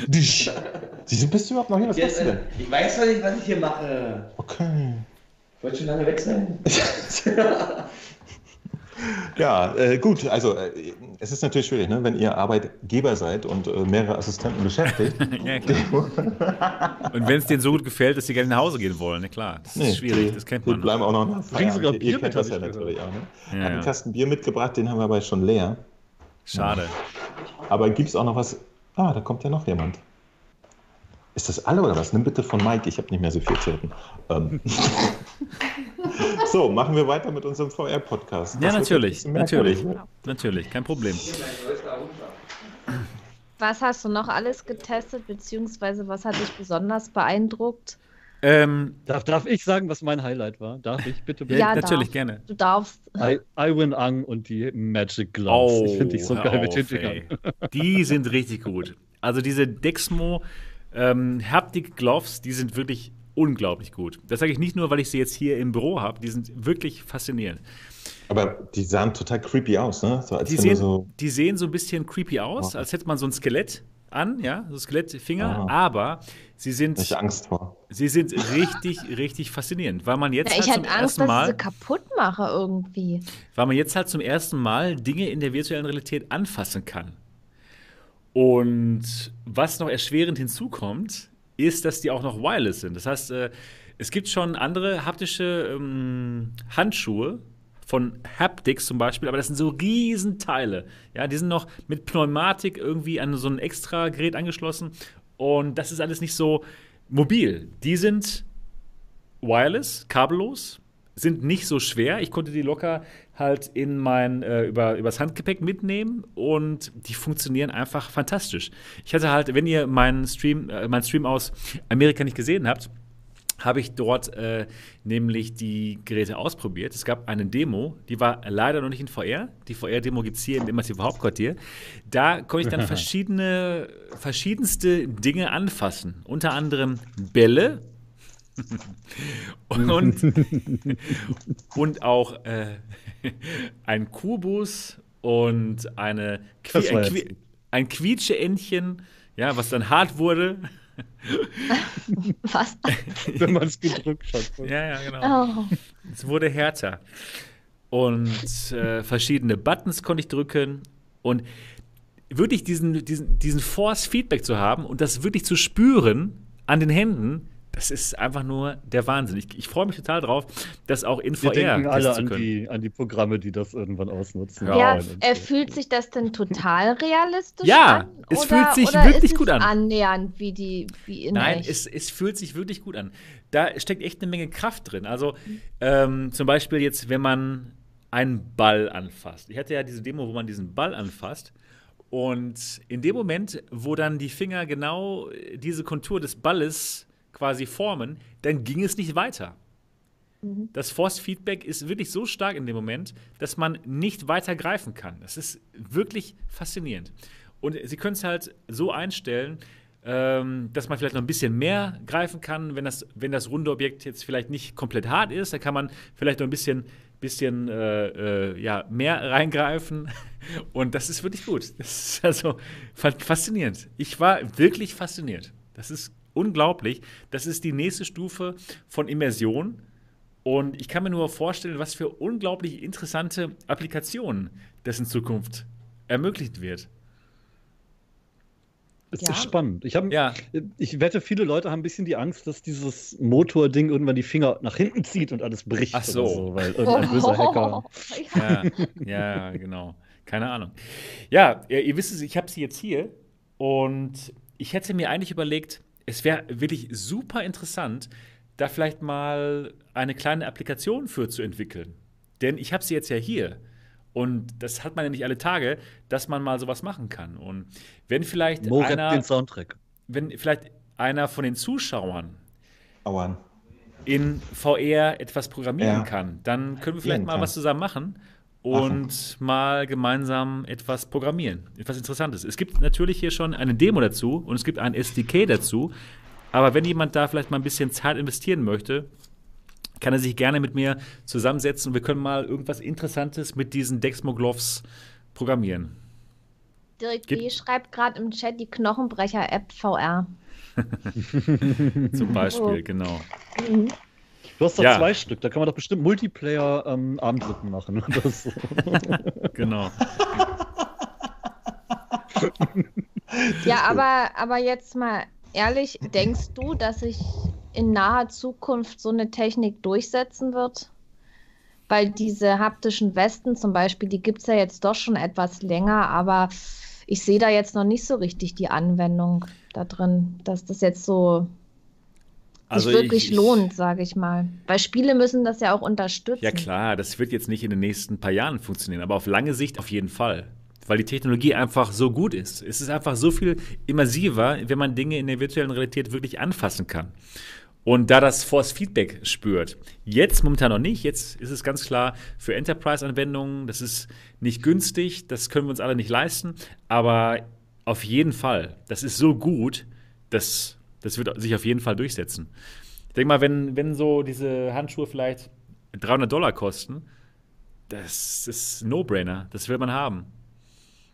Wieso bist du überhaupt noch hier? Was machst Jetzt, du äh, denn? ich weiß doch nicht, was ich hier mache. Okay. Ich wollte schon lange weg sein. [LAUGHS] Ja, äh, gut, also äh, es ist natürlich schwierig, ne? wenn ihr Arbeitgeber seid und äh, mehrere Assistenten beschäftigt. [LAUGHS] Ja, klar. Und wenn es denen so gut gefällt, dass sie gerne nach Hause gehen wollen, na klar, das ist Nee, schwierig, die, das kennt Die man. bleiben auch noch nach Bringen sogar. Bier Ihr kennt das ja ich natürlich auch. Ne? Ja, Hat einen. Kasten Bier mitgebracht, den haben wir aber schon leer. Schade. Aber gibt es auch noch was? Ah, da kommt ja noch jemand. Ist das alle oder was? Nimm bitte von Mike, ich habe nicht mehr so viel Zirpen. Ähm. [LAUGHS] [LAUGHS] so, machen wir weiter mit unserem VR-Podcast. Ja, natürlich, bisschen merkwürdig. natürlich, natürlich, kein Problem. Was hast du noch alles getestet, beziehungsweise was hat dich besonders beeindruckt? Ähm, Darf, darf ich sagen, was mein Highlight war? Darf ich bitte? bitte? Ja, natürlich darf. gerne. Du darfst. I, Iwin Ang und die Magic Gloves. ich finde die so geil mit auf, den Fingern. ey. Die sind richtig gut. Also diese Dexmo ähm, Haptic Gloves, die sind wirklich unglaublich gut. Das sage ich nicht nur, weil ich sie jetzt hier im Büro habe, die sind wirklich faszinierend. Aber die sahen total creepy aus, ne? So, als Die sehen, so. die sehen so ein bisschen creepy aus, Oh. als hätte man so ein Skelett an, ja, so Skelettfinger, Ah. aber sie sind, Ich Angst vor. sie sind richtig, [LAUGHS] richtig faszinierend, weil man jetzt Ja, halt ich zum hatte Angst, ersten dass ich Mal sie kaputt mache irgendwie. weil man jetzt halt zum ersten Mal Dinge in der virtuellen Realität anfassen kann. Und was noch erschwerend hinzukommt, ist, dass die auch noch wireless sind. Das heißt, äh, es gibt schon andere haptische ähm, Handschuhe von Haptics zum Beispiel, aber das sind so Riesenteile. Ja, die sind noch mit Pneumatik irgendwie an so ein extra Gerät angeschlossen und das ist alles nicht so mobil. Die sind wireless, kabellos, sind nicht so schwer. Ich konnte die locker halt in mein äh, über übers Handgepäck mitnehmen und die funktionieren einfach fantastisch. Ich hatte halt, wenn ihr meinen Stream, äh, meinen Stream aus Amerika nicht gesehen habt, habe ich dort äh, nämlich die Geräte ausprobiert. Es gab eine Demo, die war leider noch nicht in VR. Die VR-Demo gibt es hier im Immersive Hauptquartier. Da konnte ich dann [LAUGHS] verschiedene, verschiedenste Dinge anfassen. Unter anderem Bälle. [LAUGHS] [LAUGHS] und, und auch äh, [LAUGHS] ein Kubus und eine Das ein, Qui ein Quietscheentchen, ja, was dann hart wurde. Was? [LAUGHS] wenn man es gedrückt hat. Ja, ja, genau. Oh. Es wurde härter. Und äh, verschiedene Buttons konnte ich drücken. Und wirklich diesen, diesen, diesen Force-Feedback zu haben und das wirklich zu spüren an den Händen, das ist einfach nur der Wahnsinn. Ich, ich freue mich total drauf, das auch in Wir VR denken alle testen an zu können. die, an die Programme, die das irgendwann ausnutzen. Ja, Ja, äh, fühlt sich das denn total realistisch Ja, an? es oder, fühlt sich oder wirklich ist gut es an. annähernd wie, die, wie in Nein, echt? es, es fühlt sich wirklich gut an. Da steckt echt eine Menge Kraft drin. Also ähm, zum Beispiel jetzt, wenn man einen Ball anfasst. Ich hatte ja diese Demo, wo man diesen Ball anfasst. Und in dem Moment, wo dann die Finger genau diese Kontur des Balles quasi formen, dann ging es nicht weiter. Das Force-Feedback ist wirklich so stark in dem Moment, dass man nicht weiter greifen kann. Das ist wirklich faszinierend. Und Sie können es halt so einstellen, ähm, dass man vielleicht noch ein bisschen mehr greifen kann. Wenn das, wenn das runde Objekt jetzt vielleicht nicht komplett hart ist, dann kann man vielleicht noch ein bisschen, bisschen äh, äh, ja, mehr reingreifen. [LAUGHS] Und das ist wirklich gut. Das ist also fa- faszinierend. Ich war wirklich fasziniert. Das ist unglaublich. Das ist die nächste Stufe von Immersion. Und ich kann mir nur vorstellen, was für unglaublich interessante Applikationen das in Zukunft ermöglicht wird. Es ja. ist spannend. Ich, hab, ja. ich wette, viele Leute haben ein bisschen die Angst, dass dieses Motording irgendwann die Finger nach hinten zieht und alles bricht. Ach so. so weil irgendein [LAUGHS] oh. böser Hacker. Ja. ja, genau. Keine Ahnung. Ja, ihr wisst es, ich habe sie jetzt hier und ich hätte mir eigentlich überlegt, es wäre wirklich super interessant, da vielleicht mal eine kleine Applikation für zu entwickeln. Denn ich habe sie jetzt ja hier. Und das hat man ja nicht alle Tage, dass man mal sowas machen kann. Und wenn vielleicht Mo einer, den Soundtrack. wenn vielleicht einer von den Zuschauern Auern. in VR etwas programmieren ja. kann, dann können wir vielleicht Jeden mal was zusammen machen und machen. mal gemeinsam etwas programmieren. Etwas Interessantes. Es gibt natürlich hier schon eine Demo dazu und es gibt ein SDK dazu. Aber wenn jemand da vielleicht mal ein bisschen Zeit investieren möchte, kann er sich gerne mit mir zusammensetzen und wir können mal irgendwas Interessantes mit diesen Dexmo Gloves programmieren. Dirk B. schreibt gerade im Chat die Knochenbrecher-App VR. [LAUGHS] Zum Beispiel, oh. genau. Mhm. Du hast doch ja. zwei Stück, da kann man doch bestimmt Multiplayer-Armdrücken ähm, machen. So. [LAUGHS] genau. [LAUGHS] ja, aber, aber jetzt mal ehrlich, denkst du, dass ich in naher Zukunft so eine Technik durchsetzen wird? Weil diese haptischen Westen zum Beispiel, die gibt es ja jetzt doch schon etwas länger, aber ich sehe da jetzt noch nicht so richtig die Anwendung da drin, dass das jetzt so also sich wirklich ich, lohnt, sage ich mal. Weil Spiele müssen das ja auch unterstützen. Ja klar, das wird jetzt nicht in den nächsten paar Jahren funktionieren, aber auf lange Sicht auf jeden Fall. Weil die Technologie einfach so gut ist. Es ist einfach so viel immersiver, wenn man Dinge in der virtuellen Realität wirklich anfassen kann und da das Force Feedback spürt. Jetzt momentan noch nicht. Jetzt ist es ganz klar für Enterprise-Anwendungen, das ist nicht günstig, das können wir uns alle nicht leisten, aber auf jeden Fall, das ist so gut, dass das wird sich auf jeden Fall durchsetzen. Ich denke mal, wenn, wenn so diese Handschuhe vielleicht 300 Dollar kosten, das ist No-Brainer, das will man haben.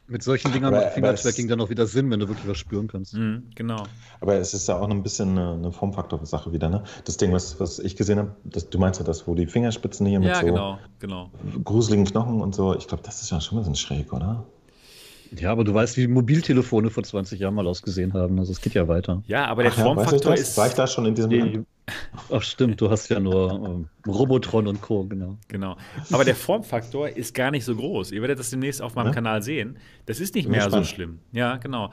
Mit solchen Dingern macht Fingertracking dann auch wieder Sinn, wenn du wirklich was spüren kannst. Mhm, genau. Aber es ist ja auch noch ein bisschen eine, eine Formfaktor-Sache wieder, ne? Das Ding, was, was ich gesehen habe, du meinst ja das, wo die Fingerspitzen hier mit ja, so genau, genau. gruseligen Knochen und so, ich glaube, das ist ja schon ein bisschen schräg, oder? Ja, aber du weißt, wie Mobiltelefone vor 20 Jahren mal ausgesehen haben. Also es geht ja weiter. Ja, aber der Ach, Formfaktor ja, ist. War ich da schon in diesem nee. Ach stimmt, du hast ja nur ähm, Robotron und Co. Genau. Genau. Aber der Formfaktor ist gar nicht so groß. Ihr werdet das demnächst auf meinem ja? Kanal sehen. Das ist nicht mehr so schlimm. Ja, genau.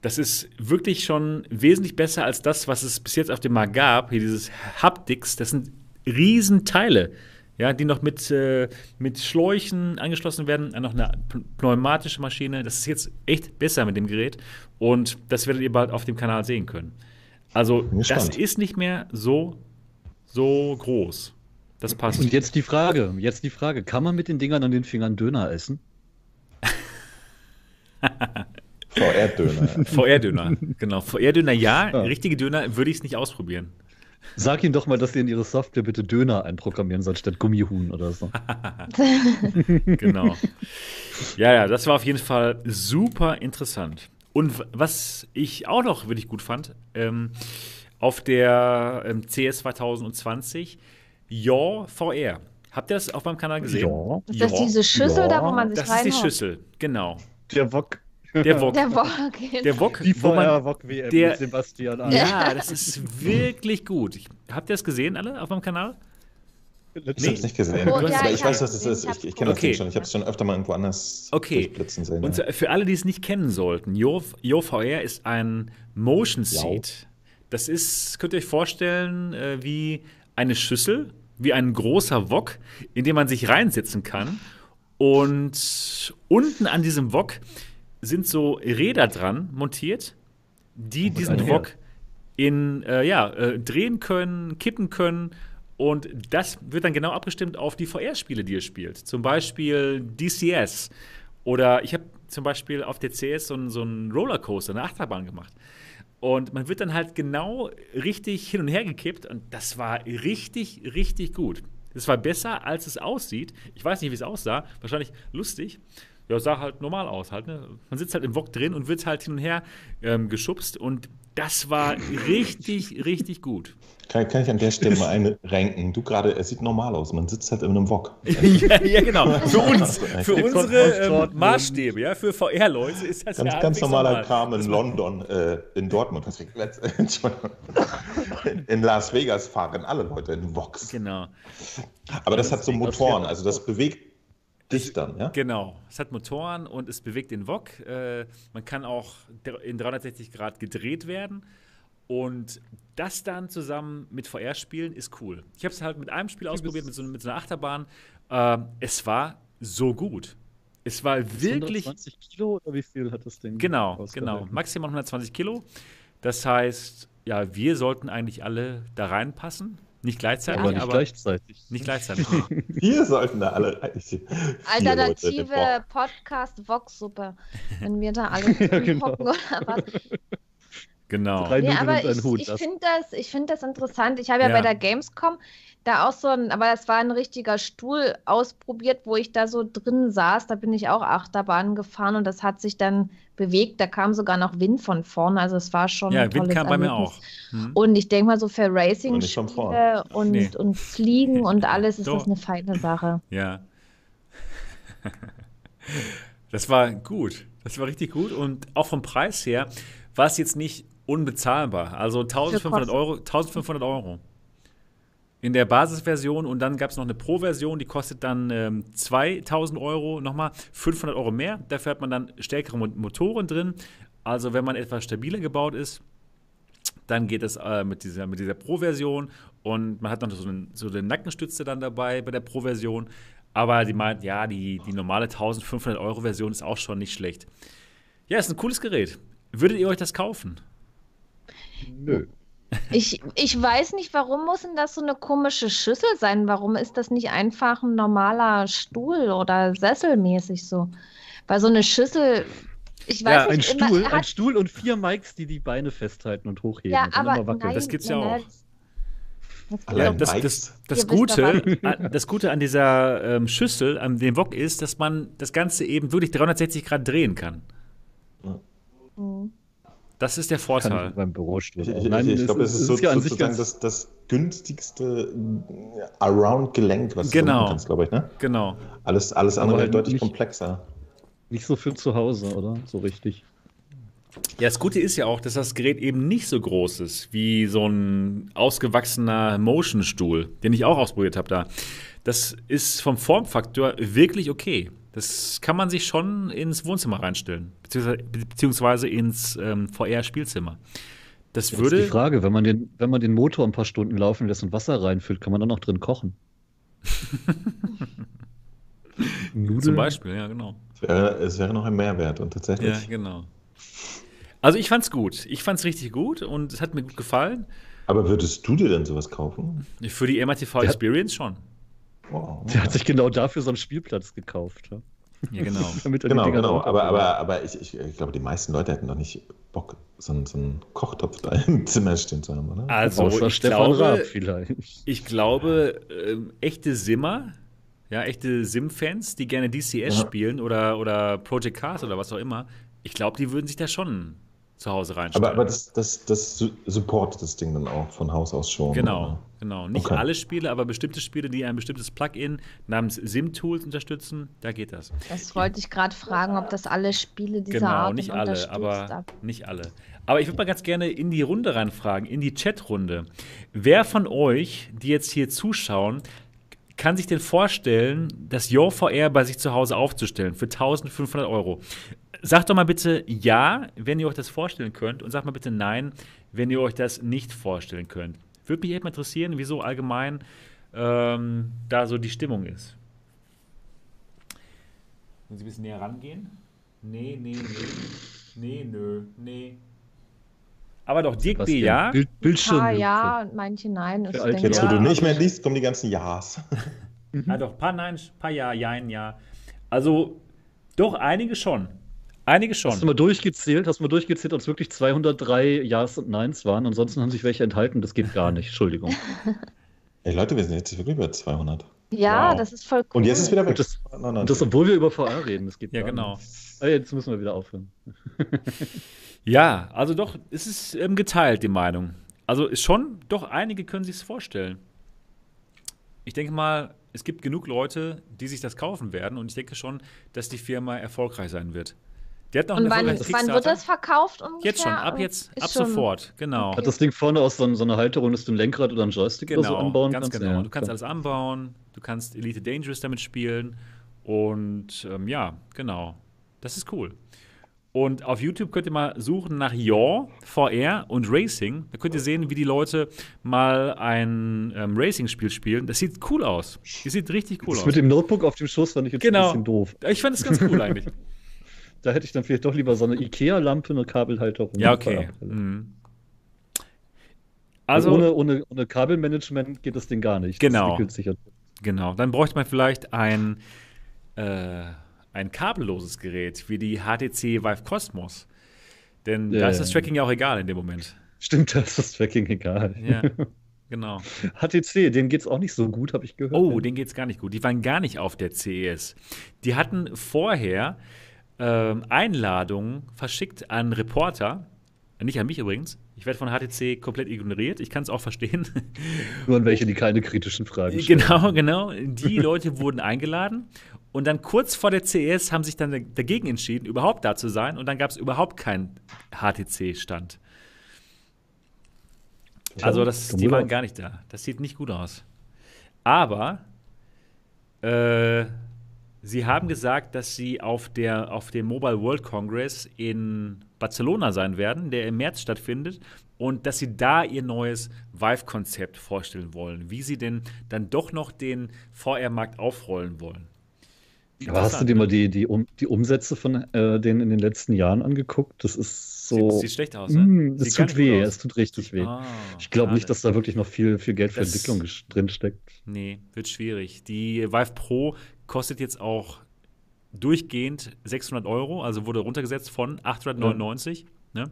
Das ist wirklich schon wesentlich besser als das, was es bis jetzt auf dem Markt gab. Hier dieses Haptics, das sind Riesenteile ja, die noch mit, äh, mit Schläuchen angeschlossen werden, noch eine pneumatische Maschine. Das ist jetzt echt besser mit dem Gerät und das werdet ihr bald auf dem Kanal sehen können. Also, das ist nicht mehr so, so groß. Das passt. Und jetzt die Frage, jetzt die Frage, kann man mit den Dingern an den Fingern Döner essen? [LAUGHS] VR-Döner. VR-Döner, genau. VR-Döner ja, ja. richtige Döner würde ich es nicht ausprobieren. Sag ihnen doch mal, dass sie in ihre Software bitte Döner einprogrammieren sollen, statt Gummihuhn oder so. [LAUGHS] genau. Ja, ja, das war auf jeden Fall super interessant. Und was ich auch noch wirklich gut fand, ähm, auf der ähm, CS 2020, Your VR. Habt ihr das auf meinem Kanal gesehen? Ja. Ist das diese Schüssel ja. da, wo man sich Das ist die Schüssel, genau. Der Wok. Der [LAUGHS] Wok. Der Wok, genau. Der Wok, Die wo man, Wok WM der, mit Sebastian. Ja, das ist wirklich gut. Ich, habt ihr das gesehen alle auf meinem Kanal? Ich habe es nicht gesehen. Oh, ja, ich, weiß, was es ist. Ich, ich kenne das okay. Ding schon. Ich habe es schon öfter mal irgendwo anders okay. blitzen sehen. Und ja. für alle, die es nicht kennen sollten, YoVR ist ein Motion Seat. Das ist, könnt ihr euch vorstellen, äh, wie eine Schüssel, wie ein großer Wok, in dem man sich reinsetzen kann. Und unten an diesem Wok sind so Räder dran montiert, die diesen Wok in, äh, ja, äh, drehen können, kippen können. Und das wird dann genau abgestimmt auf die VR-Spiele, die ihr spielt. Zum Beispiel DCS. Oder ich habe zum Beispiel auf der CS so einen, so einen Rollercoaster, eine Achterbahn gemacht. Und man wird dann halt genau richtig hin und her gekippt. Und das war richtig, richtig gut. Das war besser, als es aussieht. Ich weiß nicht, wie es aussah. Wahrscheinlich lustig. Ja, sah halt normal aus. Halt, ne? Man sitzt halt im Wok drin und wird halt hin und her ähm, geschubst und das war richtig, richtig gut. Kann, kann, ich an der Stelle mal eine ranken? Du gerade, es sieht normal aus, man sitzt halt in einem Wok. [LAUGHS] ja, ja, genau. Für uns, für unsere ähm, Maßstäbe, ja, für VR-Leute ist das ganz, ja ganz normaler normal. Kram in London, äh, in Dortmund. [LAUGHS] in Las Vegas fahren alle Leute in Woks. Genau. Aber das hat so Motoren, also das bewegt dich dann, ja? Genau. Es hat Motoren und es bewegt den Wok. Äh, man kann auch in 360 Grad gedreht werden. Und das dann zusammen mit VR spielen ist cool. Ich habe es halt mit einem Spiel ausprobiert, mit so, mit so einer Achterbahn. Äh, es war so gut. Es war wirklich. 120 Kilo oder wie viel hat das Ding? Genau, genau. Maximal 120 Kilo. Das heißt, ja, wir sollten eigentlich alle da reinpassen. Nicht gleichzeitig, aber nicht aber gleichzeitig. Nicht gleichzeitig. [LAUGHS] Wir sollten da alle. Alternative Podcast Vox-Suppe. [LAUGHS] Wenn wir da alle ja, genau. hocken oder was. Genau. Nee, aber ich, ich finde das, find das interessant. Ich habe ja, ja, bei der Gamescom da auch so ein, aber das war ein richtiger Stuhl ausprobiert, wo ich da so drin saß. Da bin ich auch Achterbahn gefahren und das hat sich dann bewegt. Da kam sogar noch Wind von vorne. Also es war schon. Ja, ein Wind kam bei mir auch. Hm. Und ich denke mal so für Racing und, und, nee. und Fliegen und [LAUGHS] alles ist Doch. das eine feine Sache. Ja. [LAUGHS] das war gut. Das war richtig gut. Und auch vom Preis her war es jetzt nicht unbezahlbar. Also 1500 Euro, 1500 Euro. In der Basisversion und dann gab es noch eine Pro-Version, die kostet dann ähm, 2000 Euro, nochmal 500 Euro mehr. Dafür hat man dann stärkere Motoren drin. Also, wenn man etwas stabiler gebaut ist, dann geht es äh, mit dieser, mit dieser Pro-Version und man hat noch so eine, so eine Nackenstütze dann dabei bei der Pro-Version. Aber die meint, ja, die, die normale 1500 Euro-Version ist auch schon nicht schlecht. Ja, ist ein cooles Gerät. Würdet ihr euch das kaufen? Nö. Ich, ich weiß nicht, warum muss denn das so eine komische Schüssel sein? Warum ist das nicht einfach ein normaler Stuhl oder sesselmäßig so? Weil so eine Schüssel, ich weiß ja, nicht, ein Stuhl, immer, ein Stuhl und vier Mikes, die die Beine festhalten und hochheben. Ja, aber nein, das gibt's ja, ja auch. Das, das, das, das Gute, [LAUGHS] das Gute an dieser ähm, Schüssel, an dem Wok ist, dass man das Ganze eben wirklich 360 Grad drehen kann. Mhm. Das ist der Vorteil. beim Bürostuhl. Ich, ich, Nein, ich, ich glaube, es ist, ist so, ja sozusagen das, das, günstigste Around-Gelenk, was genau. du kannst, glaube ich. Ne? Genau. Alles, alles andere halt deutlich nicht, komplexer. Nicht so für zu Hause, oder? So richtig. Ja, das Gute ist ja auch, dass das Gerät eben nicht so groß ist wie so ein ausgewachsener Motion-Stuhl, den ich auch ausprobiert habe da. Das ist vom Formfaktor wirklich okay. Das kann man sich schon ins Wohnzimmer reinstellen, beziehungsweise, beziehungsweise ins ähm, VR-Spielzimmer. Das würde. Ist die Frage, wenn man, den, wenn man den Motor ein paar Stunden laufen lässt und Wasser reinfüllt, kann man dann auch drin kochen? [LAUGHS] Zum Beispiel, ja, genau. Es wäre, es wäre noch ein Mehrwert und tatsächlich. Ja, genau. Also ich fand's gut. Ich fand's richtig gut und es hat mir gut gefallen. Aber würdest du dir denn sowas kaufen? Für die MRTV Experience schon. Wow. Der hat sich genau dafür so einen Spielplatz gekauft. Ja, ja genau. [LAUGHS] genau, genau. Aber, aber, aber ich, ich, ich, glaube, die meisten Leute hätten doch nicht Bock, so einen, so einen Kochtopf da [LAUGHS] im Zimmer stehen zu haben, oder? Also, ich Stefan glaube, Raab vielleicht. Ich glaube, ähm, echte Simmer, ja, echte Sim-Fans, die gerne DCS ja. spielen oder, oder Project Cars oder was auch immer, ich glaube, die würden sich da schon zu Hause reinstellen. Aber, aber das, das, das supportet das Ding dann auch von Haus aus schon. Genau, oder? Genau. Nicht okay. alle Spiele, aber bestimmte Spiele, die ein bestimmtes Plugin namens SimTools unterstützen, da geht das. Das wollte ich gerade fragen, ob das alle Spiele dieser genau, Art nicht alle, aber nicht alle. Aber ich würde mal ganz gerne in die Runde reinfragen, in die Chatrunde. Wer von euch, die jetzt hier zuschauen, kann sich denn vorstellen, das Your VR bei sich zu Hause aufzustellen für 1500 Euro? Sagt doch mal bitte ja, wenn ihr euch das vorstellen könnt, und sagt mal bitte nein, wenn ihr euch das nicht vorstellen könnt. Würde mich echt mal interessieren, wieso allgemein ähm, da so die Stimmung ist. Wenn Sie ein bisschen näher rangehen? Nee, nee, nee. Nee, nö, nee. Aber doch, Dirk B, ja? Bild, Bildschirm. Ah, ja, und manche nein. Jetzt, denke, wo ja. du nicht mehr liest, kommen die ganzen Ja's. [LAUGHS] ah, doch, paar Nein, paar Ja, Jein, Ja. Also, doch, einige schon. Einige schon. Hast du mal durchgezählt? Hast du mal durchgezählt, ob es wirklich 203 Ja's und Neins waren? Ansonsten haben sich welche enthalten. Das geht gar nicht. Entschuldigung. [LAUGHS] Ey Leute, wir sind jetzt wirklich über 200. Ja, wow. das ist voll cool. Und jetzt ist wieder weg. Und das, und das obwohl wir über VR reden. Das geht ja, genau. Ah, jetzt müssen wir wieder aufhören. [LAUGHS] ja, also doch, es ist ähm, geteilt, die Meinung. Also ist schon, doch einige können sich es vorstellen. Ich denke mal, es gibt genug Leute, die sich das kaufen werden und ich denke schon, dass die Firma erfolgreich sein wird. Die hat noch und wann, wann wird das verkauft ungefähr? Jetzt schon, ab jetzt, ab sofort, genau. Okay. Hat das Ding vorne aus so, so einer Halterung, dass du ein Lenkrad oder ein Joystick genau, oder so anbauen ganz kannst? genau. Ja, du kannst alles anbauen, du kannst Elite Dangerous damit spielen und ähm, ja, genau. Das ist cool. Und auf YouTube könnt ihr mal suchen nach Yaw, VR und Racing. Da könnt ihr sehen, wie die Leute mal ein ähm, Racing-Spiel spielen. Das sieht cool aus. Das sieht richtig cool das aus. Mit dem Notebook auf dem Schoß fand ich jetzt genau. ein bisschen doof. Ich fand es ganz cool eigentlich. [LAUGHS] da hätte ich dann vielleicht doch lieber so eine Ikea-Lampe, eine Kabelhalterung. Ja, okay. Mhm. Also, ohne, ohne, ohne Kabelmanagement geht das Ding gar nicht. Genau. Genau. Dann bräuchte man vielleicht ein. Äh, ein kabelloses Gerät wie die HTC Vive Cosmos. Denn ja, da ist das Tracking ja auch egal in dem Moment. Stimmt, [LAUGHS] da ist das Tracking egal. Ja, genau. HTC, denen geht es auch nicht so gut, habe ich gehört. Oh, denen geht es gar nicht gut. Die waren gar nicht auf der CES. Die hatten vorher ähm, Einladungen verschickt an Reporter, nicht an mich übrigens. Ich werde von HTC komplett ignoriert. Ich kann es auch verstehen. Nur an welche, die keine kritischen Fragen stellen. Genau, genau. Die Leute wurden eingeladen und dann kurz vor der CES haben sich dann dagegen entschieden, überhaupt da zu sein. Und dann gab es überhaupt keinen HTC-Stand. Also das, die waren gar nicht da. Das sieht nicht gut aus. Aber äh, sie haben gesagt, dass sie auf, der, auf dem Mobile World Congress in Barcelona sein werden, der im März stattfindet. Und dass sie da ihr neues Vive-Konzept vorstellen wollen, wie sie denn dann doch noch den VR-Markt aufrollen wollen. Aber hast du dir mal die, die, um, die Umsätze von äh, denen in den letzten Jahren angeguckt? Das ist so. Sieht, sieht schlecht aus, ne? Es tut weh, es tut richtig weh. Ah, ich glaube nicht, dass da wirklich noch viel, viel Geld für das, Entwicklung drinsteckt. Nee, wird schwierig. Die Vive Pro kostet jetzt auch durchgehend 600 Euro, also wurde runtergesetzt von 899. Ja. Ne?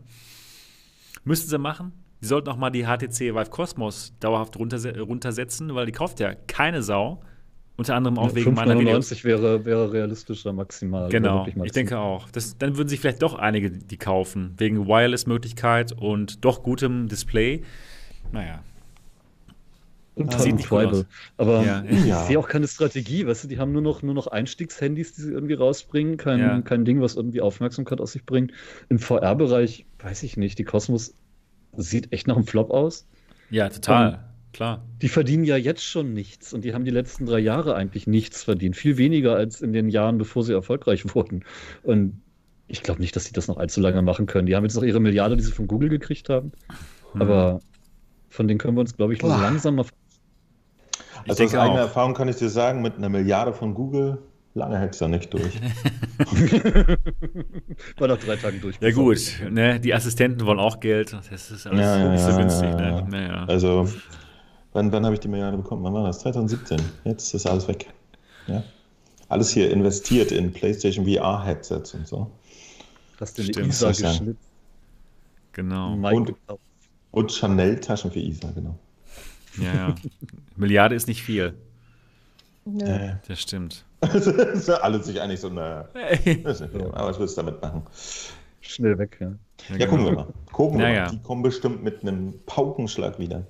Müssten sie machen. Die sollten auch mal die HTC Vive Cosmos dauerhaft runtersetzen, weil die kauft ja keine Sau. Unter anderem auch ja, wegen meiner Videos. wäre, wäre realistischer maximal. Genau, maximal. ich denke auch. Das, dann würden sich vielleicht doch einige die kaufen, wegen Wireless-Möglichkeit und doch gutem Display. Naja. Und ah, sieht nicht gut aus. Aber ja. ich ja. sehe auch keine Strategie, weißt du, die haben nur noch, nur noch Einstiegshandys, die sie irgendwie rausbringen, kein, ja. kein Ding, was irgendwie Aufmerksamkeit aus sich bringt. Im VR-Bereich, weiß ich nicht, die Cosmos sieht echt nach einem Flop aus. Ja, total. Und klar. Die verdienen ja jetzt schon nichts und die haben die letzten drei Jahre eigentlich nichts verdient. Viel weniger als in den Jahren, bevor sie erfolgreich [LAUGHS] wurden. Und ich glaube nicht, dass sie das noch allzu lange machen können. Die haben jetzt noch ihre Milliarde, die sie von Google gekriegt haben. Hm. Aber von denen können wir uns, glaube ich, Boah. langsam mal. Also aus eigener Erfahrung kann ich dir sagen, mit einer Milliarde von Google Lange ja nicht durch. [LAUGHS] War nach drei Tagen durch. Ja, gut. Ne, die Assistenten wollen auch Geld. Das ist alles ja, nicht so günstig. Ne? Naja. Also, Wann, wann habe ich die Milliarde bekommen? Wann war das? 2017. Jetzt ist alles weg. Ja? Alles hier investiert in PlayStation VR-Headsets und so. Hast du eine ISA geschnitten? Genau. Und, und Chanel-Taschen für ISA, genau. Ja, ja. Milliarde ist nicht viel. Nö. Äh. Das stimmt. [LAUGHS] Alles sich eigentlich so, naja. Aber was willst du damit machen? Schnell weg, ja. Ja, ja gucken wir mal. Gucken wir mal. Die kommen bestimmt mit einem Paukenschlag wieder.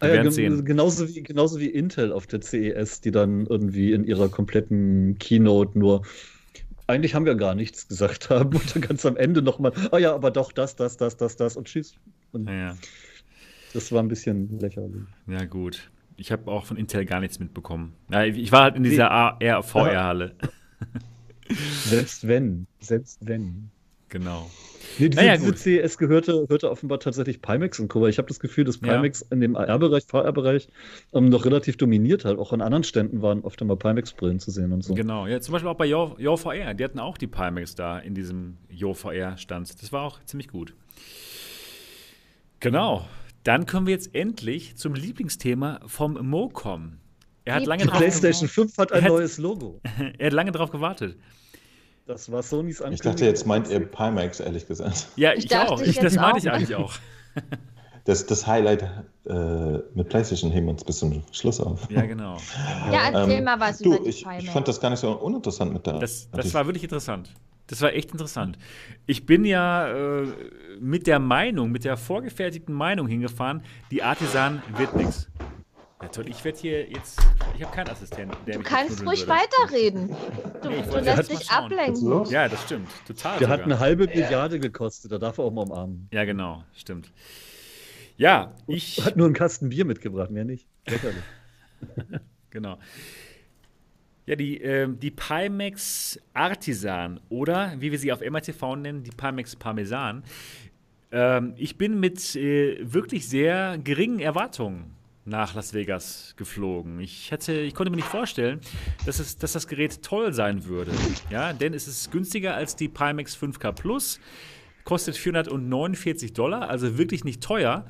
Ah, ja, gen genauso, wie, genauso wie Intel auf der CES, die dann irgendwie in ihrer kompletten Keynote nur eigentlich haben wir gar nichts gesagt [LAUGHS] haben und dann ganz am Ende nochmal, ah ja, aber doch das, das, das, das, das und tschüss. Und ja. Das war ein bisschen lächerlich. Ja, gut. Ich habe auch von Intel gar nichts mitbekommen. Ja, ich war halt in dieser nee. VR-Halle. [LAUGHS] Selbst wenn, selbst wenn. Genau. Nee, diese, naja, diese CES gehörte, gehörte offenbar tatsächlich Pimax und Co. Weil ich habe das Gefühl, dass Pimax ja. in dem AR-Bereich, VR-Bereich ähm, noch relativ dominiert hat. Auch an anderen Ständen waren oft einmal Pimax-Brillen zu sehen und so. Genau, ja, zum Beispiel auch bei Yo, Yo VR. Die hatten auch die Pimax da in diesem Yo VR-Stand. Das war auch ziemlich gut. Genau. Dann können wir jetzt endlich zum Lieblingsthema vom Mo kommen. Er hat lange die PlayStation 5 hat ein hat, neues Logo. [LAUGHS] er hat lange darauf gewartet. Das war Sonys Ankündigung. Ich dachte, jetzt meint ihr Pimax, ehrlich gesagt. Ja, ich, ich auch. Ich, das meinte ich eigentlich auch. [LAUGHS] das, das Highlight äh, mit PlayStation heben wir uns bis zum Schluss auf. Ja, genau. Ja, erzähl ähm, mal was du, über die ich, ich fand das gar nicht so uninteressant mit der. Das, das war wirklich interessant. Das war echt interessant. Ich bin ja äh, mit der Meinung, mit der vorgefertigten Meinung hingefahren, die Artisan wird nichts. Ja, toll, ich werde hier jetzt. Ich habe keinen Assistenten. du kannst ruhig würde. weiterreden. [LAUGHS] Du, nee, du lässt dich ablenken. Ja, das stimmt. Total. Der sogar. hat eine halbe Milliarde gekostet, da darf er auch mal umarmen. Ja, genau, stimmt. Ja, ich. Hat nur einen Kasten Bier mitgebracht, mehr nicht. [LAUGHS] genau. Ja, die, äh, die Pimax Artisan oder wie wir sie auf MRTV nennen, die Pimax Parmesan. Ähm, ich bin mit äh, wirklich sehr geringen Erwartungen nach Las Vegas geflogen. Ich, hätte, ich konnte mir nicht vorstellen, dass, es, dass das Gerät toll sein würde. Ja, denn es ist günstiger als die Pimax 5K Plus, kostet 449 Dollar, also wirklich nicht teuer.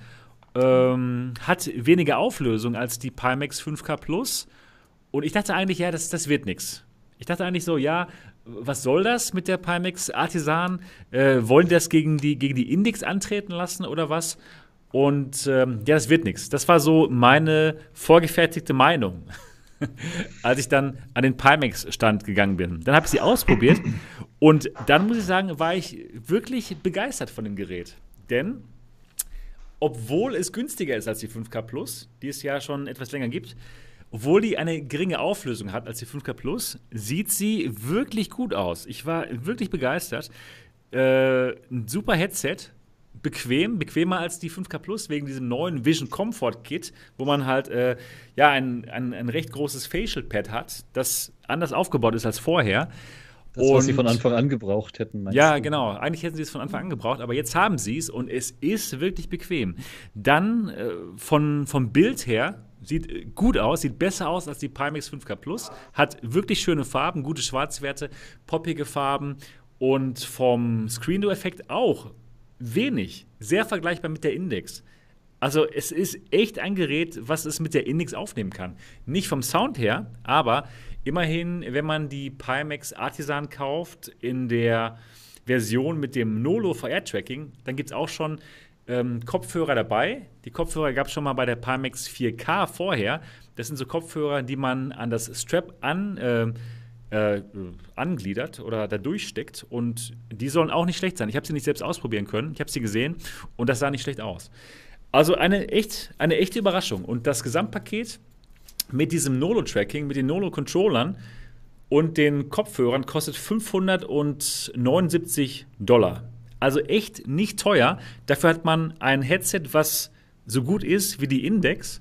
Ähm, hat weniger Auflösung als die Pimax 5K Plus. Und ich dachte eigentlich, ja, das, das wird nichts. Ich dachte eigentlich so, ja, was soll das mit der Pimax Artisan? Äh, wollen die das gegen die, gegen die Index antreten lassen oder was? Und ähm, ja, das wird nichts. Das war so meine vorgefertigte Meinung, [LAUGHS] als ich dann an den Pimax-Stand gegangen bin. Dann habe ich sie ausprobiert [CLEARS THROAT] und dann muss ich sagen, war ich wirklich begeistert von dem Gerät. Denn obwohl es günstiger ist als die 5K Plus, die es ja schon etwas länger gibt, obwohl die eine geringe Auflösung hat als die 5K Plus, sieht sie wirklich gut aus. Ich war wirklich begeistert. Äh, ein super Headset, bequem, bequemer als die 5K Plus wegen diesem neuen Vision Comfort Kit, wo man halt äh, ja ein, ein, ein, recht großes Facial Pad hat, das anders aufgebaut ist als vorher. Das, und, was sie von Anfang an gebraucht hätten. Ja, du? genau. Eigentlich hätten sie es von Anfang an gebraucht, aber jetzt haben sie es und es ist wirklich bequem. Dann äh, von, vom Bild her sieht äh, gut aus, sieht besser aus als die Pimax 5K Plus, hat wirklich schöne Farben, gute Schwarzwerte, poppige Farben und vom Screen-Do-Effekt auch wenig. Sehr vergleichbar mit der Index. Also es ist echt ein Gerät, was es mit der Index aufnehmen kann. Nicht vom Sound her, aber immerhin, wenn man die Pimax Artisan kauft in der Version mit dem Nolo VR Tracking, dann gibt es auch schon ähm, Kopfhörer dabei. Die Kopfhörer gab es schon mal bei der Pimax 4K vorher. Das sind so Kopfhörer, die man an das Strap an äh, äh, angliedert oder da durchsteckt. Und die sollen auch nicht schlecht sein. Ich habe sie nicht selbst ausprobieren können. Ich habe sie gesehen und das sah nicht schlecht aus. Also eine, echt, eine echte Überraschung. Und das Gesamtpaket mit diesem Nolo-Tracking, mit den Nolo-Controllern und den Kopfhörern kostet 579 Dollar. Also echt nicht teuer. Dafür hat man ein Headset, was so gut ist wie die Index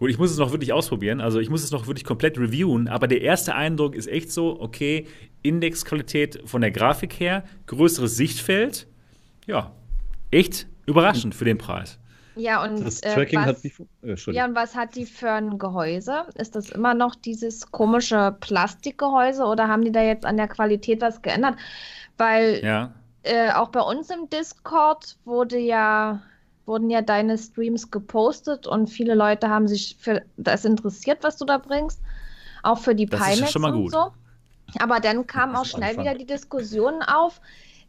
Gut, ich muss es noch wirklich ausprobieren, also ich muss es noch wirklich komplett reviewen, aber der erste Eindruck ist echt so, okay, Indexqualität von der Grafik her, größeres Sichtfeld, ja, echt überraschend für den Preis. Ja, und das äh, Tracking was, hat wie, äh, ja, und was hat die für ein Gehäuse? Ist das immer noch dieses komische Plastikgehäuse oder haben die da jetzt an der Qualität was geändert? Weil ja. Äh, auch bei uns im Discord wurde ja wurden ja deine Streams gepostet und viele Leute haben sich für das interessiert, was du da bringst. Auch für die das Pimax schon mal gut. und so. Aber dann kam auch schnell wieder die Diskussion auf.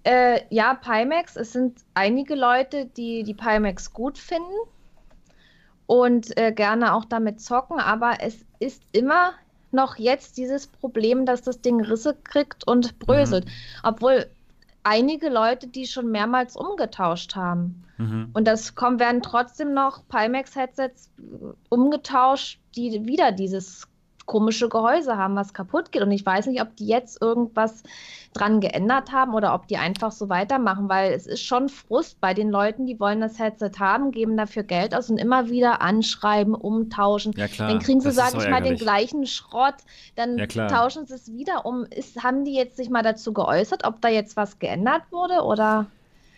Äh, ja, Pimax, es sind einige Leute, die die Pimax gut finden und äh, gerne auch damit zocken, aber es ist immer noch jetzt dieses Problem, dass das Ding Risse kriegt und bröselt. Mhm. Obwohl einige Leute, die schon mehrmals umgetauscht haben. Mhm. Und das kommen, werden trotzdem noch Pimax-Headsets umgetauscht, die wieder dieses komische Gehäuse haben, was kaputt geht. Und ich weiß nicht, ob die jetzt irgendwas dran geändert haben oder ob die einfach so weitermachen, weil es ist schon Frust bei den Leuten, die wollen das Headset haben, geben dafür Geld aus und immer wieder anschreiben, umtauschen. Ja, klar. Dann kriegen sie, sag ich mal, den gleichen Schrott, dann ja, tauschen sie es wieder um. Ist, haben die jetzt sich mal dazu geäußert, ob da jetzt was geändert wurde oder?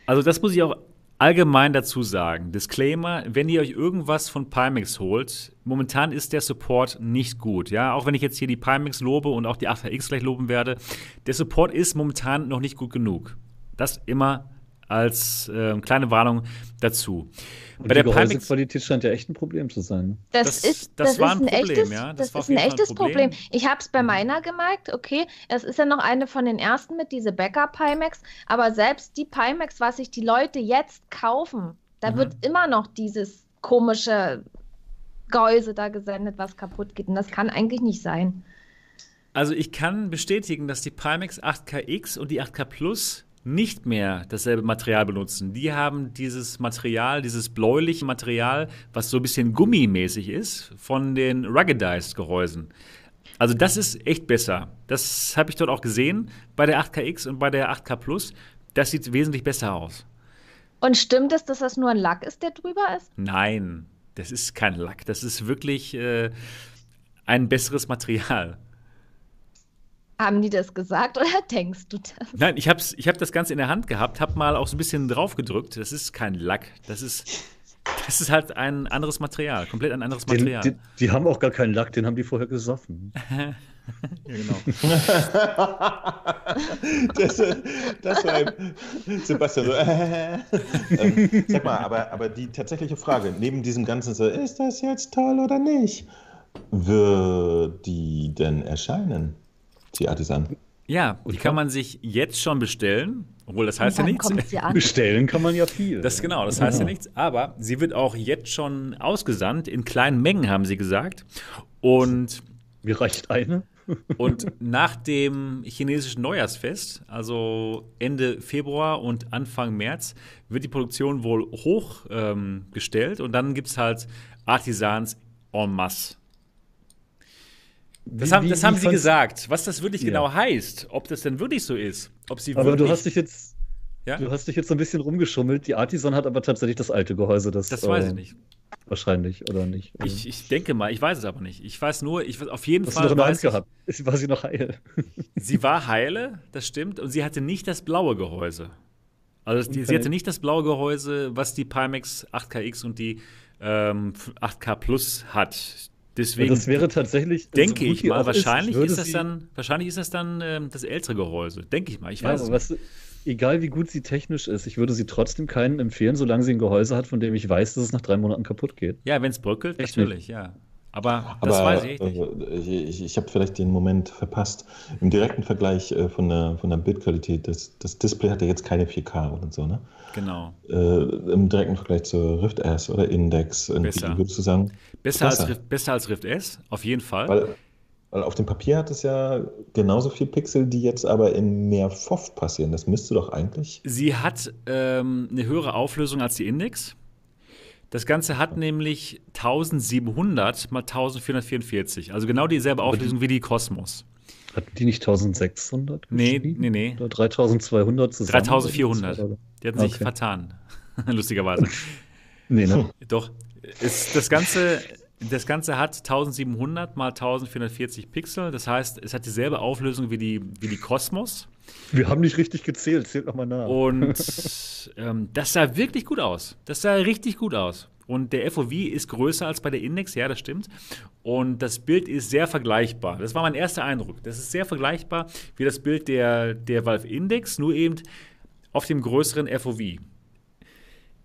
Also das muss ich auch allgemein dazu sagen, Disclaimer, wenn ihr euch irgendwas von Pimax holt, momentan ist der Support nicht gut. Ja, auch wenn ich jetzt hier die Pimax lobe und auch die 8X gleich loben werde, der Support ist momentan noch nicht gut genug. Das immer als äh, kleine Warnung dazu. Und Bei die der Gehäusequalität scheint ja echt ein Problem zu sein. Das, das ist, das, das war ein, ein Problem, echtes, ja. Das, das ist ein echtes ein Problem. Problem. Ich habe es bei meiner gemerkt, okay, es ist ja noch eine von den ersten mit diese Backup Pimax, aber selbst die Pimax, was sich die Leute jetzt kaufen, Da mhm. wird immer noch dieses komische Gehäuse da gesendet, was kaputt geht. Und das kann eigentlich nicht sein. Also ich kann bestätigen, dass die Pimax 8KX und die 8K Plus nicht mehr dasselbe Material benutzen. Die haben dieses Material, dieses bläuliche Material, was so ein bisschen gummimäßig ist, von den Ruggedized Gehäusen. Also das ist echt besser. Das habe ich dort auch gesehen bei der 8KX und bei der 8K Plus. Das sieht wesentlich besser aus. Und stimmt es, dass das nur ein Lack ist, der drüber ist? Nein, das ist kein Lack. Das ist wirklich äh, ein besseres Material. Haben die das gesagt oder [LAUGHS] denkst du das? Nein, ich habe ich hab das Ganze in der Hand gehabt, habe mal auch so ein bisschen drauf gedrückt. Das ist kein Lack. Das ist, das ist halt ein anderes Material, komplett ein anderes Material. Den, den, die haben auch gar keinen Lack, den haben die vorher gesoffen. [LAUGHS] ja, genau. [LAUGHS] das, das war ein Sebastian so. Äh, äh, sag mal, aber, aber die tatsächliche Frage, neben diesem ganzen so, ist das jetzt toll oder nicht? Wird die denn erscheinen? Die Artisan. Ja, die kann man sich jetzt schon bestellen. Obwohl, das heißt ja nichts. [LAUGHS] Bestellen kann man ja viel. Das genau, das heißt ja. ja nichts. Aber sie wird auch jetzt schon ausgesandt. In kleinen Mengen, haben sie gesagt. Und. Mir reicht eine. [LAUGHS] und nach dem chinesischen Neujahrsfest, also Ende Februar und Anfang März, wird die Produktion wohl hochgestellt. Ähm, und dann gibt es halt Artisans en masse. Das, wie, haben, das wie, haben sie gesagt. Was das wirklich ja. genau heißt, ob das denn wirklich so ist. Ob sie aber du hast dich jetzt. Ja? Du hast dich jetzt so ein bisschen rumgeschummelt. Die Artisan hat aber tatsächlich das alte Gehäuse. Das, das weiß äh, ich nicht. Wahrscheinlich, oder nicht? Ich, ich, denke mal, ich weiß es aber nicht. Ich weiß nur, ich auf jeden hast Fall. Du noch weiß gehabt. Ich, war sie noch heile? [LAUGHS] sie war heile, das stimmt. Und sie hatte nicht das blaue Gehäuse. Also okay. sie hatte nicht das blaue Gehäuse, was die Pimax 8KX und die ähm, 8K Plus hat. Deswegen das wäre tatsächlich. Denke so ich mal, wahrscheinlich ist, ist, das dann, wahrscheinlich ist das dann ähm, das ältere Gehäuse. Denke ich mal. Ich weiß ja, was, egal wie gut sie technisch ist, ich würde sie trotzdem keinen empfehlen, solange sie ein Gehäuse hat, von dem ich weiß, dass es nach drei Monaten kaputt geht. Ja, wenn es bröckelt, natürlich, ja. Aber, Aber das weiß ich nicht. Äh, ich, ich habe vielleicht den Moment verpasst. Im direkten Vergleich äh, von der, von der Bildqualität, das, das Display hat ja jetzt keine 4K oder so, ne? Genau. Äh, Im direkten Vergleich zur Rift S oder Index, besser. würdest du sagen? Besser, besser. Als Rift, besser als Rift S, auf jeden Fall. Weil, weil auf dem Papier hat es ja genauso viel Pixel, die jetzt aber in mehr FOV passieren. Das müsste doch eigentlich. Sie hat ähm, eine höhere Auflösung als die Index. Das Ganze hat nämlich 1700 mal 1444, also genau dieselbe Auflösung wie die Cosmos. Hatten die nicht 1600? Nee, nee, nee. Oder 3200 zusammen? 3400. Die hatten okay. sich vertan. [LAUGHS] Lustigerweise. [LAUGHS] nee, ne? Doch. Ist das Ganze. Das Ganze hat 1700 mal 1440 Pixel. Das heißt, es hat dieselbe Auflösung wie die, wie die Cosmos. Wir haben nicht richtig gezählt, zählt nochmal nach. Und [LAUGHS] ähm, das sah wirklich gut aus. Das sah richtig gut aus. Und der FOV ist größer als bei der Index, ja, das stimmt. Und das Bild ist sehr vergleichbar. Das war mein erster Eindruck. Das ist sehr vergleichbar wie das Bild der, der Valve Index, nur eben auf dem größeren FOV.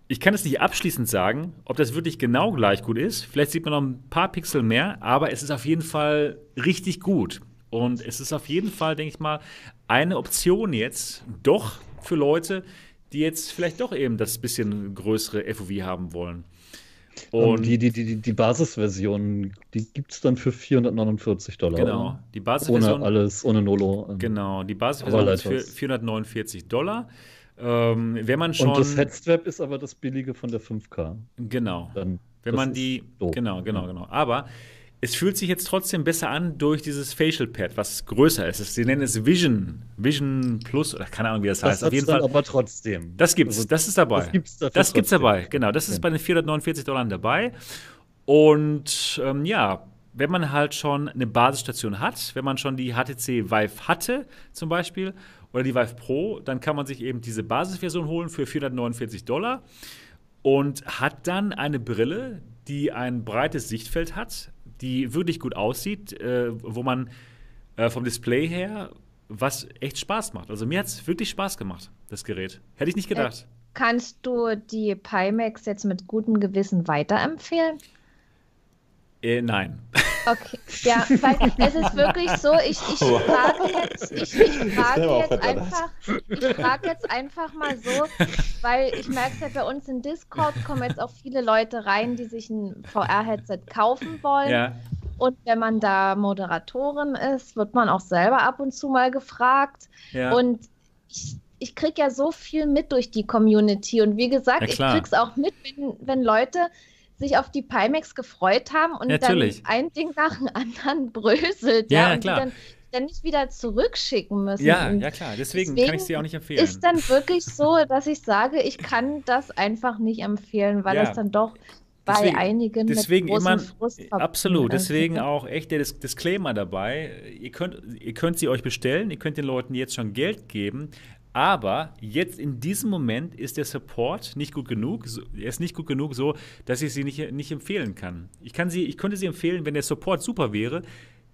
Ich kann es nicht abschließend sagen, ob das wirklich genau gleich gut ist. Vielleicht sieht man noch ein paar Pixel mehr, aber es ist auf jeden Fall richtig gut. Und es ist auf jeden Fall, denke ich mal, eine Option jetzt doch für Leute, die jetzt vielleicht doch eben das bisschen größere FOV haben wollen. Und die, die, die, die Basisversion, die gibt es dann für 449 Dollar. Genau, die Basisversion. Ohne alles, ohne Nolo. Genau, die Basisversion ist für 449 Dollar. Ähm, wenn man schon, Und das Headstrap ist aber das billige von der 5K. Genau. Dann, wenn man die. Genau, genau, genau. Aber es fühlt sich jetzt trotzdem besser an durch dieses Facial Pad, was größer ist. Sie nennen es Vision, Vision Plus oder keine Ahnung, wie das, das heißt. Auf jeden Fall. Aber trotzdem. Das gibt's, also, das ist dabei. Das gibt's, das gibt's dabei, genau. Das ist ja. bei den 449 Dollar dabei. Und ähm, ja, wenn man halt schon eine Basisstation hat, wenn man schon die HTC Vive hatte zum Beispiel oder die Vive Pro, dann kann man sich eben diese Basisversion holen für 449 Dollar und hat dann eine Brille, die ein breites Sichtfeld hat, die wirklich gut aussieht, äh, wo man äh, vom Display her was echt Spaß macht. Also mir hat es wirklich Spaß gemacht, das Gerät. Hätte ich nicht gedacht. Äh, kannst du die Pimax jetzt mit gutem Gewissen weiterempfehlen? Äh, nein. Okay, ja, weil es ist wirklich so, ich, ich wow. frage jetzt, ich, ich frage jetzt einfach, ich frage jetzt einfach mal so, weil ich merke es ja bei uns in Discord kommen jetzt auch viele Leute rein, die sich ein VR-Headset kaufen wollen. Ja. Und wenn man da Moderatorin ist, wird man auch selber ab und zu mal gefragt. Ja. Und ich, ich kriege ja so viel mit durch die Community. Und wie gesagt, ja, ich krieg's auch mit, wenn, wenn Leute sich auf die Pimax gefreut haben und Natürlich. dann ein Ding nach dem anderen [LAUGHS] bröselt. Ja, ja und klar. Die dann, dann nicht wieder zurückschicken müssen. Ja, und ja klar, deswegen, deswegen, kann ich es dir auch nicht empfehlen. Ist dann wirklich so, dass ich sage, ich kann das einfach nicht empfehlen, weil ja. es dann doch bei deswegen, einigen deswegen mit immer, Absolut, deswegen auch echt der Disclaimer dabei. Ihr könnt, ihr könnt sie euch bestellen, ihr könnt den Leuten jetzt schon Geld geben, aber jetzt in diesem Moment ist der Support nicht gut genug. Er ist nicht gut genug so, dass ich sie nicht, nicht empfehlen kann. Ich, kann sie, ich könnte sie empfehlen, wenn der Support super wäre.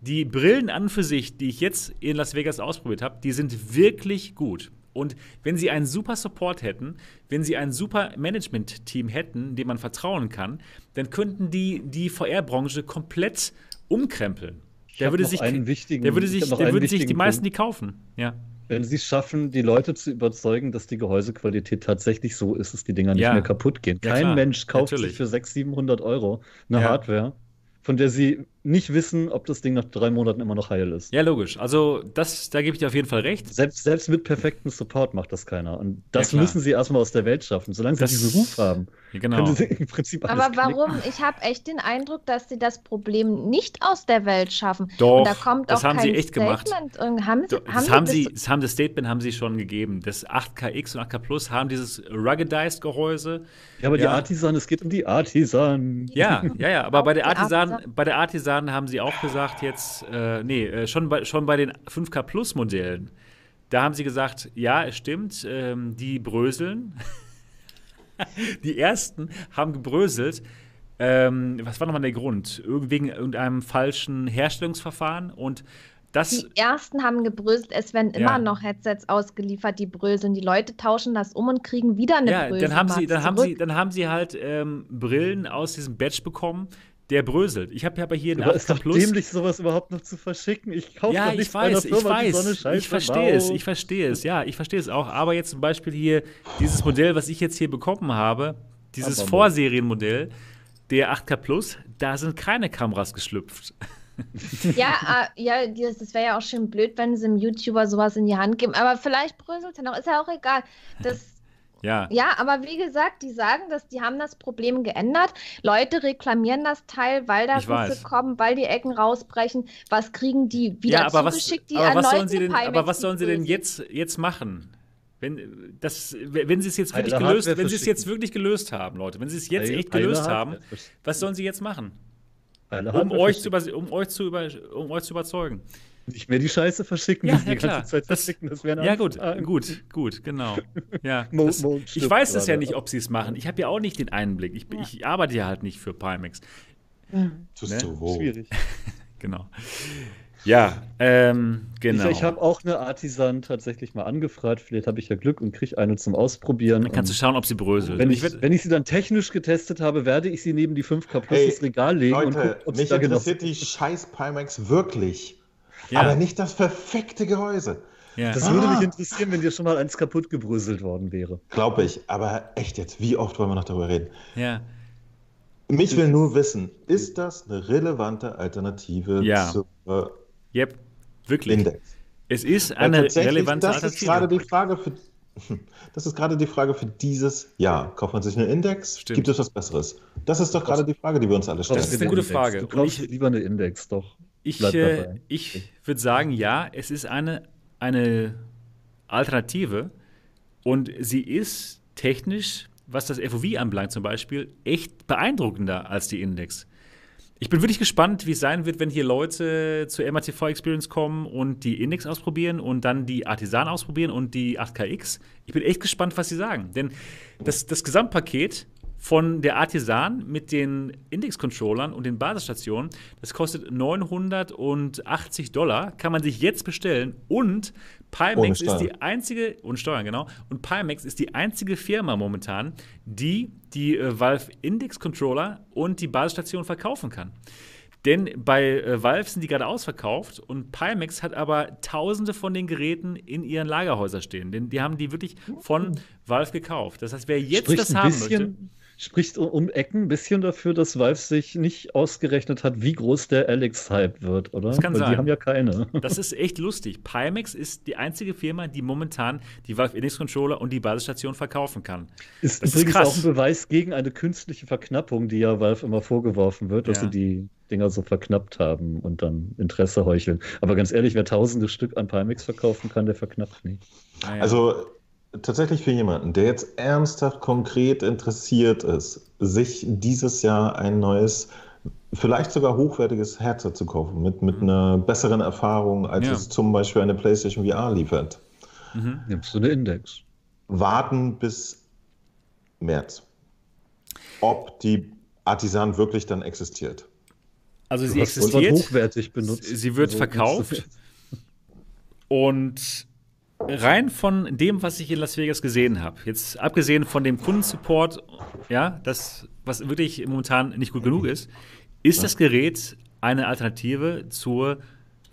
Die Brillen an für sich, die ich jetzt in Las Vegas ausprobiert habe, die sind wirklich gut. Und wenn sie einen super Support hätten, wenn sie ein super Management-Team hätten, dem man vertrauen kann, dann könnten die die VR-Branche komplett umkrempeln. Der würde, sich, der würde sich, der würde sich die meisten die kaufen. Ja. Wenn sie es schaffen, die Leute zu überzeugen, dass die Gehäusequalität tatsächlich so ist, dass die Dinger ja. nicht mehr kaputt gehen. Kein ja, Mensch kauft Natürlich. sich für 600, 700 Euro eine ja. Hardware, von der sie nicht wissen, ob das Ding nach drei Monaten immer noch heil ist. Ja, logisch. Also, das, da gebe ich dir auf jeden Fall recht. Selbst, selbst mit perfektem Support macht das keiner. Und das ja, müssen sie erstmal aus der Welt schaffen. Solange das, sie diesen Ruf haben, genau. können sie im Prinzip alles Aber warum? Knicken. Ich habe echt den Eindruck, dass sie das Problem nicht aus der Welt schaffen. Doch, Und da kommt das auch haben sie echt Statement. gemacht. Haben sie, Doch, haben das, haben sie, das haben das Statement haben sie schon gegeben. Das 8KX und 8K Plus haben dieses ruggedized Gehäuse. Ja, aber ja. die Artisan, es geht um die Artisan. Ja, ja, ja. Aber bei der Artisan, Artisan, bei der Artisan haben sie auch gesagt, jetzt, äh, nee, äh, schon, bei, schon bei den 5K Plus Modellen, da haben sie gesagt, ja, es stimmt, ähm, die bröseln. [LAUGHS] die ersten haben gebröselt. Ähm, was war nochmal der Grund? Wegen irgendeinem falschen Herstellungsverfahren und das die ersten haben gebröselt, es werden ja. immer noch Headsets ausgeliefert, die bröseln. Die Leute tauschen das um und kriegen wieder eine ja, Brösel. Dann haben sie, dann haben sie, dann haben sie halt ähm, Brillen aus diesem Badge bekommen, der bröselt. Ich habe aber hier einen Aber ist doch Plus. dämlich, sowas überhaupt noch zu verschicken. Ich kaufe ja, doch nicht ich weiß, Firma, ich weiß, so ich verstehe es, ich verstehe es, ja, ich verstehe es auch. Aber jetzt zum Beispiel hier dieses Modell, was ich jetzt hier bekommen habe, dieses aber Vorserienmodell, der 8K Plus, da sind keine Kameras geschlüpft. [LAUGHS] [LAUGHS] ja, äh, ja, das wäre ja auch schön blöd, wenn sie einem YouTuber sowas in die Hand geben. Aber vielleicht bröselt er noch, ist ja auch egal. Das ja. Ja, aber wie gesagt, die sagen, dass die haben das Problem geändert. Leute reklamieren das Teil, weil da Risse kommen, weil die Ecken rausbrechen. Was kriegen die wieder ja, aber zugeschickt? Was, aber was sollen sie denn, aber was sollen sie denn jetzt, jetzt machen? Wenn, das, wenn sie es jetzt wirklich gelöst, wenn sie es jetzt wirklich gelöst haben, Leute, wenn sie es jetzt echt gelöst haben, was sollen sie jetzt machen? Um euch, zu, um, euch zu über, um euch zu überzeugen. Nicht mehr die Scheiße verschicken, ja, die ja, ganze Zeit verschicken. Das, das ja, gut, gut, gut, genau. Ja, [LAUGHS] das, ich weiß es ja nicht, ob sie es machen. Ich habe ja auch nicht den Einblick. Ich, ja. ich arbeite ja halt nicht für Pimax. Mhm. Ne? wo? Schwierig. [LAUGHS] genau. Ja, ähm, genau. Ich, ich habe auch eine Artisan tatsächlich mal angefragt. Vielleicht habe ich ja Glück und kriege eine zum Ausprobieren. Dann kannst du schauen, ob sie bröselt. Wenn ich, wenn ich sie dann technisch getestet habe, werde ich sie neben die 5K Plus hey, ins Regal legen. Leute, und gucken, ob mich interessiert die scheiß Pimax wirklich. Ja. Aber nicht das perfekte Gehäuse. Ja. Das würde mich ah. interessieren, wenn dir schon mal eins kaputt gebröselt worden wäre. Glaube ich, aber echt jetzt, wie oft wollen wir noch darüber reden? Ja. Mich will nur wissen, ist das eine relevante Alternative ja. zur yep. Wirklich. Index? Es ist eine relevante das Alternative. Ist gerade die Frage für, [LAUGHS] das ist gerade die Frage für dieses Jahr. Kauft man sich einen Index? Stimmt. Gibt es was Besseres? Das ist doch gerade die Frage, die wir uns alle stellen. Das ist eine gute Frage. Du kaufst ich, lieber eine Index, doch. Ich, äh, ich würde sagen, ja, es ist eine, eine Alternative und sie ist technisch, was das FOV anbelangt zum Beispiel, echt beeindruckender als die Index. Ich bin wirklich gespannt, wie es sein wird, wenn hier Leute zur MATV Experience kommen und die Index ausprobieren und dann die Artisan ausprobieren und die 8KX. Ich bin echt gespannt, was sie sagen. Denn das, das Gesamtpaket von der Artisan mit den Index-Controllern und den Basisstationen. Das kostet 980 Dollar, kann man sich jetzt bestellen. Und Pimax ist die einzige, und Steuern, genau. Und Pimax ist die einzige Firma momentan, die die äh, Valve Index-Controller und die Basisstation verkaufen kann. Denn bei äh, Valve sind die gerade ausverkauft und Pimax hat aber tausende von den Geräten in ihren Lagerhäusern stehen. Denn die haben die wirklich von Valve gekauft. Das heißt, wer jetzt Spricht das haben bisschen, möchte. Spricht um Ecken ein bisschen dafür, dass Valve sich nicht ausgerechnet hat, wie groß der Alex-Hype wird, oder? Das kann Weil sein. Die haben ja keine. [LAUGHS] Das ist echt lustig. Pimax ist die einzige Firma, die momentan die Valve Index Controller und die Basisstation verkaufen kann. Ist Das ist übrigens krass. auch ein Beweis gegen eine künstliche Verknappung, die ja Valve immer vorgeworfen wird, dass Ja. sie die Dinger so verknappt haben und dann Interesse heucheln. Aber ganz ehrlich, wer tausende Stück an Pimax verkaufen kann, der verknappt nicht. Naja. Also tatsächlich für jemanden, der jetzt ernsthaft konkret interessiert ist, sich dieses Jahr ein neues, vielleicht sogar hochwertiges Headset zu kaufen, mit, mit einer besseren Erfahrung, als Ja. es zum Beispiel eine PlayStation VR liefert, mhm. Nimmst du eine Index? warten bis März. Ob die Artisan wirklich dann existiert. Also sie existiert. hochwertig benutzt. Sie wird Also, verkauft. Und rein von dem, was ich in Las Vegas gesehen habe, jetzt abgesehen von dem Kundensupport, ja, das, was wirklich momentan nicht gut genug ist, ist das Gerät eine Alternative zur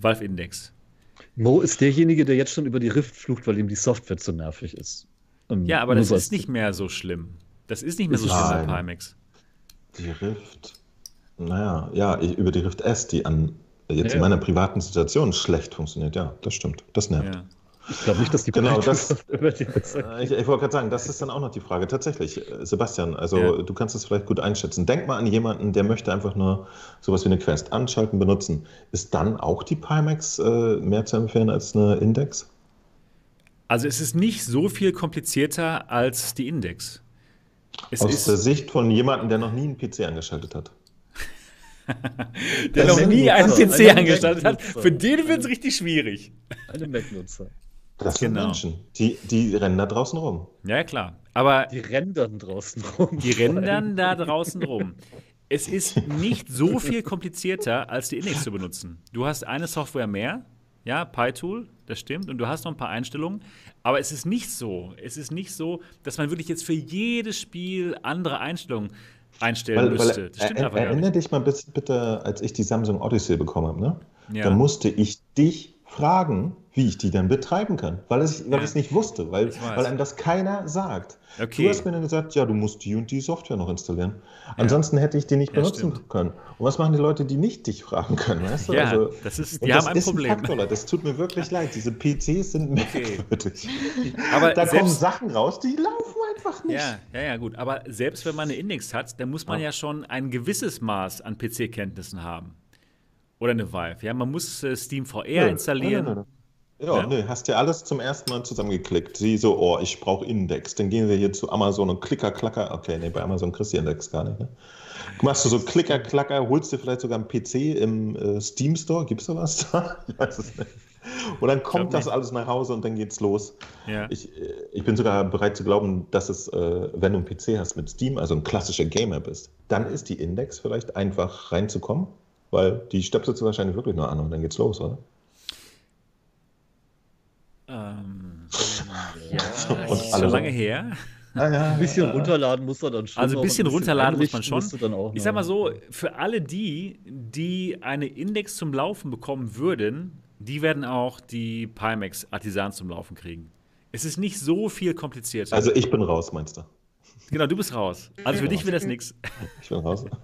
Valve Index. Mo ist derjenige, der jetzt schon über die Rift flucht, weil ihm die Software zu nervig ist. Ähm, Ja, aber das ist nicht mehr so schlimm. Das ist nicht mehr so schlimm bei Pimax. Die Rift, naja, ja, ich- über die Rift S, die an jetzt Ja, in meiner privaten Situation schlecht funktioniert, ja, das stimmt. Das nervt. Ja. Ich glaube nicht, dass die Genau, das- [LAUGHS] über die Äh, Ich, ich wollte gerade sagen, das ist dann auch noch die Frage. Tatsächlich, äh, Sebastian, also Ja. du kannst es vielleicht gut einschätzen. Denk mal an jemanden, der möchte einfach nur sowas wie eine Quest anschalten, benutzen. Ist dann auch die Pimax äh, mehr zu empfehlen als eine Index? Also es ist nicht so viel komplizierter als die Index. Es Aus ist der Sicht von jemandem, der noch nie einen PC angeschaltet hat. [LAUGHS] der noch Ein nie einen PC angestellt hat. Für den wird es richtig schwierig. Eine Mac-Nutzer. Das Genau. sind Menschen, die, die rennen da draußen rum. Ja, klar. Aber Die rendern draußen rum. die rennen dann da draußen rum. Es ist nicht so viel komplizierter, als die Index zu benutzen. Du hast eine Software mehr, ja, PyTool, das stimmt, und du hast noch ein paar Einstellungen, aber es ist nicht so. Es ist nicht so, dass man wirklich jetzt für jedes Spiel andere Einstellungen einstellen Weil, müsste. das stimmt er, einfach erinnere nicht. dich mal bitte, bitte, als ich die Samsung Odyssey bekommen habe, ne? Ja. Da musste ich dich fragen, wie ich die dann betreiben kann, weil ich weil Ja. ich es nicht wusste, weil, weil einem das keiner sagt. Okay. Du hast mir dann gesagt, ja, du musst die und die Software noch installieren. Ansonsten hätte ich die nicht Ja, benutzen stimmt. können. Und was machen die Leute, die nicht dich fragen können? Weißt du? Ja, Also, das ist, die das haben ein ist Problem. Ein Faktor, Leute. das tut mir wirklich leid. Diese PCs sind merkwürdig. Aber Da kommen Sachen raus, die laufen einfach nicht. Ja, ja, ja, gut. Aber selbst wenn man eine Index hat, dann muss man ja schon ein gewisses Maß an PC-Kenntnissen haben. Oder eine Valve. Ja, man muss äh, Steam VR installieren. nö, nö, nö. Ja, Ja. nö, hast ja alles zum ersten Mal zusammengeklickt. Sie so, oh, ich brauche Index. Dann gehen wir hier zu Amazon und Klicker, Klacker. Okay, nee, bei Amazon kriegst du Index gar nicht. Ne? Machst du so Klicker, Klacker, holst dir vielleicht sogar einen PC im äh, Steam Store. Gibt's sowas da? [LAUGHS] Ich weiß es nicht. Und dann kommt das alles nach Hause und dann geht's los. Ja. Ich, äh, ich bin sogar bereit zu glauben, dass es, äh, wenn du einen PC hast mit Steam, also ein klassischer Gamer bist, dann ist die Index vielleicht einfach reinzukommen, weil die stöpselst du wahrscheinlich wirklich nur an und dann geht's los, oder? Ähm, [LAUGHS] Und ja, ist alle schon so- lange her. Ah, ja, Ein bisschen ja. runterladen muss er dann schon. Also ein bisschen runterladen muss man schon. Ich sag mal so, für alle die, die eine Index zum Laufen bekommen würden, die werden auch die Pimax Artisan zum Laufen kriegen. Es ist nicht so viel komplizierter. Also ich bin raus, meinst du? genau, du bist raus. Also für dich wird das nichts. Ich bin raus. [LAUGHS]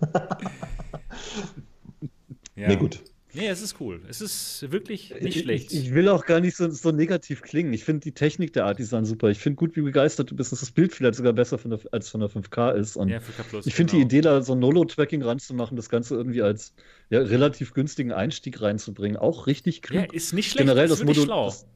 Ja. Nee, gut. Nee, es ist cool. Es ist wirklich nicht Ich- schlecht. Ich, will auch gar nicht so, so negativ klingen. Ich finde die Technik der Artisan super. Ich finde gut, wie begeistert du bist, dass das Bild vielleicht sogar besser von der, als von der 5K ist. Und ja, für K+, ich finde genau. die Idee, da so ein Nolo-Tracking ranzumachen, das Ganze irgendwie als ja, relativ günstigen Einstieg reinzubringen, auch richtig klug. Ja, ist nicht schlecht. generell das wirklich Modul. schlau. Das,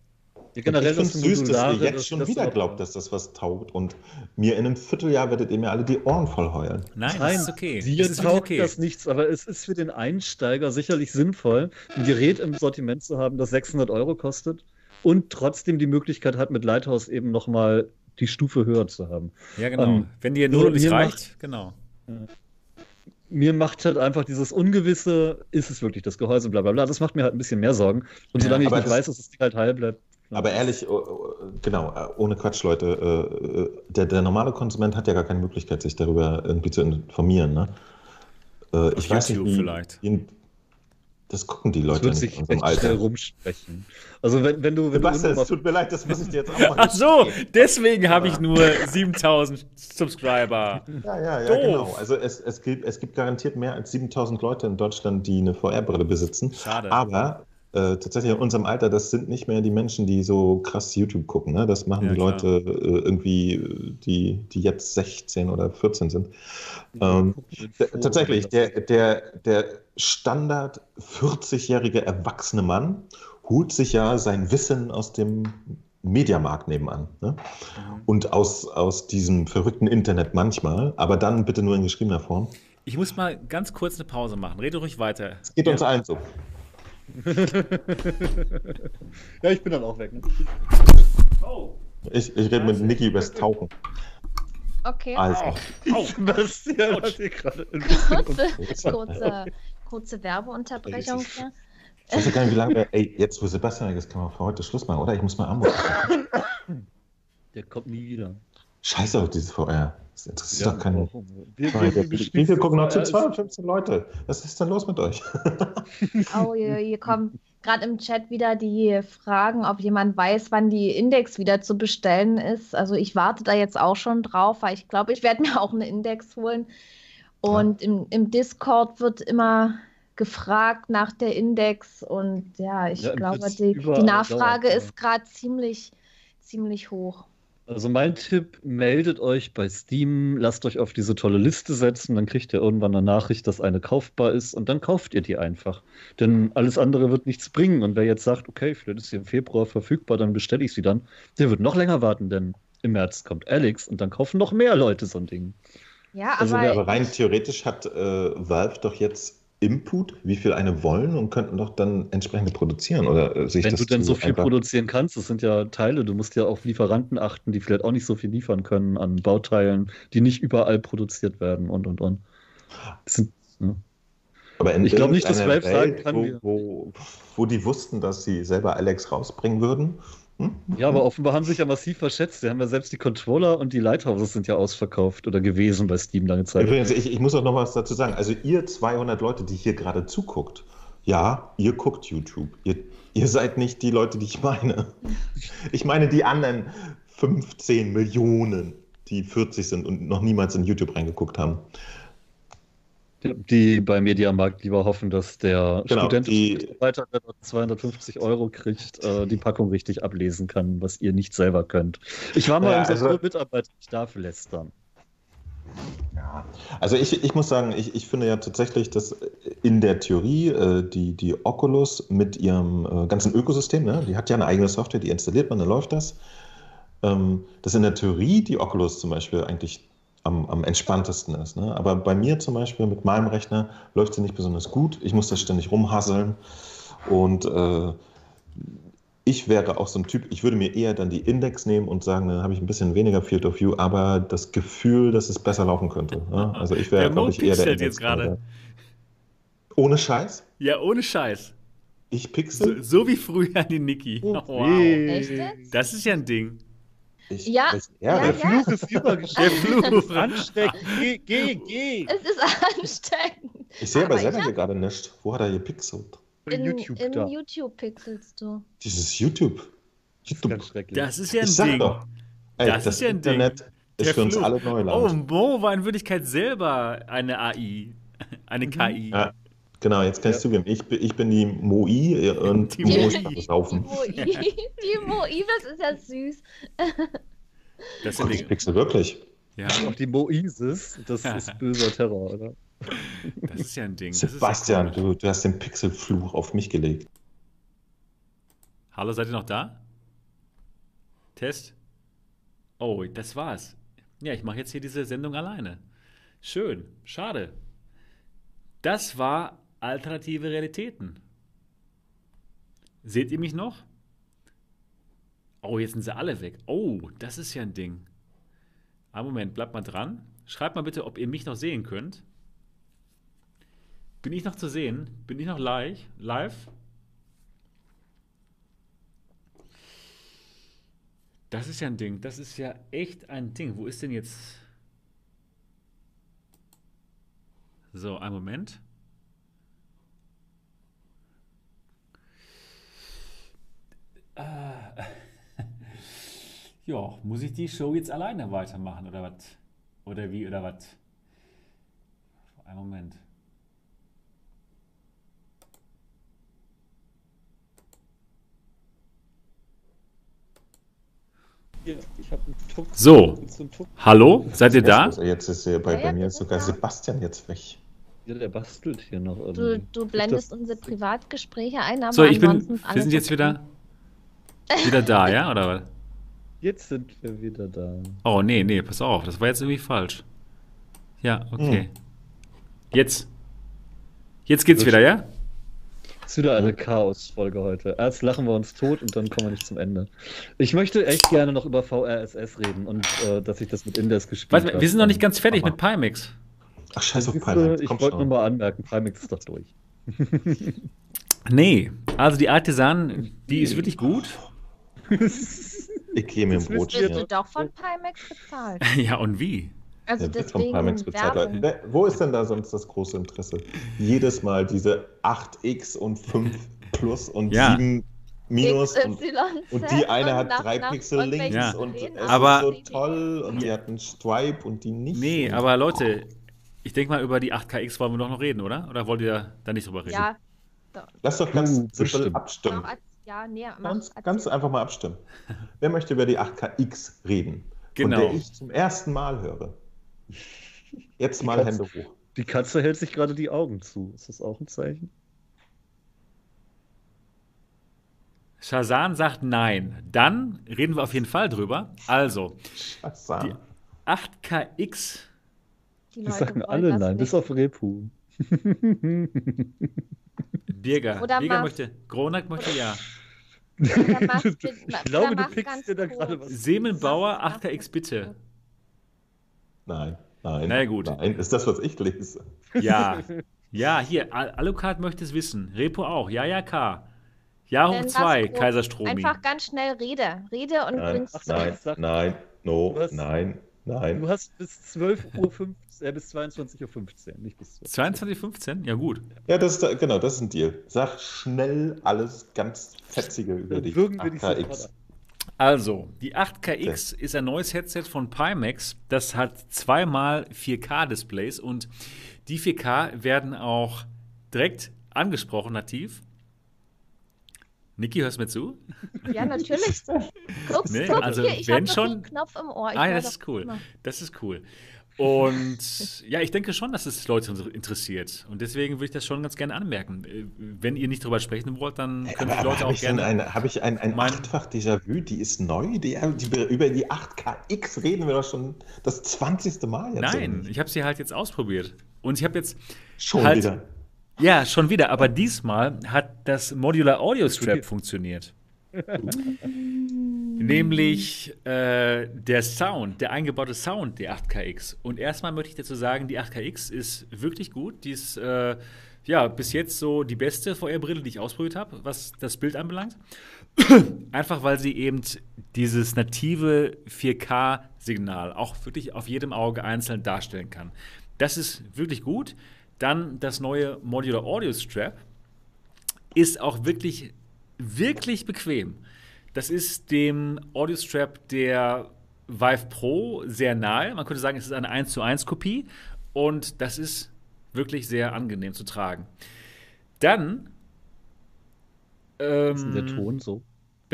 ja, generell ich finde das es süß, dass Modulare, ihr jetzt das- schon das wieder glaubt, dass das was taugt und mir in einem Vierteljahr werdet ihr mir alle die Ohren voll heulen. Nein, Nein, das ist okay. Dir das ist taugt okay. das nichts, aber es ist für den Einsteiger sicherlich sinnvoll, ein Gerät im Sortiment zu haben, das 600 Euro kostet und trotzdem die Möglichkeit hat, mit Lighthouse eben nochmal die Stufe höher zu haben. Ja, genau. Ähm, Wenn dir nur nicht reicht, genau. Mir macht halt einfach dieses Ungewisse, ist es wirklich das Gehäuse, bla bla bla, das macht mir halt ein bisschen mehr Sorgen. Und Ja, solange ich aber nicht das- weiß, dass das Ding halt heil bleibt. Aber ehrlich, oh, oh, genau, äh, ohne Quatsch, Leute, äh, äh, der, der normale Konsument hat ja gar keine Möglichkeit, sich darüber irgendwie zu informieren. Ne? Ich weiß nicht, wie, vielleicht. Wie, Das gucken die Leute das wird nicht in Alter. schnell rumsprechen. Also wenn, wenn du... Wenn Sebastian, du es tut mir leid, das muss ich dir jetzt auch machen. Ach so, deswegen habe ich nur 7000 Subscriber. Ja, ja, ja, Doof. genau. Also es, es, gibt, es gibt garantiert mehr als 7000 Leute in Deutschland, die eine VR-Brille besitzen. Schade. Aber äh, tatsächlich in unserem Alter, das sind nicht mehr die Menschen, die so krass YouTube gucken. Ne? Das machen ja, die klar. Leute äh, irgendwie, die, die jetzt 16 oder 14 sind. Ähm, tatsächlich, der, der, der Standard 40-jährige erwachsene Mann holt sich ja sein Wissen aus dem Mediamarkt nebenan. Ne? Mhm. Und aus, aus diesem verrückten Internet manchmal, aber dann bitte nur in geschriebener Form. Ich muss mal ganz kurz eine Pause machen. Rede ruhig weiter. Es geht ja. uns allen so. Ja, ich bin dann auch weg. Ne? Oh. Ich, ich rede mit Niki übers Tauchen. Okay. Also. [LAUGHS] Sebastian hat hier gerade kurze, kurze, kurze Werbeunterbrechung hier. Ich weiß gar nicht, wie lange. Ey, jetzt, wo Sebastian ist, kann man für heute Schluss machen, oder? Ich muss mal Amor. Der kommt nie wieder. Scheiße auf dieses VR. Das interessiert ja, doch keinen. Wir, wir, wir, wie viel gucken noch zu? 215 Leute. Was ist denn los mit euch? [LAUGHS] oh, hier, hier kommen gerade im Chat wieder die Fragen, ob jemand weiß, wann die Index wieder zu bestellen ist. Also ich warte da jetzt auch schon drauf, weil ich glaube, ich werde mir auch eine Index holen. Und ja. im, im Discord wird immer gefragt nach der Index und ja, ich ja, glaube, die, die, Nachfrage dauert, ist gerade ziemlich, ziemlich hoch. Also mein Tipp, meldet euch bei Steam, lasst euch auf diese tolle Liste setzen, dann kriegt ihr irgendwann eine Nachricht, dass eine kaufbar ist und dann kauft ihr die einfach. Denn alles andere wird nichts bringen. Und wer jetzt sagt, okay, vielleicht ist sie im Februar verfügbar, dann bestelle ich sie dann, der wird noch länger warten, denn im März kommt Alex und dann kaufen noch mehr Leute so ein Ding. Ja, also, aber, aber rein theoretisch hat äh, Valve doch jetzt Input, wie viel eine wollen und könnten doch dann entsprechend produzieren oder äh, sich Wenn du denn so viel produzieren kannst, das sind ja Teile, du musst ja auf Lieferanten achten, die vielleicht auch nicht so viel liefern können an Bauteilen, die nicht überall produziert werden und und und. Sind, ne? Aber ich glaube nicht, dass Valve sagen kann, wo, wo, wo die wussten, dass sie selber Alex rausbringen würden? Ja, aber offenbar haben sich ja massiv verschätzt. Die haben ja selbst die Controller und die Lighthouses sind ja ausverkauft oder gewesen bei Steam lange Zeit. Übrigens, ich, ich muss auch noch was dazu sagen. Also ihr 200 Leute, die hier gerade zuguckt, ja, ihr guckt YouTube. Ihr, ihr seid nicht die Leute, die ich meine. Ich meine die anderen 15 Millionen, die 40 sind und noch niemals in YouTube reingeguckt haben die bei Mediamarkt lieber hoffen, dass der genau, Student, weiter 250 Euro kriegt, äh, die Packung richtig ablesen kann, was ihr nicht selber könnt. Ich war mal ja, unser also, Mitarbeiter, ich darf lästern. Ja, also ich, ich muss sagen, ich, ich finde ja tatsächlich, dass in der Theorie äh, die, die Oculus mit ihrem äh, ganzen Ökosystem, ne, die hat ja eine eigene Software, die installiert man, dann läuft das, ähm, dass in der Theorie die Oculus zum Beispiel eigentlich am, am entspanntesten ist. Ne? Aber bei mir zum Beispiel mit meinem Rechner läuft sie nicht besonders gut. Ich muss da ständig rumhasseln. Und äh, ich wäre auch so ein Typ, ich würde mir eher dann die Index nehmen und sagen, dann habe ich ein bisschen weniger Field of View, aber das Gefühl, dass es besser laufen könnte. Ne? Also ich wäre, glaube ich, eher der Index. jetzt gerade. Ohne Scheiß? Ja, ohne Scheiß. Ich pixel? So, so wie früher die Niki. Oh, wow. Echt? Das ist ja ein Ding. Ich, ja, ja, der Fluch ist übergestellt. Der Fluch. ansteckend. Geh, geh, geh. Es ist ansteckend. Ich sehe aber, aber selber hier gerade nicht. Wo hat er gepixelt? In, YouTube, in da. YouTube pixelst du. Dieses YouTube. YouTube. Das ist ja ein Ding. Doch, ey, das, das, ist ja ein Internet Ding. ist für uns alle Neuland. Oh, Mo war in Wirklichkeit selber eine AI. Eine mhm. KI. Ja. Genau, jetzt kannst ja. du zugeben, ich, ich bin die Moi und die Mo ist saufen. Die Moi, [LAUGHS] die Moi, das ist ja süß. Das ist ja Pixel wirklich. Ja. Auch die Moises, das ist [LAUGHS] böser Terror, oder? Das ist ja ein Ding. Sebastian, ja du, du hast den Pixelfluch auf mich gelegt. Hallo, seid ihr noch da? Test? Oh, das war's. Ja, ich mache jetzt hier diese Sendung alleine. Schön, schade. Das war alternative Realitäten. Seht ihr mich noch? Oh, jetzt sind sie alle weg. Oh, das ist ja ein Ding. Einen Moment, bleibt mal dran. Schreibt mal bitte, ob ihr mich noch sehen könnt. Bin ich noch zu sehen? Bin ich noch live? Live? Das ist ja ein Ding. Das ist ja echt ein Ding. Wo ist denn jetzt. So, einen Moment. [LAUGHS] Ja, muss ich die Show jetzt alleine weitermachen oder was? Oder wie oder was? Einen Moment. So, hallo, seid ihr da? Jetzt ist ja bei, bei mir sogar Sebastian jetzt weg. Ja, der bastelt hier noch. Du, du blendest unsere Privatgespräche ein, aber So, ich bin, wir sind jetzt wieder, wieder da, ja, oder was? Jetzt sind wir wieder da. Oh, nee, nee, pass auf, das war jetzt irgendwie falsch. Ja, okay. Hm. Jetzt. Jetzt geht's wieder, ja? ist wieder eine Chaos-Folge heute. Erst lachen wir uns tot und dann kommen wir nicht zum Ende. Ich möchte echt gerne noch über VRSS reden und äh, dass ich das mit Indes gespielt habe. Wir sind noch nicht ganz fertig mit Pimax. Ach, scheiß auf Pimax. Ich wollte nur mal anmerken, Pimax ist doch durch. [LAUGHS] nee, also die Artisan, die ist wirklich gut. Ich gehe mir ein Brot. Wirst du doch von Pimax bezahlt. [LAUGHS] ja, und wie? Also ja, deswegen Pimax bezahlt. Wo ist denn da sonst das große Interesse? Jedes Mal diese 8x und 5 plus und ja. 7 minus und, und, die eine hat 3 Pixel links ja. und es aber, ist so toll und die hat einen Stripe und die nicht. Nee, aber Leute, ich denke mal über die 8KX wollen wir doch noch reden, oder? Oder wollt ihr da nicht drüber reden? Ja. Doch. Lass doch ganz simpel abstimmen. Ja, nee, ganz, ganz einfach mal abstimmen. Wer möchte über die 8KX reden? Genau. Von der ich zum ersten Mal höre. Jetzt mal Katze, Hände hoch. Die Katze hält sich gerade die Augen zu. Ist das auch ein Zeichen? Shazan sagt nein. Dann reden wir auf jeden Fall drüber. Also, Shazan. die 8KX. Die, die sagen alle nein, bis auf Repu. [LAUGHS] Birger. Oder Birger möchte. Gronak möchte ja. ich [LAUGHS] glaube, du pickst dir da gerade was. Semenbauer, 8KX bitte. Nein, nein. Na gut. Nein, ist das, was ich lese. Ja. [LAUGHS] Ja, hier, Alucard möchte es wissen. Repo auch. Ja, ja, K. Ja, hoch 2, Kaiserstrom. Einfach ganz schnell Rede. Rede und nein, bring's Nein, nein, no, hast, nein, nein. Du hast bis 12.15 Uhr, äh, bis 22.15 Uhr, nicht bis 22.15 Uhr? Ja, gut. Ja, das ist, genau, das ist ein Deal. Sag schnell alles ganz Fetzige über Dann die würgen wir die KX. Also, die 8KX okay. ist ein neues Headset von Pimax. Das hat zweimal 4K-Displays und die 4K werden auch direkt angesprochen nativ. Niki, hörst du mir zu? Ja, natürlich. Guck's, nee, guck also, hier, ich habe schon Knopf im Ohr. Ich ah, das ist cool. Immer. Das ist cool. Und ja, ich denke schon, dass es Leute interessiert. Und deswegen würde ich das schon ganz gerne anmerken. Äh, wenn ihr nicht darüber sprechen wollt, dann können die Leute auch gerne. Habe ich ein, ein mein, achtfach Déjà-vu, die ist neu? Die, die, über die 8KX reden wir doch schon das 20. Mal jetzt. Nein, ich habe sie halt jetzt ausprobiert. Und ich habe jetzt. Schon halt, wieder. Ja, schon wieder. Aber diesmal hat das Modular Audio Strap funktioniert. [LAUGHS] Nämlich äh, der Sound, der eingebaute Sound der 8KX. Und erstmal möchte ich dazu sagen, die 8KX ist wirklich gut. Die ist äh, ja bis jetzt so die beste VR-Brille, die ich ausprobiert habe, was das Bild anbelangt. [COUGHS] Einfach weil sie eben dieses native 4K-Signal auch wirklich auf jedem Auge einzeln darstellen kann. Das ist wirklich gut. Dann das neue Modular Audio Strap ist auch wirklich wirklich bequem. Das ist dem Audio Strap der Vive Pro sehr nahe. Man könnte sagen, es ist eine 1 zu 1 Kopie und das ist wirklich sehr angenehm zu tragen. Dann. Ähm, ist der Ton so?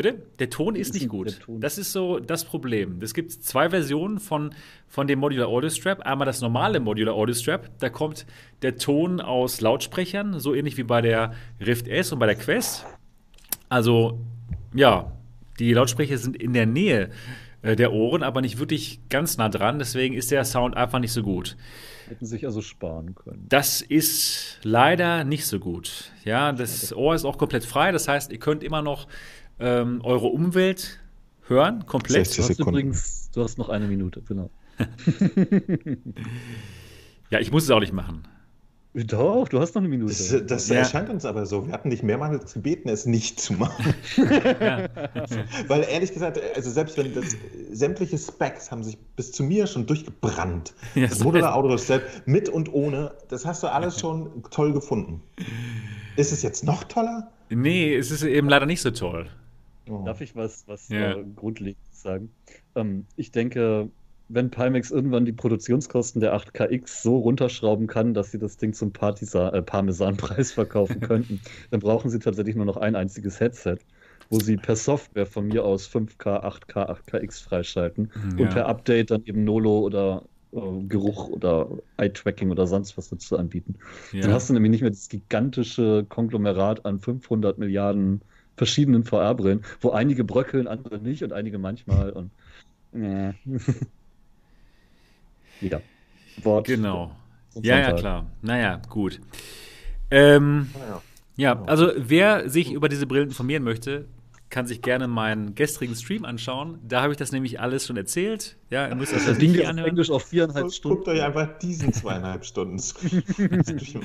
Bitte? Der Ton ist, nicht gut. Das ist so das Problem. Es gibt zwei Versionen von, von dem Modular Audio Strap. Einmal das normale Modular Audio Strap. Da kommt der Ton aus Lautsprechern, so ähnlich wie bei der Rift S und bei der Quest. Also, ja, die Lautsprecher sind in der Nähe äh, der Ohren, aber nicht wirklich ganz nah dran. Deswegen ist der Sound einfach nicht so gut. Hätten sich also sparen können. Das ist leider nicht so gut. Ja, das Ohr ist auch komplett frei. Das heißt, ihr könnt immer noch ähm, eure Umwelt hören, komplett. Du hast übrigens, du hast noch eine Minute, genau. [LAUGHS] ja, ich muss es auch nicht machen. Doch, du hast noch eine Minute. Das, das ja. erscheint uns aber so. Wir hatten dich mehrmals gebeten, es nicht zu machen. ja. [LAUGHS] Weil ehrlich gesagt, also selbst wenn das sämtliche Specs haben sich bis zu mir schon durchgebrannt. Ja, das Modular Audio selbst mit und ohne, das hast du alles schon toll gefunden. Ist es jetzt noch toller? Nee, es ist eben leider nicht so toll. Oh. Darf ich was, was yeah. äh, Grundlegendes sagen? Ähm, ich denke, wenn Pimax irgendwann die Produktionskosten der 8KX so runterschrauben kann, dass sie das Ding zum Partisa äh, Parmesanpreis verkaufen [LAUGHS] könnten, dann brauchen sie tatsächlich nur noch ein einziges Headset, wo sie per Software von mir aus 5K, 8K, 8KX freischalten ja. und per Update dann eben Nolo oder äh, Geruch oder Eye-Tracking oder sonst was dazu anbieten. Ja. Dann hast du nämlich nicht mehr das gigantische Konglomerat an 500 Milliarden verschiedenen VR-Brillen, wo einige bröckeln, andere nicht und einige manchmal und äh. [LAUGHS] Ja. Wort. Genau. Ja, ja, klar. Naja, gut. Ähm, ja. ja, also wer sich über diese Brillen informieren möchte, kann sich gerne meinen gestrigen Stream anschauen. Da habe ich das nämlich alles schon erzählt. Ja, ihr müsst das, das Ding anhören. Englisch auf viereinhalb Stunden. Guckt euch einfach diesen zweieinhalb Stunden Stream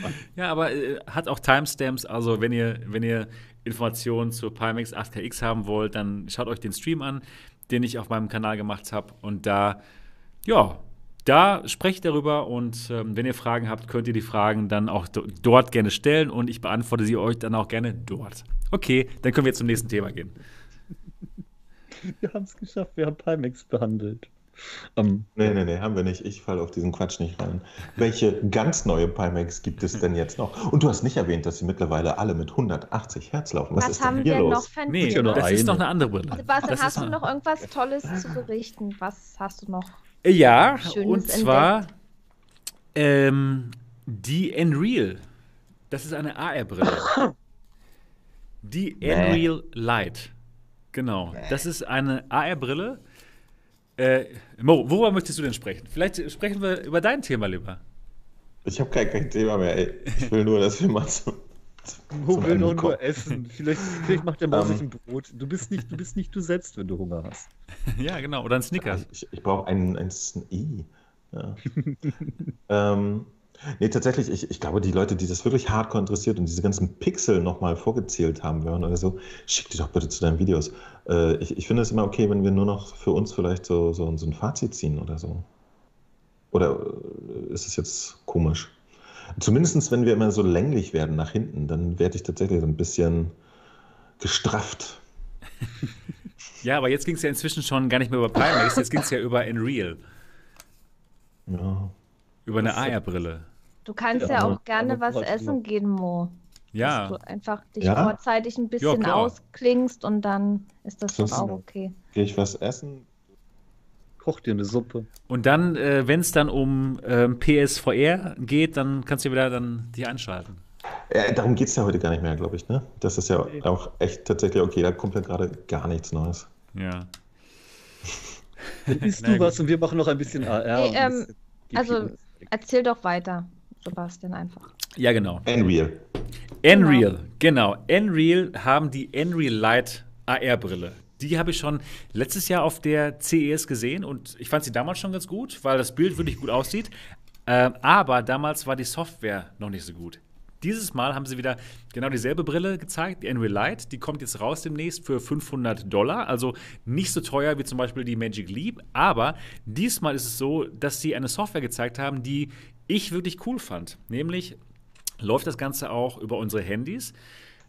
an. [LAUGHS] Ja, aber äh, hat auch Timestamps. Also wenn ihr, wenn ihr Informationen zur Pimax 8KX haben wollt, dann schaut euch den Stream an, den ich auf meinem Kanal gemacht habe. Und da, ja, da sprecht darüber und ähm, wenn ihr Fragen habt, könnt ihr die Fragen dann auch dort gerne stellen und ich beantworte sie euch dann auch gerne dort. Okay, dann können wir zum nächsten Thema gehen. [LAUGHS] Wir haben es geschafft, wir haben Pimax behandelt. Um, ähm, nee, nee, nee, haben wir nicht. Ich falle auf diesen Quatsch nicht rein. Welche ganz neue Pimax gibt es denn jetzt noch? Und du hast nicht erwähnt, dass sie mittlerweile alle mit 180 Hertz laufen. Was, Was ist haben denn hier wir los? noch für Nee, das ist noch eine andere Brille. Sebastian, hast du noch irgendwas Tolles zu berichten? Was hast du noch? Ja, Schönes und zwar ähm, die Unreal. Das ist eine AR-Brille. die Unreal Light. Genau. Das ist eine AR-Brille. Äh, Mo, worüber möchtest du denn sprechen? Vielleicht sprechen wir über dein Thema lieber. Ich habe kein, kein Thema mehr. Ey. Ich will nur, dass wir mal zum, Mo will nur, nur essen. Vielleicht, vielleicht macht der Mo um, sich ein Brot. Du bist, nicht, du bist nicht du selbst, wenn du Hunger hast. [LAUGHS] ja, genau. Oder ein Snickers. Ich, ich brauche einen, einen Sni. Ja. [LAUGHS] ähm, nee, tatsächlich, ich, ich glaube, die Leute, die das wirklich hardcore interessiert und diese ganzen Pixel nochmal vorgezählt haben wollen oder so, schick die doch bitte zu deinen Videos. Äh, ich ich finde es immer okay, wenn wir nur noch für uns vielleicht so, so, so ein Fazit ziehen oder so. Oder äh, ist es jetzt komisch? Zumindest wenn wir immer so länglich werden nach hinten, dann werde ich tatsächlich so ein bisschen gestrafft. [LAUGHS] ja, aber jetzt ging es ja inzwischen schon gar nicht mehr über Pimax, jetzt ging es ja über Unreal. Ja. Über eine AR-Brille. Du kannst ja, ja auch gerne was essen gehen, Mo. Ja. Dass du einfach dich ja? vorzeitig ein bisschen ja, ausklingst und dann ist das doch auch okay. Gehe ich was essen? koch dir eine Suppe. Und dann, äh, wenn es dann um ähm, PSVR geht, dann kannst du wieder dann die einschalten. Ja, darum geht es ja heute gar nicht mehr, glaube ich. Ne? Das ist ja okay. auch echt tatsächlich okay. Da kommt ja gerade gar nichts Neues. Ja. Dann isst [LAUGHS] du was und wir machen noch ein bisschen AR. Hey, ähm, also erzähl doch weiter, Sebastian, einfach. Ja, genau. Unreal. Unreal, genau. genau. Unreal haben die Unreal Light AR-Brille die habe ich schon letztes Jahr auf der CES gesehen und ich fand sie damals schon ganz gut, weil das Bild wirklich gut aussieht. Äh, aber damals war die Software noch nicht so gut. Dieses Mal haben sie wieder genau dieselbe Brille gezeigt, die Unreal Light. Die kommt jetzt raus demnächst für 500 Dollar, also nicht so teuer wie zum Beispiel die Magic Leap. Aber diesmal ist es so, dass sie eine Software gezeigt haben, die ich wirklich cool fand. Nämlich läuft das Ganze auch über unsere Handys.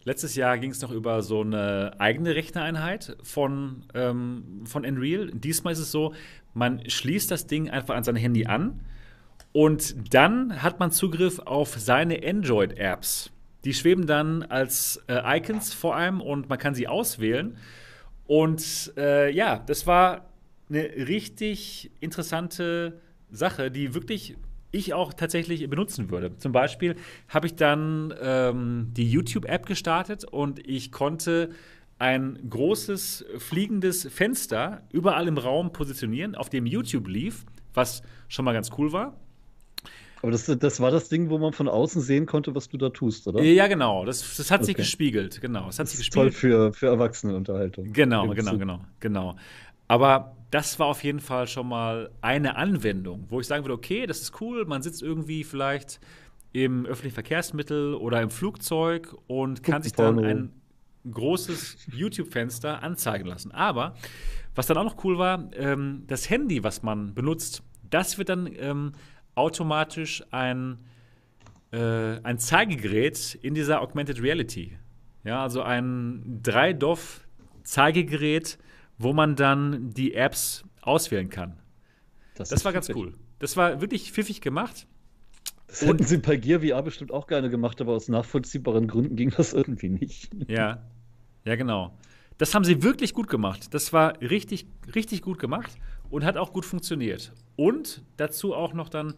Letztes Jahr ging es noch über so eine eigene Rechnereinheit von, ähm, von Unreal. Diesmal ist es so, man schließt das Ding einfach an sein Handy an und dann hat man Zugriff auf seine Android-Apps. Die schweben dann als äh, Icons vor einem und man kann sie auswählen. Und äh, ja, das war eine richtig interessante Sache, die wirklich ich auch tatsächlich benutzen würde. Zum Beispiel habe ich dann ähm, die YouTube-App gestartet und ich konnte ein großes fliegendes Fenster überall im Raum positionieren, auf dem YouTube lief, was schon mal ganz cool war. Aber das, das war das Ding, wo man von außen sehen konnte, was du da tust, oder? Ja, genau. Das, das hat okay. sich gespiegelt. Genau. Das hat das sich gespiegelt. Toll für, für Erwachsenenunterhaltung. Genau, genau, genau, genau. Aber das war auf jeden Fall schon mal eine Anwendung, wo ich sagen würde, okay, das ist cool, man sitzt irgendwie vielleicht im öffentlichen Verkehrsmittel oder im Flugzeug und kann sich dann ein großes YouTube-Fenster anzeigen lassen. Aber was dann auch noch cool war, ähm, das Handy, was man benutzt, das wird dann ähm, automatisch ein, äh, ein Zeigegerät in dieser Augmented Reality. Ja, also ein 3DOF Zeigegerät, wo man dann die Apps auswählen kann. Das, das war ganz cool. Das war wirklich pfiffig gemacht. Das hätten sie bei Gear VR bestimmt auch gerne gemacht, aber aus nachvollziehbaren Gründen ging das irgendwie nicht. Ja, ja, genau. Das haben sie wirklich gut gemacht. Das war richtig, richtig gut gemacht und hat auch gut funktioniert. Und dazu auch noch dann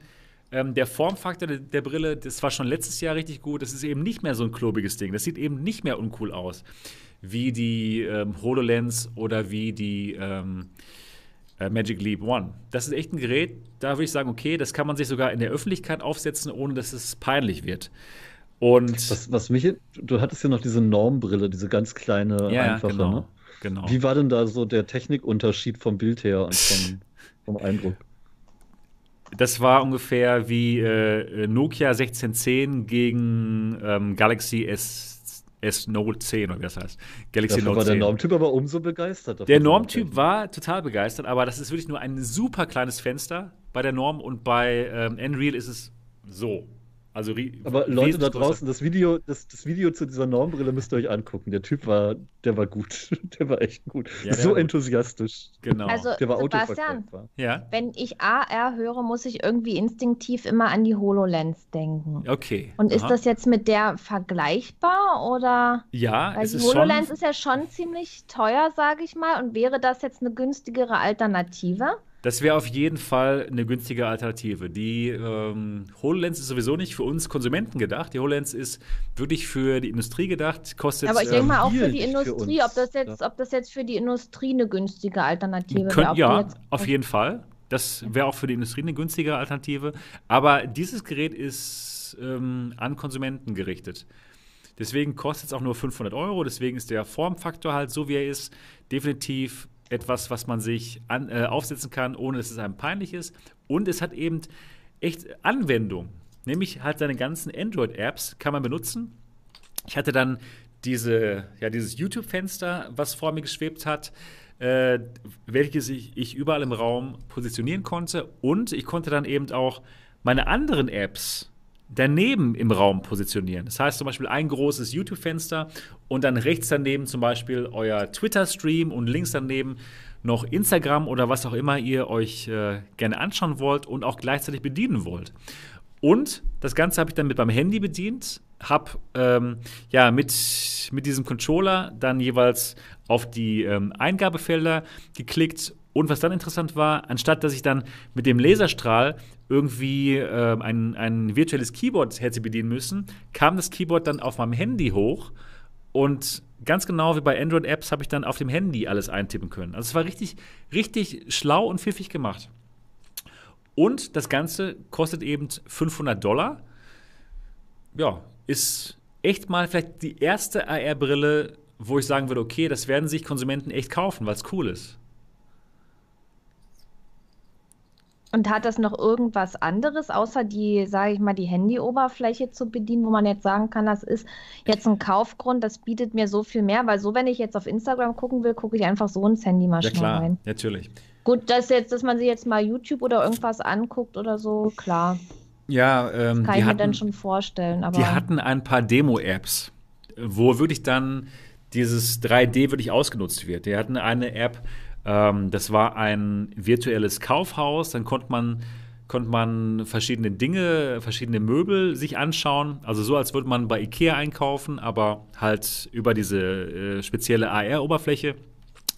ähm, der Formfaktor der, der, Brille, das war schon letztes Jahr richtig gut. Das ist eben nicht mehr so ein klobiges Ding. Das sieht eben nicht mehr uncool aus wie die ähm, HoloLens oder wie die ähm, äh, Magic Leap One. Das ist echt ein Gerät, da würde ich sagen, okay, das kann man sich sogar in der Öffentlichkeit aufsetzen, ohne dass es peinlich wird. Und was, was mich, du hattest ja noch diese Normbrille, diese ganz kleine, ja, einfache. Genau, ne? Genau. Wie war denn da so der Technikunterschied vom Bild her und vom, [LAUGHS] vom Eindruck? Das war ungefähr wie äh, Nokia 1610 gegen ähm, Galaxy S S Note 10 oder wie das heißt. Galaxy Dafür Note war 10. der Normtyp aber umso begeistert. Der Normtyp war total begeistert, aber das ist wirklich nur ein super kleines Fenster bei der Norm und bei ähm, Nreal ist es so. Also Aber Leute da draußen, das Video, das, das Video zu dieser Normbrille müsst ihr euch angucken. Der Typ war, der war gut. [LAUGHS] Der war echt gut. Ja, so enthusiastisch. Genau. Also, der war Sebastian, ja? wenn ich AR höre, muss ich irgendwie instinktiv immer an die HoloLens denken. Okay. Und Aha. ist das jetzt mit der vergleichbar oder? Ja, Weil es die ist HoloLens schon... ist ja schon ziemlich teuer, sage ich mal. Und wäre das jetzt eine günstigere Alternative? Das wäre auf jeden Fall eine günstige Alternative. Die ähm, HoloLens ist sowieso nicht für uns Konsumenten gedacht. Die HoloLens ist wirklich für die Industrie gedacht. Kostet Aber ich denke mal auch für die Industrie, für ob, das jetzt, ob das jetzt für die Industrie eine günstige Alternative wäre. Ja, auf jeden Fall. Das wäre auch für die Industrie eine günstige Alternative. Aber dieses Gerät ist ähm, an Konsumenten gerichtet. Deswegen kostet es auch nur 500 Euro. Deswegen ist der Formfaktor halt so, wie er ist. Definitiv etwas, was man sich an, äh, aufsetzen kann, ohne dass es einem peinlich ist. Und es hat eben echt Anwendung. Nämlich halt seine ganzen Android-Apps kann man benutzen. Ich hatte dann diese, ja, dieses YouTube-Fenster, was vor mir geschwebt hat, äh, welches ich, ich überall im Raum positionieren konnte. Und ich konnte dann eben auch meine anderen Apps daneben im Raum positionieren. Das heißt zum Beispiel ein großes YouTube-Fenster und dann rechts daneben zum Beispiel euer Twitter-Stream und links daneben noch Instagram oder was auch immer ihr euch äh, gerne anschauen wollt und auch gleichzeitig bedienen wollt. Und das Ganze habe ich dann mit meinem Handy bedient, habe ähm, ja mit, mit diesem Controller dann jeweils auf die ähm, Eingabefelder geklickt und was dann interessant war, anstatt dass ich dann mit dem Laserstrahl irgendwie äh, ein, ein virtuelles Keyboard hätte bedienen müssen, kam das Keyboard dann auf meinem Handy hoch und ganz genau wie bei Android-Apps habe ich dann auf dem Handy alles eintippen können. Also es war richtig, richtig schlau und pfiffig gemacht. Und das Ganze kostet eben 500 Dollar. Ja, ist echt mal vielleicht die erste AR-Brille, wo ich sagen würde, okay, das werden sich Konsumenten echt kaufen, weil es cool ist. Und hat das noch irgendwas anderes, außer die, sage ich mal, die Handyoberfläche zu bedienen, wo man jetzt sagen kann, das ist jetzt ein Kaufgrund, das bietet mir so viel mehr, weil so, wenn ich jetzt auf Instagram gucken will, gucke ich einfach so ins Handy mal ja, schnell klar, rein. Natürlich. Gut, dass jetzt, dass man sich jetzt mal YouTube oder irgendwas anguckt oder so, klar. Ja, ähm, das kann ich hatten, mir dann schon vorstellen. Aber die hatten ein paar Demo-Apps, wo wirklich dann dieses 3D wirklich ausgenutzt wird. Die hatten eine App, ähm, das war ein virtuelles Kaufhaus. Dann konnte man, konnte man verschiedene Dinge, verschiedene Möbel sich anschauen. Also so, als würde man bei Ikea einkaufen, aber halt über diese äh, spezielle AR-Oberfläche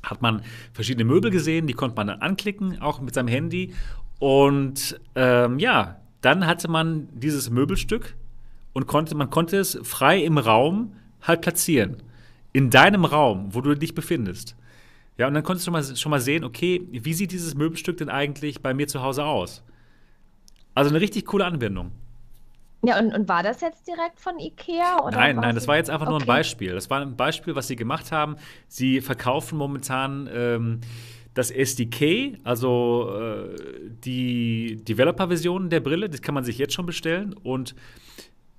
hat man verschiedene Möbel gesehen, die konnte man dann anklicken, auch mit seinem Handy. Und ähm, ja, dann hatte man dieses Möbelstück und konnte, man konnte es frei im Raum halt platzieren. In deinem Raum, wo du dich befindest. Ja, und dann konntest du schon mal, schon mal sehen, okay, wie sieht dieses Möbelstück denn eigentlich bei mir zu Hause aus? Also eine richtig coole Anwendung. Ja, und, und war das jetzt direkt von Ikea? Oder nein, nein, das war jetzt einfach okay. nur ein Beispiel. Das war ein Beispiel, was sie gemacht haben. Sie verkaufen momentan ähm, das SDK, also äh, die Developer-Version der Brille, das kann man sich jetzt schon bestellen. Und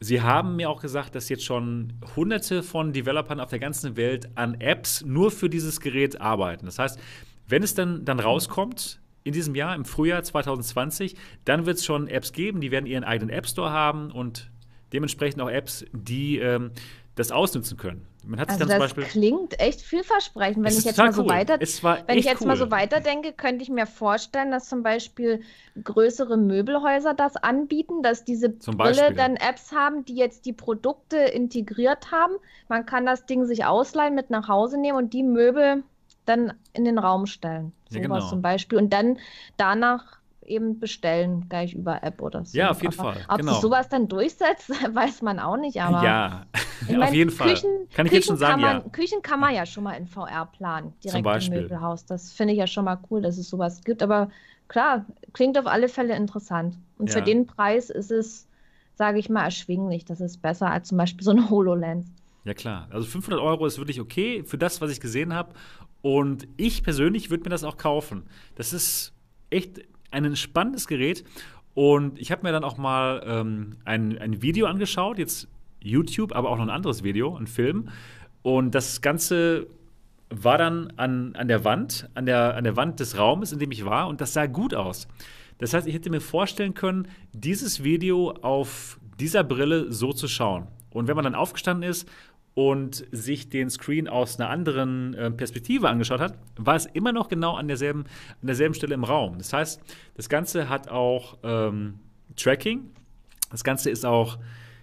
Sie haben mir auch gesagt, dass jetzt schon hunderte von Developern auf der ganzen Welt an Apps nur für dieses Gerät arbeiten. Das heißt, wenn es dann, dann rauskommt in diesem Jahr, im Frühjahr 2020, dann wird es schon Apps geben, die werden ihren eigenen App Store haben und dementsprechend auch Apps, die ähm, das ausnutzen können. Man hat also das Beispiel, klingt echt vielversprechend. Wenn ich jetzt mal so cool. weiter, wenn ich jetzt cool. mal so weiterdenke, könnte ich mir vorstellen, dass zum Beispiel größere Möbelhäuser das anbieten, dass diese Brille dann Apps haben, die jetzt die Produkte integriert haben. Man kann das Ding sich ausleihen, mit nach Hause nehmen und die Möbel dann in den Raum stellen. So ja, genau. zum Beispiel. Und dann danach eben bestellen, gleich über App oder so. Ja, auf jeden aber, Fall. Ob genau. sich sowas dann durchsetzt, [LAUGHS] weiß man auch nicht. Aber ja, [LAUGHS] mein, auf jeden Fall. Küchen, kann ich Küchen jetzt schon sagen, man, ja. Küchen kann man ja schon mal in VR planen, direkt im Möbelhaus. Das finde ich ja schon mal cool, dass es sowas gibt. Aber klar, klingt auf alle Fälle interessant. Und ja. für den Preis ist es, sage ich mal, erschwinglich. Das ist besser als zum Beispiel so eine [LAUGHS] HoloLens. Ja klar, also 500 Euro ist wirklich okay für das, was ich gesehen habe. Und ich persönlich würde mir das auch kaufen. Das ist echt ein spannendes Gerät. Und ich habe mir dann auch mal ähm, ein, ein Video angeschaut, jetzt YouTube, aber auch noch ein anderes Video, ein Film. Und das Ganze war dann an, an der Wand, an der, an der Wand des Raumes, in dem ich war, und das sah gut aus. Das heißt, ich hätte mir vorstellen können, dieses Video auf dieser Brille so zu schauen. Und wenn man dann aufgestanden ist und sich den Screen aus einer anderen äh, Perspektive angeschaut hat, war es immer noch genau an derselben, an derselben Stelle im Raum. Das heißt, das Ganze hat auch ähm, Tracking. Das Ganze ist auch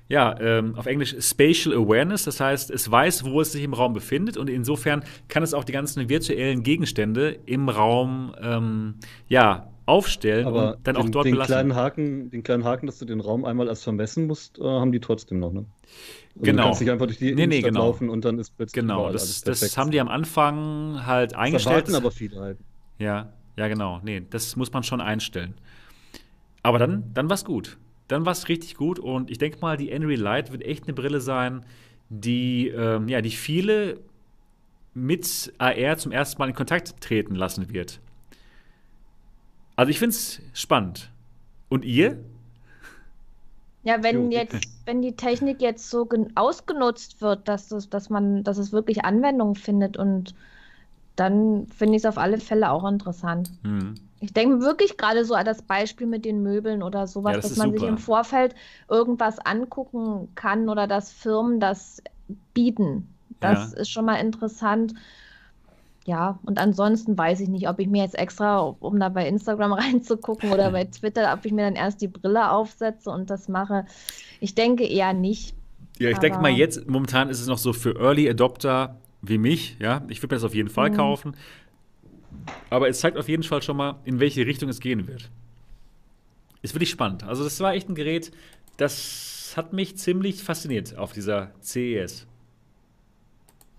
ja, ähm, auf Englisch Spatial Awareness, das heißt, es weiß, wo es sich im Raum befindet und insofern kann es auch die ganzen virtuellen Gegenstände im Raum ähm, ja, aufstellen Aber und dann den, auch dort den belassen. Kleinen Haken, den kleinen Haken, dass du den Raum einmal erst vermessen musst, äh, haben die trotzdem noch, ne? Also genau. Du kannst nicht einfach durch die nee, nee, genau. laufen und dann ist plötzlich Genau, das, das haben die am Anfang halt eingestellt. Das aber viele halt. Ja, ja, genau. Nee, das muss man schon einstellen. Aber dann, dann war es gut. Dann war es richtig gut und ich denke mal, die Henry Light wird echt eine Brille sein, die, ähm, ja, die viele mit AR zum ersten Mal in Kontakt treten lassen wird. Also ich finde es spannend. Und ihr? Ja, wenn jetzt, [LAUGHS] wenn die Technik jetzt so ausgenutzt wird, dass es, dass man, dass es wirklich Anwendung findet und dann finde ich es auf alle Fälle auch interessant. Mhm. Ich denke wirklich gerade so an das Beispiel mit den Möbeln oder sowas, ja, das dass man super. sich im Vorfeld irgendwas angucken kann oder dass Firmen das bieten. Das ja. ist schon mal interessant ja, und ansonsten weiß ich nicht, ob ich mir jetzt extra, um da bei Instagram [LAUGHS] reinzugucken oder bei Twitter, ob ich mir dann erst die Brille aufsetze und das mache. Ich denke eher nicht. Ja, ich denke mal, jetzt momentan ist es noch so für Early Adopter wie mich, ja. Ich würde mir das auf jeden Fall mhm. kaufen. Aber es zeigt auf jeden Fall schon mal, in welche Richtung es gehen wird. Ist wirklich spannend. Also, das war echt ein Gerät, das hat mich ziemlich fasziniert auf dieser CES.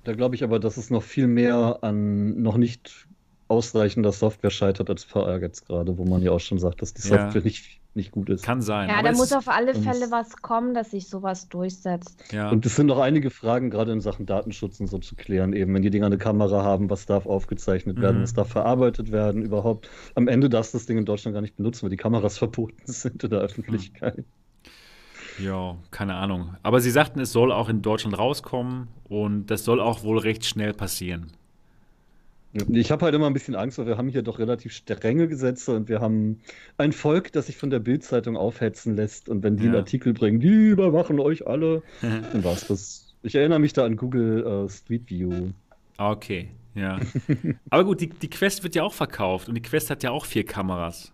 Da glaube ich aber, dass es noch viel mehr an noch nicht ausreichender Software scheitert als VR jetzt gerade, wo man ja auch schon sagt, dass die Software ja. nicht, nicht gut ist. Kann sein. Ja, da muss auf alle Fälle was kommen, dass sich sowas durchsetzt. Ja. Und es sind noch einige Fragen, gerade in Sachen Datenschutz und so zu klären, eben, wenn die Dinger eine Kamera haben, was darf aufgezeichnet werden, mhm. was darf verarbeitet werden, überhaupt. Am Ende darfst du das Ding in Deutschland gar nicht benutzen, weil die Kameras [LAUGHS] verboten sind in der Öffentlichkeit. Mhm. Ja, keine Ahnung. Aber sie sagten, es soll auch in Deutschland rauskommen und das soll auch wohl recht schnell passieren. Ich habe halt immer ein bisschen Angst, weil wir haben hier doch relativ strenge Gesetze und wir haben ein Volk, das sich von der Bildzeitung aufhetzen lässt und wenn die ja. einen Artikel bringen, die überwachen euch alle, [LAUGHS] dann war's das. Ich erinnere mich da an Google uh, Street View. Okay, ja. Aber gut, die, die Quest wird ja auch verkauft und die Quest hat ja auch vier Kameras.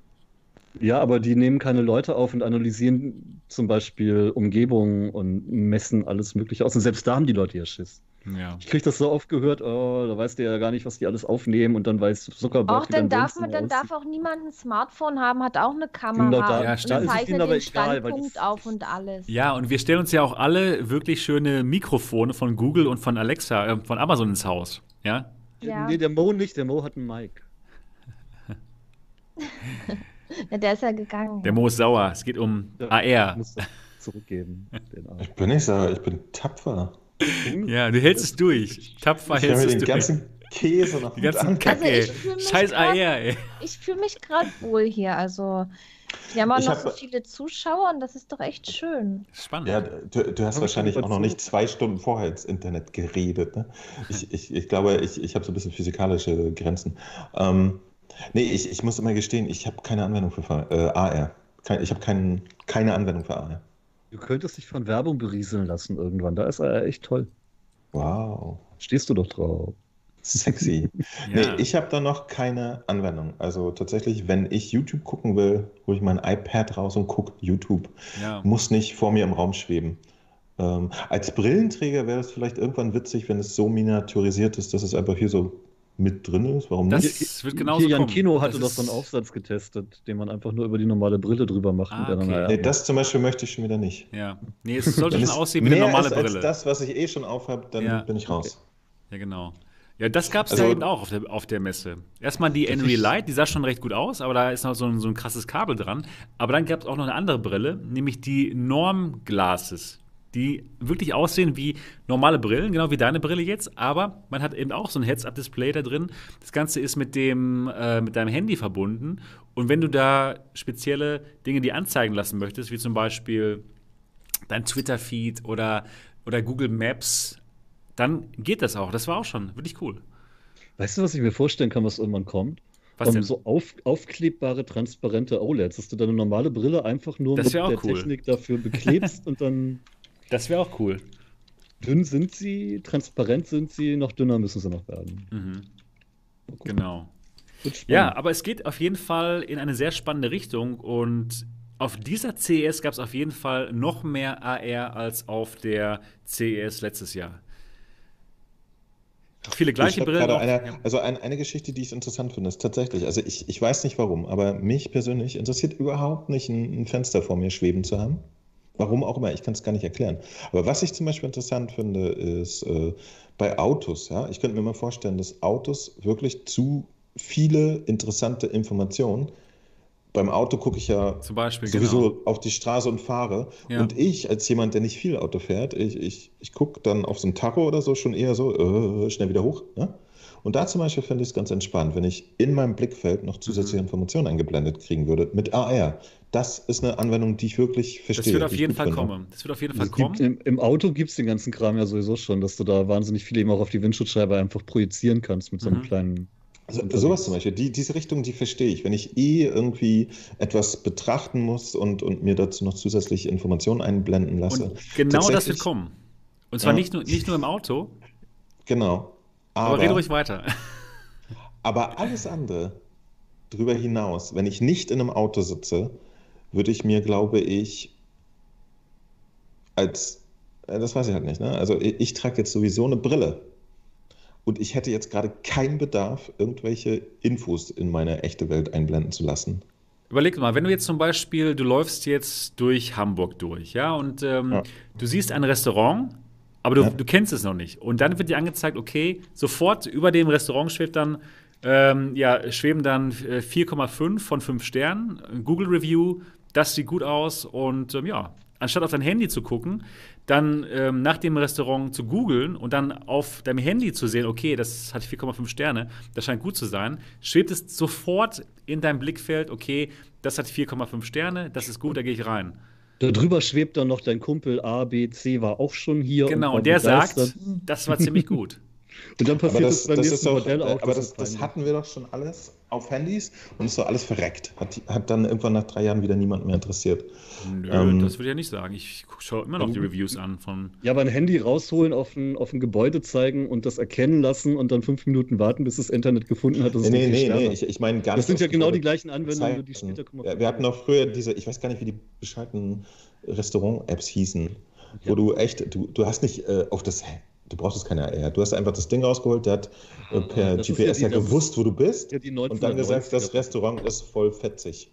Ja, aber die nehmen keine Leute auf und analysieren zum Beispiel Umgebungen und messen alles Mögliche aus. Und selbst da haben die Leute ja Schiss. Ja. Ich kriege das so oft gehört, oh, da weißt du ja gar nicht, was die alles aufnehmen und dann weiß Zuckerberg. Auch dann darf man, dann darf auch niemand ein Smartphone haben, hat auch eine Kamera genau, da, ja, und zeichnet den Standpunkt auf und alles. Ja, und wir stellen uns ja auch alle wirklich schöne Mikrofone von Google und von Alexa, äh, von Amazon ins Haus. Ja? ja. Nee, der Mo nicht, der Mo hat einen Mic. [LAUGHS] [LAUGHS] Ja, der ist ja gegangen. Der Mo ist sauer. Es geht um ja, AR. Muss zurückgeben. [LAUGHS] ich bin nicht sauer, ich bin tapfer. Ja, du hältst es durch. Tapfer ich hältst es durch. Den ganzen Käse noch Die ganzen Kacke, also Scheiß grad, AR, ey. Ich fühle mich gerade wohl hier. Also, wir haben auch ich noch hab, so viele Zuschauer und das ist doch echt schön. Spannend. Ja, du, du hast wahrscheinlich auch noch nicht zwei Stunden vorher ins Internet geredet. Ne? Ich, ich, ich glaube, ich, ich habe so ein bisschen physikalische Grenzen. Ähm, Nee, ich, ich muss immer gestehen, ich habe keine Anwendung für äh, AR. Kein, ich habe kein, keine Anwendung für AR. Du könntest dich von Werbung berieseln lassen irgendwann. Da ist er echt toll. Wow. Stehst du doch drauf. Sexy. [LAUGHS] ja. Nee, ich habe da noch keine Anwendung. Also tatsächlich, wenn ich YouTube gucken will, hole ich mein iPad raus und gucke YouTube. Ja. Muss nicht vor mir im Raum schweben. Ähm, als Brillenträger wäre es vielleicht irgendwann witzig, wenn es so miniaturisiert ist, dass es einfach hier so mit drin ist. Warum das nicht? Das wird genauso Hier, Jan Kino hatte doch so einen Aufsatz getestet, den man einfach nur über die normale Brille drüber macht. Ah, okay. dann, nee, das zum Beispiel möchte ich schon wieder nicht. Ja. Nee, es sollte schon aussehen wie eine normale ist Brille. Als das, was ich eh schon aufhabe, dann ja. bin ich raus. Ja, genau. Ja, das gab es also, ja eben auch auf der, auf der Messe. Erstmal die Enry Light, die sah schon recht gut aus, aber da ist noch so ein, so ein krasses Kabel dran. Aber dann gab es auch noch eine andere Brille, nämlich die Norm Glasses die wirklich aussehen wie normale Brillen, genau wie deine Brille jetzt, aber man hat eben auch so ein Heads-Up-Display da drin. Das Ganze ist mit, dem, äh, mit deinem Handy verbunden und wenn du da spezielle Dinge dir anzeigen lassen möchtest, wie zum Beispiel dein Twitter-Feed oder, oder Google Maps, dann geht das auch. Das war auch schon wirklich cool. Weißt du, was ich mir vorstellen kann, was irgendwann kommt? Was um, denn? So auf, aufklebbare, transparente OLEDs, dass du deine normale Brille einfach nur das mit der cool. Technik dafür beklebst [LAUGHS] und dann das wäre auch cool. Dünn sind sie, transparent sind sie, noch dünner müssen sie noch werden. Mhm. Genau. Ja, aber es geht auf jeden Fall in eine sehr spannende Richtung und auf dieser CES gab es auf jeden Fall noch mehr AR als auf der CES letztes Jahr. Viele gleiche Brillen. Eine, also ein, eine Geschichte, die ich interessant finde, ist tatsächlich, also ich, ich weiß nicht warum, aber mich persönlich interessiert überhaupt nicht, ein, ein Fenster vor mir schweben zu haben. Warum auch immer, ich kann es gar nicht erklären. Aber was ich zum Beispiel interessant finde, ist äh, bei Autos. Ja? Ich könnte mir mal vorstellen, dass Autos wirklich zu viele interessante Informationen. Beim Auto gucke ich ja Beispiel, sowieso genau. auf die Straße und fahre. Ja. Und ich, als jemand, der nicht viel Auto fährt, ich, ich, ich gucke dann auf so ein Tacho oder so schon eher so, äh, schnell wieder hoch. Ne? Und da zum Beispiel fände ich es ganz entspannt, wenn ich in meinem Blickfeld noch zusätzliche mhm. Informationen eingeblendet kriegen würde mit AR. Das ist eine Anwendung, die ich wirklich verstehe. Das wird auf jeden Fall finde. kommen. Das wird auf jeden Fall kommen. Im, Im, Auto gibt es den ganzen Kram ja sowieso schon, dass du da wahnsinnig viel eben auch auf die Windschutzscheibe einfach projizieren kannst mit so einem mhm. kleinen. Also, sowas zum Beispiel, die, diese Richtung, die verstehe ich. Wenn ich eh irgendwie etwas betrachten muss und, und mir dazu noch zusätzliche Informationen einblenden lasse. Und genau das wird kommen. Und zwar ja. nicht, nur, nicht nur im Auto. Genau. Aber, aber rede ruhig weiter. Aber alles andere darüber hinaus, wenn ich nicht in einem Auto sitze, würde ich mir, glaube ich, als, äh, das weiß ich halt nicht, ne? Also ich, ich trage jetzt sowieso eine Brille. Und ich hätte jetzt gerade keinen Bedarf, irgendwelche Infos in meine echte Welt einblenden zu lassen. Überleg mal, wenn du jetzt zum Beispiel, du läufst jetzt durch Hamburg durch, ja, und ähm, ja. du siehst ein Restaurant, aber du, ja. du kennst es noch nicht. Und dann wird dir angezeigt, okay, sofort über dem Restaurant schwebt dann, ähm, ja, schweben dann 4,5 äh, von 5 Sternen, Google Review, das sieht gut aus und ähm, ja, anstatt auf dein Handy zu gucken, dann ähm, nach dem Restaurant zu googeln und dann auf deinem Handy zu sehen, okay, das hat 4,5 Sterne, das scheint gut zu sein, schwebt es sofort in deinem Blickfeld, okay, das hat 4,5 Sterne, das ist gut, da gehe ich rein. Darüber schwebt dann noch dein Kumpel A, B, C war auch schon hier. Genau, und, der begeistert. sagt, das war ziemlich gut. Und dann passiert das, das beim nächsten auch, Modell auch. Aber das, das, hatten wir doch schon alles auf Handys und ist doch alles verreckt. Hat, hat dann irgendwann nach drei Jahren wieder niemand mehr interessiert. Nö, ähm, das würde ich ja nicht sagen. Ich schaue immer noch die Reviews an von. Ja, aber ein Handy rausholen, auf ein, auf ein Gebäude zeigen und das erkennen lassen und dann fünf Minuten warten, bis das Internet gefunden hat. Das nee, nee, nee, ich, ich meine gar nicht. Das sind ja genau die gleichen Anwendungen, die später kommen. Ja, wir hatten auch früher diese, ich weiß gar nicht, wie die bescheidenen Restaurant-Apps hießen, wo ja. du echt, du, du hast nicht äh, auf das Du brauchst es keine AR. Du hast einfach das Ding rausgeholt, der hat äh, per das GPS ja, ja gewusst, wo du bist ja und dann gesagt, das Restaurant ist voll fetzig.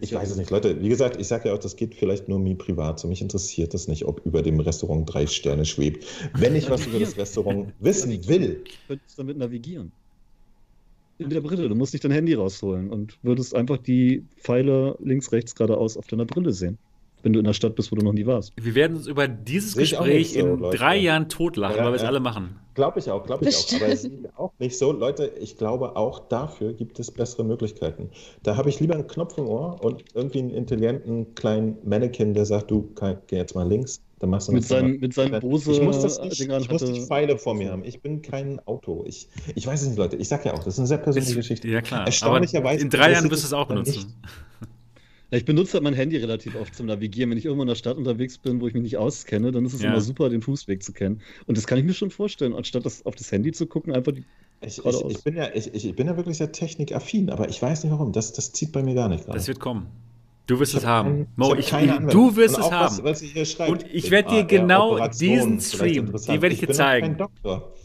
Ich weiß es nicht, Leute. Wie gesagt, ich sage ja auch, das geht vielleicht nur mir privat. So mich interessiert das nicht, ob über dem Restaurant drei Sterne schwebt. Wenn ich was über das Restaurant wissen will. Du könntest damit navigieren. In der Brille. Du musst nicht dein Handy rausholen und würdest einfach die Pfeile links, rechts, geradeaus auf deiner Brille sehen wenn du in der Stadt bist, wo du noch nie warst. Wir werden uns über dieses Sehe Gespräch so, in Leute. drei Jahren totlachen, ja, weil wir es ja. alle machen. Glaube ich auch, glaube ich auch. Aber es ist auch nicht so. Leute, ich glaube, auch dafür gibt es bessere Möglichkeiten. Da habe ich lieber einen Knopf im Ohr und irgendwie einen intelligenten kleinen Mannequin, der sagt, du geh jetzt mal links. Dann machst du mit, seinen, mit seinen Bose ich muss, das nicht, ich muss nicht Pfeile vor mir haben. Ich bin kein Auto. Ich, ich weiß es nicht, Leute. Ich sage ja auch, das ist eine sehr persönliche Geschichte. Ja, klar. Erstaunlicherweise. in drei Jahren wirst du es auch benutzen. Ich benutze halt mein Handy relativ oft zum Navigieren. Wenn ich irgendwo in der Stadt unterwegs bin, wo ich mich nicht auskenne, dann ist es ja. immer super, den Fußweg zu kennen. Und das kann ich mir schon vorstellen, anstatt das auf das Handy zu gucken, einfach die. Ich, ich, ich bin, ja, ich, ich bin ja wirklich sehr technikaffin, aber ich weiß nicht warum. Das, das zieht bei mir gar nicht gerade. Das wird kommen. Du wirst es haben. Mo, ich, du wirst es haben. Was, was und ich werde dir genau diesen Stream, die werde ich dir zeigen.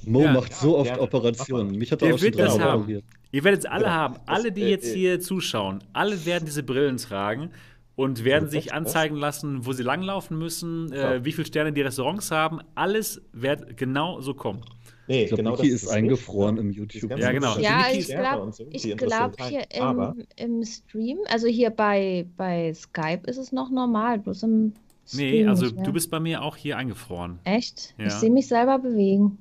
Mo ja. macht so oft ja, Operationen. Mich hat er auch wird das haben. Ihr werdet es alle ja. haben. Alle, die jetzt hier zuschauen, alle werden diese Brillen tragen und werden sich anzeigen lassen, wo sie langlaufen müssen, äh, wie viele Sterne die Restaurants haben. Alles wird genau so kommen. Nee, ich glaub, genau Niki das ist eingefroren im YouTube. Ja, genau. Ja, ich glaube so, glaub, hier im, im, Stream, also hier bei, bei Skype ist es noch normal, bloß im Stream Nee, also du bist bei mir auch hier eingefroren. Echt? Ja. Ich sehe mich selber bewegen.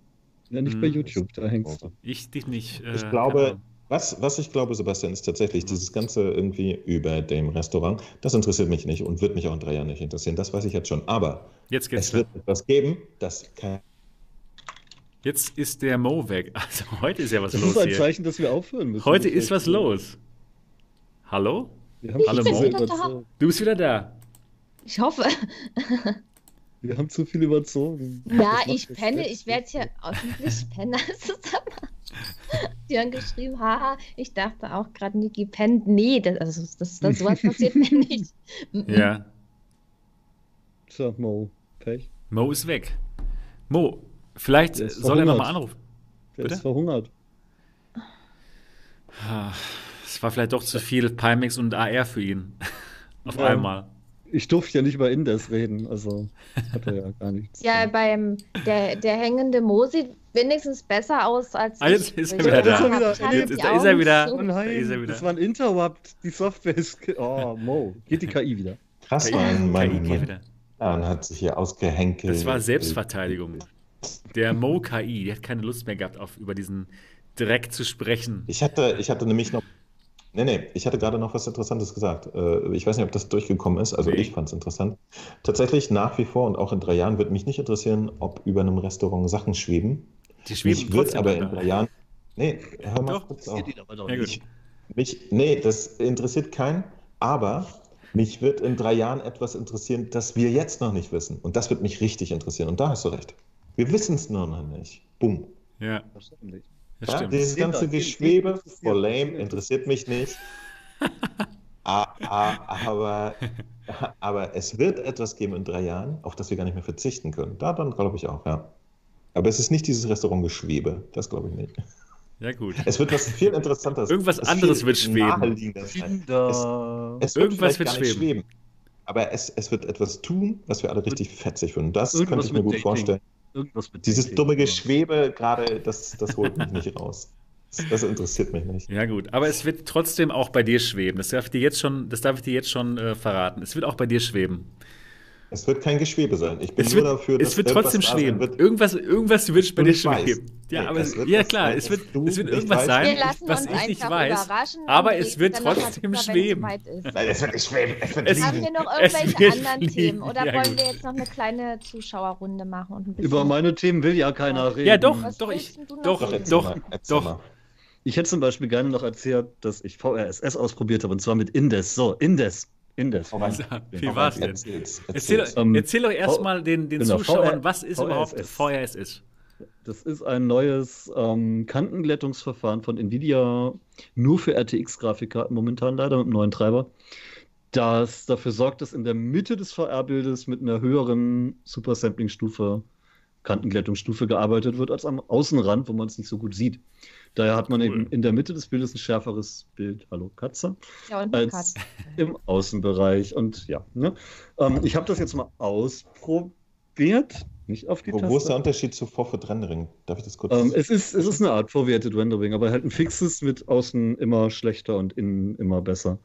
Ja, nicht bei hm. YouTube, da hängst du. Ich dich nicht. Äh, ich glaube, was, was ich glaube, Sebastian, ist tatsächlich dieses Ganze irgendwie über dem Restaurant. Das interessiert mich nicht und wird mich auch in drei Jahren nicht interessieren. Das weiß ich jetzt schon. Aber jetzt es wird etwas geben, das kann Jetzt ist der Mo weg. [LAUGHS] Also heute ist ja was das los. Das ist ein Zeichen, dass wir aufhören müssen. Heute ist was los. Hallo? Hallo Mo. Du bist wieder da. Ich hoffe. [LAUGHS] Wir haben zu viel überzogen. Ja, ich penne. Ich werde hier öffentlich Penner zusammen. [LAUGHS] Die haben geschrieben, haha, ich dachte auch gerade, Niki pennt. Nee, das, also, das, das, sowas [LAUGHS] passiert mir nicht. ja. Tja, Mo, Pech. Mo ist weg. Mo, Vielleicht soll er nochmal anrufen. Der Bitte? ist verhungert. Es war vielleicht doch zu viel Pimax und AR für ihn. [LAUGHS] Auf ja, einmal. Ich durfte ja nicht über Indes reden, also hat er ja gar nichts. Ja, beim der, der hängende Mo sieht wenigstens besser aus als ah, jetzt ist er wieder da. Jetzt ist, ist er wieder. Oh nein, ist er wieder. das war ein Interrupt. Die Software ist. Oh, Mo. Geht die KI wieder. Krass, mein, mein, mein, mein hat sich hier ausgehenkelt. Das war Selbstverteidigung. Der Mo KI, der hat keine Lust mehr gehabt, auf, über diesen Dreck zu sprechen. Ich hatte, ich hatte nämlich noch. Nee, nee, ich hatte gerade noch was Interessantes gesagt. Äh, ich weiß nicht, ob das durchgekommen ist. Also, nee. ich fand es interessant. Tatsächlich nach wie vor und auch in drei Jahren wird mich nicht interessieren, ob über einem Restaurant Sachen schweben. Die schweben mich wird aber in drei Jahren. Nee, hör mal doch, kurz auf. Ja, ich, mich, nee, das interessiert keinen. Aber mich wird in drei Jahren etwas interessieren, das wir jetzt noch nicht wissen. Und das wird mich richtig interessieren. Und da hast du recht. Wir wissen es nur noch nicht. Bumm. Ja. Ja, dieses ganze Geschwebe, voll lame, interessiert mich nicht. [LAUGHS] aber, aber es wird etwas geben in drei Jahren, auf das wir gar nicht mehr verzichten können. Da dann glaube ich auch, ja. Aber es ist nicht dieses Restaurant Geschwebe. Das glaube ich nicht. Ja, gut. [LAUGHS] Es wird was viel interessanteres. Irgendwas anderes wird schweben. Es, es Irgendwas wird schweben. schweben. Aber es, es wird etwas tun, was wir alle richtig fetzig finden. Das Irgendwas könnte ich mir gut Dating. vorstellen. Irgendwas mit Dieses dumme Geschwebe gerade, das, das holt mich nicht raus. Das interessiert mich nicht. Ja, gut. Aber es wird trotzdem auch bei dir schweben. Das darf ich dir jetzt schon, das darf ich dir jetzt schon äh, verraten. Es wird auch bei dir schweben. Es wird kein Geschwebe sein. Ich bin es nur wird, dafür, dass es wird trotzdem schweben. Wird. Irgendwas, irgendwas wird bei dir schweben. Ja, nee, aber es, ja klar, es wird, es wird irgendwas sein, was ich nicht weiß. Aber es wird trotzdem schweben. Nein, es wird nicht schweben. Es wird es Haben wir noch irgendwelche anderen liegen. Themen? Oder ja, wollen gut. wir jetzt noch eine kleine Zuschauerrunde machen? Und Über meine Themen will ja keiner reden. Ja, doch, doch, ich, doch, doch, doch. Ich hätte zum Beispiel gerne noch erzählt, dass ich VRSS ausprobiert habe, und zwar mit Indes. So, Indes. Indes. Oh, Wie war es denn? Erzähl's, erzähl, um, erzähl doch erstmal den, den genau, Zuschauern, was ist VRSS. überhaupt VRSS? Das ist ein neues ähm, Kantenglättungsverfahren von Nvidia, nur für RTX-Grafikkarten momentan leider mit einem neuen Treiber, das dafür sorgt, dass in der Mitte des VR-Bildes mit einer höheren Supersampling-Stufe, Kantenglättungsstufe gearbeitet wird, als am Außenrand, wo man es nicht so gut sieht. Daher hat man cool. eben in der Mitte des Bildes ein schärferes Bild, hallo Katze, ja, als Katze. im Außenbereich. Und ja, ne? ähm, ich habe das jetzt mal ausprobiert. Nicht auf die wo, wo ist der Unterschied zu Forfeit Rendering? Darf ich das kurz? Ähm, es, ist, es ist eine Art Forwarded Rendering, aber halt ein fixes mit außen immer schlechter und innen immer besser.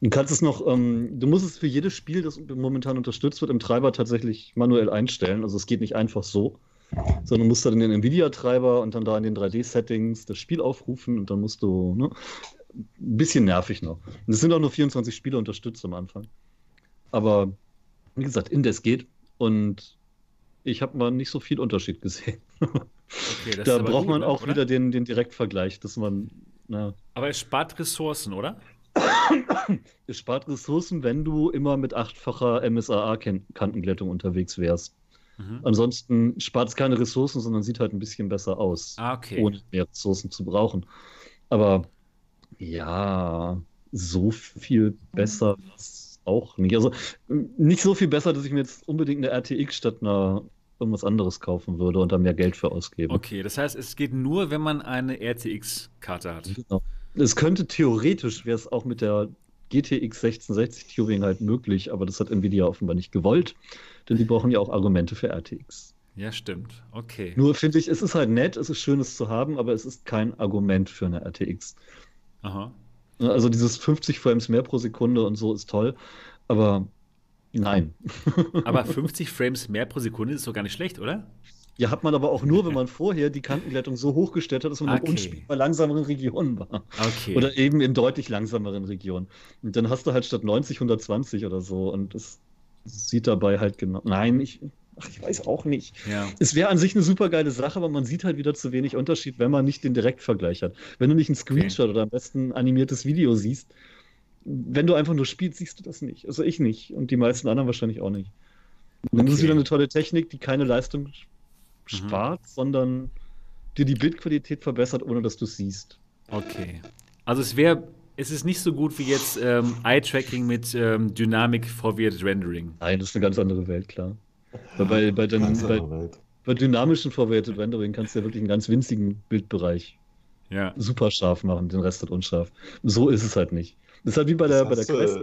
Du kannst es noch, ähm, du musst es für jedes Spiel, das momentan unterstützt wird, im Treiber tatsächlich manuell einstellen. Also es geht nicht einfach so sondern musst dann in den Nvidia-Treiber und dann da in den 3D-Settings das Spiel aufrufen und dann musst du, ne, ein bisschen nervig noch. Und es sind auch nur 24 Spiele unterstützt am Anfang. Aber wie gesagt, Indes geht und ich habe mal nicht so viel Unterschied gesehen. Okay, da braucht gut, man auch oder? wieder den, den Direktvergleich, dass man. Na, aber es spart Ressourcen, oder? es spart Ressourcen, wenn du immer mit achtfacher MSAA-Kantenglättung unterwegs wärst. Mhm. Ansonsten spart es keine Ressourcen, sondern sieht halt ein bisschen besser aus, ah, okay. ohne mehr Ressourcen zu brauchen. Aber ja, so viel besser ist auch nicht. Also nicht so viel besser, dass ich mir jetzt unbedingt eine RTX statt einer irgendwas anderes kaufen würde und da mehr Geld für ausgeben. Okay, das heißt, es geht nur, wenn man eine RTX-Karte hat. Genau. Es könnte theoretisch, wäre es auch mit der GTX 1660 Turing halt möglich, aber das hat Nvidia offenbar nicht gewollt, denn die brauchen ja auch Argumente für RTX. Ja, stimmt. Okay. Nur finde ich, es ist halt nett, es ist schön, es zu haben, aber es ist kein Argument für eine RTX. Aha. Also dieses 50 Frames mehr pro Sekunde und so ist toll, aber nein. aber [LAUGHS] 50 Frames mehr pro Sekunde ist doch gar nicht schlecht, oder? Ja, hat man aber auch nur, wenn [LAUGHS] man vorher die Kantenglättung so hochgestellt hat, dass man okay. unspielbar langsameren Regionen war. Okay. Oder eben in deutlich langsameren Regionen. Und dann hast du halt statt 90 120 oder so. Und es sieht dabei halt genau. Nein, ich, ach, ich weiß auch nicht. Ja. Es wäre an sich eine super geile Sache, aber man sieht halt wieder zu wenig Unterschied, wenn man nicht den Direktvergleich hat. Wenn du nicht einen Screenshot okay. oder am besten ein animiertes Video siehst, wenn du einfach nur spielst, siehst du das nicht. Also ich nicht. Und die meisten anderen wahrscheinlich auch nicht. Und dann okay. ist wieder eine tolle Technik, die keine Leistung Mhm. Spart, mhm. sondern dir die Bildqualität verbessert, ohne dass du es siehst. Okay. Also es wäre, es ist nicht so gut wie jetzt ähm, Eye-Tracking mit ähm, Dynamic Forwarded Rendering. Nein, das ist eine ganz andere Welt, klar. Weil bei, bei, den, bei, bei dynamischen Forwarded Rendering kannst du ja wirklich einen ganz winzigen Bildbereich ja. super scharf machen, den Rest halt unscharf. So ist es halt nicht. Das ist halt wie bei der, bei der Quest.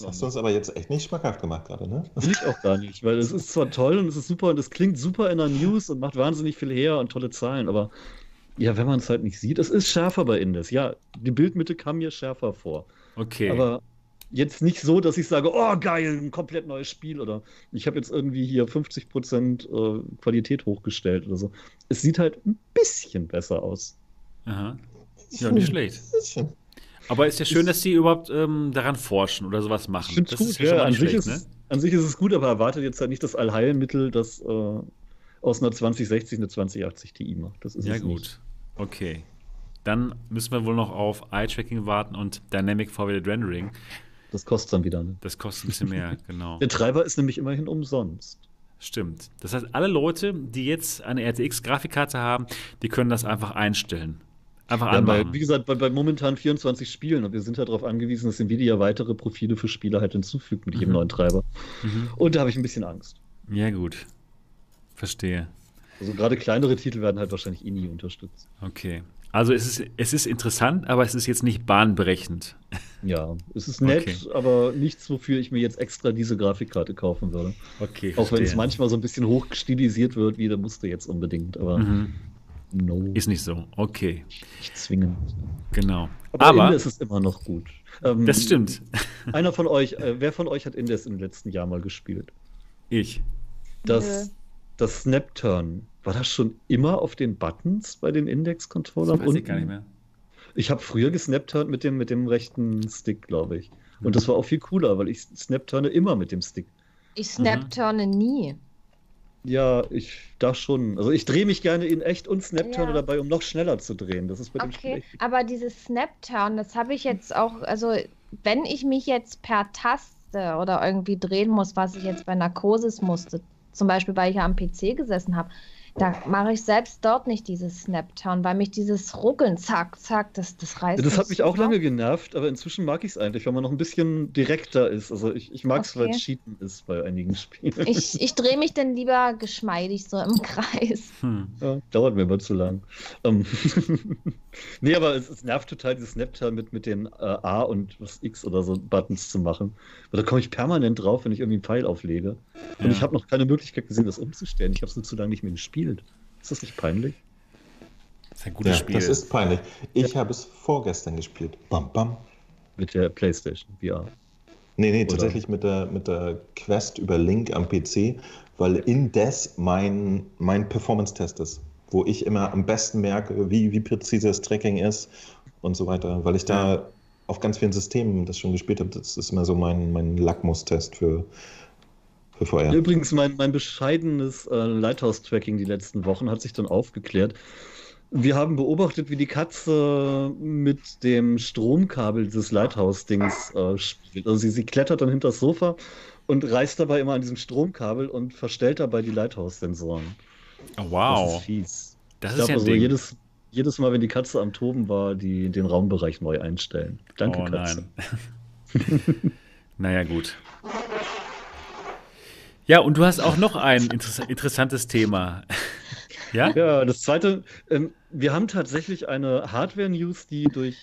Das hast du uns aber jetzt echt nicht schmackhaft gemacht gerade, ne? Will ich auch gar nicht, weil es ist zwar toll und es ist super und es klingt super in der News und macht wahnsinnig viel her und tolle Zahlen, aber ja, wenn man es halt nicht sieht, es ist schärfer bei Indes. Ja, die Bildmitte kam mir schärfer vor. Okay. Aber jetzt nicht so, dass ich sage, oh geil, ein komplett neues Spiel oder ich habe jetzt irgendwie hier 50% äh, Qualität hochgestellt oder so. Es sieht halt ein bisschen besser aus. Aha. Ja, nicht schlecht. Ein bisschen. Aber ist ja schön, dass sie überhaupt ähm, daran forschen oder sowas machen. Ich es gut, ja, ja an, schlecht, sich ist, ne? an sich ist es gut, aber erwartet jetzt halt nicht das Allheilmittel, das äh, aus einer 2060 eine 2080 Ti macht. Das ist ja, gut. Nicht. Okay. Dann müssen wir wohl noch auf Eye-Tracking warten und Dynamic Forwarded Rendering. Das kostet dann wieder, ne? Das kostet ein bisschen mehr, [LAUGHS] genau. Der Treiber ist nämlich immerhin umsonst. Stimmt. Das heißt, alle Leute, die jetzt eine RTX-Grafikkarte haben, die können das einfach einstellen. Einfach ja, bei, wie gesagt, bei, bei, momentan 24 Spielen und wir sind halt darauf angewiesen, dass Nvidia weitere Profile für Spieler halt hinzufügt mit mhm. jedem neuen Treiber. Mhm. Und da habe ich ein bisschen Angst. Ja, gut. Verstehe. Also gerade kleinere Titel werden halt wahrscheinlich eh nie unterstützt. Okay. Also es ist, es ist interessant, aber es ist jetzt nicht bahnbrechend. Ja, es ist nett, okay. aber nichts, wofür ich mir jetzt extra diese Grafikkarte kaufen würde. Okay. Auch wenn es manchmal so ein bisschen hochstilisiert wird, wie der musste jetzt unbedingt. Aber mhm. No. Ist nicht so. Okay. Nicht zwingend. Genau. Aber, Aber Indes ist immer noch gut. Ähm, das stimmt. [LAUGHS] Einer von euch, äh, wer von euch hat Indes im letzten Jahr mal gespielt? Ich. Das, das Snap-Turn, war das schon immer auf den Buttons bei den Index-Controllern? Das weiß ich gar nicht mehr. Ich habe früher gesnapturnt mit dem, mit dem rechten Stick, glaube ich. Und mhm. das war auch viel cooler, weil ich snapturne immer mit dem Stick. Ich snapturne mhm. nie. Ja, ich da schon. Also ich drehe mich gerne in echt und Snapturn ja. dabei, um noch schneller zu drehen. Das ist bei dem Okay, aber dieses Snapturn, das habe ich jetzt auch, also wenn ich mich jetzt per Taste oder irgendwie drehen muss, was ich jetzt bei Narkosis musste, zum Beispiel weil ich ja am PC gesessen habe, da mache ich selbst dort nicht dieses Snaptown, weil mich dieses Ruckeln, zack, zack, das, das reißt. Das hat mich auch lange genervt, aber inzwischen mag ich es eigentlich, weil man noch ein bisschen direkter ist. Also ich, ich mag es, okay. weil es Cheaten ist bei einigen Spielen. Ich, [LAUGHS] ich drehe mich dann lieber geschmeidig so im [LAUGHS] Kreis. Hm. Ja, dauert mir immer zu lang. Um, ähm, [LAUGHS] nee, aber es, es, nervt total, dieses Snaptown mit, mit den äh, A und was X oder so Buttons zu machen. Weil da komme ich permanent drauf, wenn ich irgendwie einen Pfeil auflege. Und ja. ich habe noch keine Möglichkeit gesehen, das umzustellen. Ich habe es nur zu lange nicht mehr gespielt gespielt. Ist das nicht peinlich? Das ist ein gutes ja, Spiel. Das ist peinlich. Ich ja. habe es vorgestern gespielt. Bam, bam. Mit der PlayStation VR. Nee, nee, Oder? tatsächlich mit der, mit der Quest über Link am PC, weil indes mein, mein Performance-Test ist, wo ich immer am besten merke, wie, wie präzise das Tracking ist und so weiter, weil ich da ja. auf ganz vielen Systemen das schon gespielt habe. Das ist immer so mein, mein Lackmustest für, bevor er. Übrigens, mein, mein bescheidenes äh, Lighthouse-Tracking die letzten Wochen hat sich dann aufgeklärt. wir haben beobachtet, wie die Katze mit dem Stromkabel dieses Lighthouse-Dings äh, spielt. Also sie, sie klettert dann hinter das Sofa und reißt dabei immer an diesem Stromkabel und verstellt dabei die Lighthouse-Sensoren. Oh, wow. Das ist fies. Das ich ist darf ja also Ding. jedes, jedes Mal, wenn die Katze am Toben war, die, den Raumbereich neu einstellen. Danke, oh Katze. nein. [LAUGHS] naja, gut. Ja, und du hast auch noch ein interess interessantes Thema. [LAUGHS] ja? Ja, das zweite, ähm, wir haben tatsächlich eine Hardware-News, die durch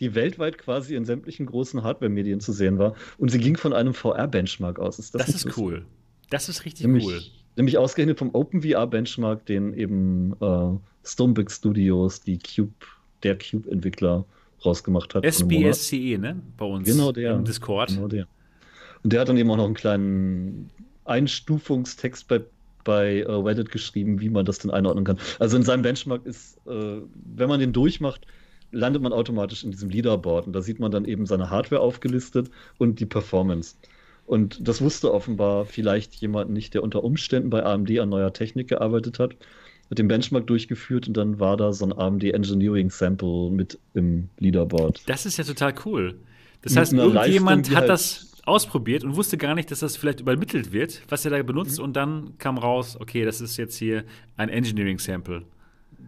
die weltweit quasi in sämtlichen großen Hardware-Medien zu sehen war. Und sie ging von einem VR-Benchmark aus. Ist das Das ist lustig? cool. Das ist richtig Nämlich, cool. nämlich ausgerechnet vom OpenVR-Benchmark, den eben äh, Stonebrick Studios, die Cube, der Cube-Entwickler, rausgemacht hat. SBSCE, ne? Bei uns Genau der. im Discord. Genau der. Und der hat dann eben auch noch einen kleinen Einstufungstext bei, bei äh, Reddit geschrieben, wie man das denn einordnen kann. Also in seinem Benchmark ist, äh, wenn man den durchmacht, landet man automatisch in diesem Leaderboard. Und da sieht man dann eben seine Hardware aufgelistet und die Performance. Und das wusste offenbar vielleicht jemand nicht, der unter Umständen bei AMD an neuer Technik gearbeitet hat, hat den Benchmark durchgeführt und dann war da so ein AMD Engineering Sample mit im Leaderboard. Das ist ja total cool. Das heißt, irgendjemand Leistung, hat halt- das ausprobiert und wusste gar nicht, dass das vielleicht übermittelt wird, was er da benutzt. Und dann kam raus, okay, das ist jetzt hier ein Engineering Sample.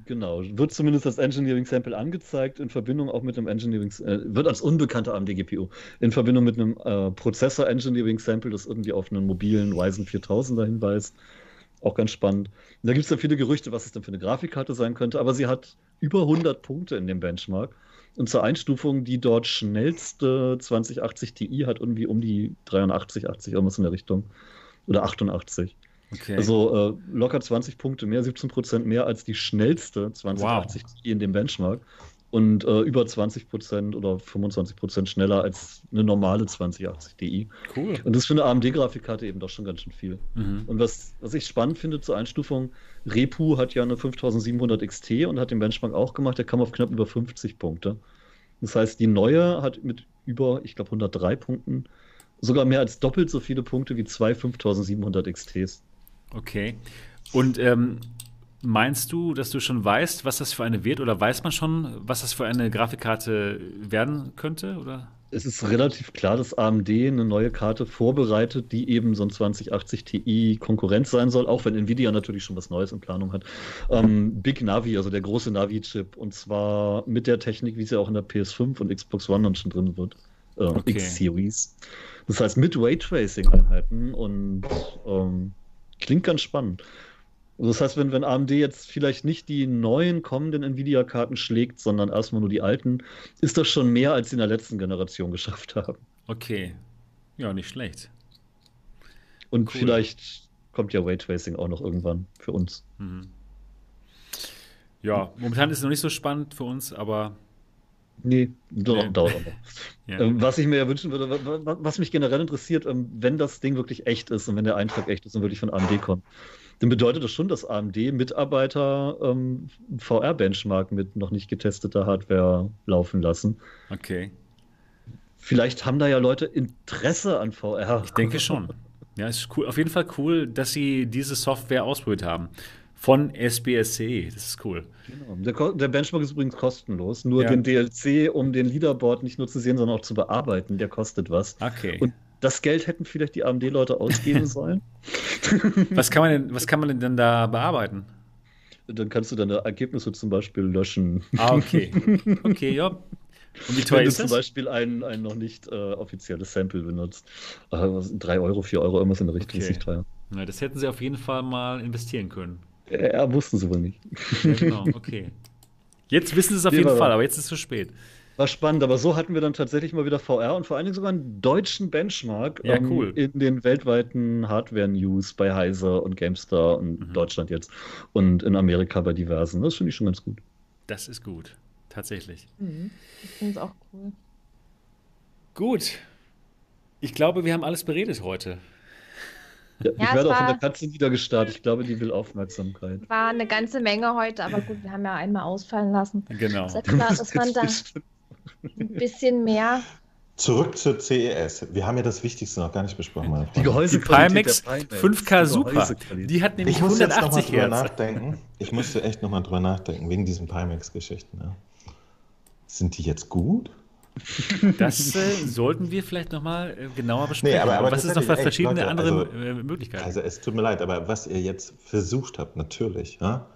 Genau, wird zumindest das Engineering Sample angezeigt in Verbindung auch mit einem Engineering, äh, wird als unbekannte AMD GPU in Verbindung mit einem äh, Prozessor Engineering Sample, das irgendwie auf einen mobilen Ryzen 4000er hinweist. Auch ganz spannend. Und da gibt es ja viele Gerüchte, was es denn für eine Grafikkarte sein könnte, aber sie hat über 100 Punkte in dem Benchmark. Und zur Einstufung, die dort schnellste 2080 Ti hat irgendwie um die 83, 80, irgendwas in der Richtung. Oder 88. Okay. Also äh, locker 20 Punkte mehr, 17 Prozent mehr als die schnellste 2080 Ti in dem Benchmark und äh, über 20 Prozent oder 25 Prozent schneller als eine normale 2080 Ti. cool. Und das ist für eine AMD-Grafikkarte eben doch schon ganz schön viel. Mhm. Und was, was ich spannend finde zur Einstufung, Repu hat ja eine 5700 XT und hat den Benchmark auch gemacht, der kam auf knapp über 50 Punkte. Das heißt, die neue hat mit über, ich glaube, 103 Punkten sogar mehr als doppelt so viele Punkte wie zwei 5700 XTs. Okay. Und ähm, meinst du, dass du schon weißt, was das für eine wird? Oder weiß man schon, was das für eine Grafikkarte werden könnte? Oder? Es ist relativ klar, dass AMD eine neue Karte vorbereitet, die eben so ein 2080 Ti Konkurrenz sein soll, auch wenn Nvidia natürlich schon was Neues in Planung hat. Ähm, Big Navi, also der große Navi-Chip, und zwar mit der Technik, wie sie auch in der PS5 und Xbox One dann schon drin wird. Äh, Okay. X-Series. Das heißt mit Raytracing-Einheiten und ähm, klingt ganz spannend. Also das heißt, wenn, wenn AMD jetzt vielleicht nicht die neuen kommenden Nvidia-Karten schlägt, sondern erstmal nur die alten, ist das schon mehr, als sie in der letzten Generation [LAUGHS] geschafft haben. Okay. Ja, nicht schlecht. Und Cool. vielleicht kommt ja Raytracing auch noch irgendwann für uns. Mhm. Ja, momentan ist es noch nicht so spannend für uns, aber Nee, dauert Nee. dauert auch noch. [LAUGHS] ja. Ähm, was ich mir ja wünschen würde, wa- wa- was mich generell interessiert, ähm, wenn das Ding wirklich echt ist und wenn der Eintrag echt ist und wirklich von AMD kommt, dann bedeutet das schon, dass AMD Mitarbeiter ähm, VR-Benchmark mit noch nicht getesteter Hardware laufen lassen. okay. Vielleicht haben da ja Leute Interesse an VR. Ich denke schon. Ja, es ist cool. Auf jeden Fall cool, dass sie diese Software ausprobiert haben. Von SBSCE. E. Das ist cool. Genau. Der, der Benchmark ist übrigens kostenlos. Nur Ja. den DLC, um den Leaderboard nicht nur zu sehen, sondern auch zu bearbeiten, der kostet was. Okay. Und das Geld hätten vielleicht die AMD-Leute ausgeben [LAUGHS] sollen. was kann man denn, was kann man denn dann da bearbeiten? Dann kannst du deine Ergebnisse zum Beispiel löschen. Ah, okay. Okay, ja. Und wie teuer Wenn du ist zum das? Beispiel ein, ein noch nicht äh, offizielles Sample benutzt. Äh, was- drei Euro, vier Euro, irgendwas in der Richtung Okay. ist nicht teuer. Na, das hätten sie auf jeden Fall mal investieren können. Ja, wussten sie wohl nicht. Ja, genau, okay. [LAUGHS] Jetzt wissen sie es auf jeden Fall, aber jetzt ist es zu spät. War spannend, aber so hatten wir dann tatsächlich mal wieder VR und vor allen Dingen sogar einen deutschen Benchmark Ja, ähm, cool. in den weltweiten Hardware-News bei Heiser und GameStar und Mhm. Deutschland jetzt und in Amerika bei diversen. Das finde ich schon ganz gut. Das ist gut. Tatsächlich. Mhm. Ich finde es auch cool. Gut. Ich glaube, wir haben alles beredet heute. Ja, Ja, ich es werde auch von der Katze niedergestarrt. Ich glaube, die will Aufmerksamkeit. War eine ganze Menge heute, aber gut, wir haben ja einmal ausfallen lassen. Genau. Ist ja klar, dass man da ein bisschen mehr Zurück zur CES. Wir haben ja das Wichtigste noch gar nicht besprochen. Meine die Gehäusequalität die Pimax 5K Super. Die hat nämlich ich 180 Hertz. Nachdenken. Ich musste echt nochmal drüber nachdenken, wegen diesen Pimax-Geschichten. Ja. Sind die jetzt gut? Das äh, sollten wir vielleicht nochmal äh, genauer besprechen. Nee, aber, aber was ist noch für verschiedene Leute, andere also, äh, Möglichkeiten? Also es tut mir leid, aber was ihr jetzt versucht habt, natürlich, ja,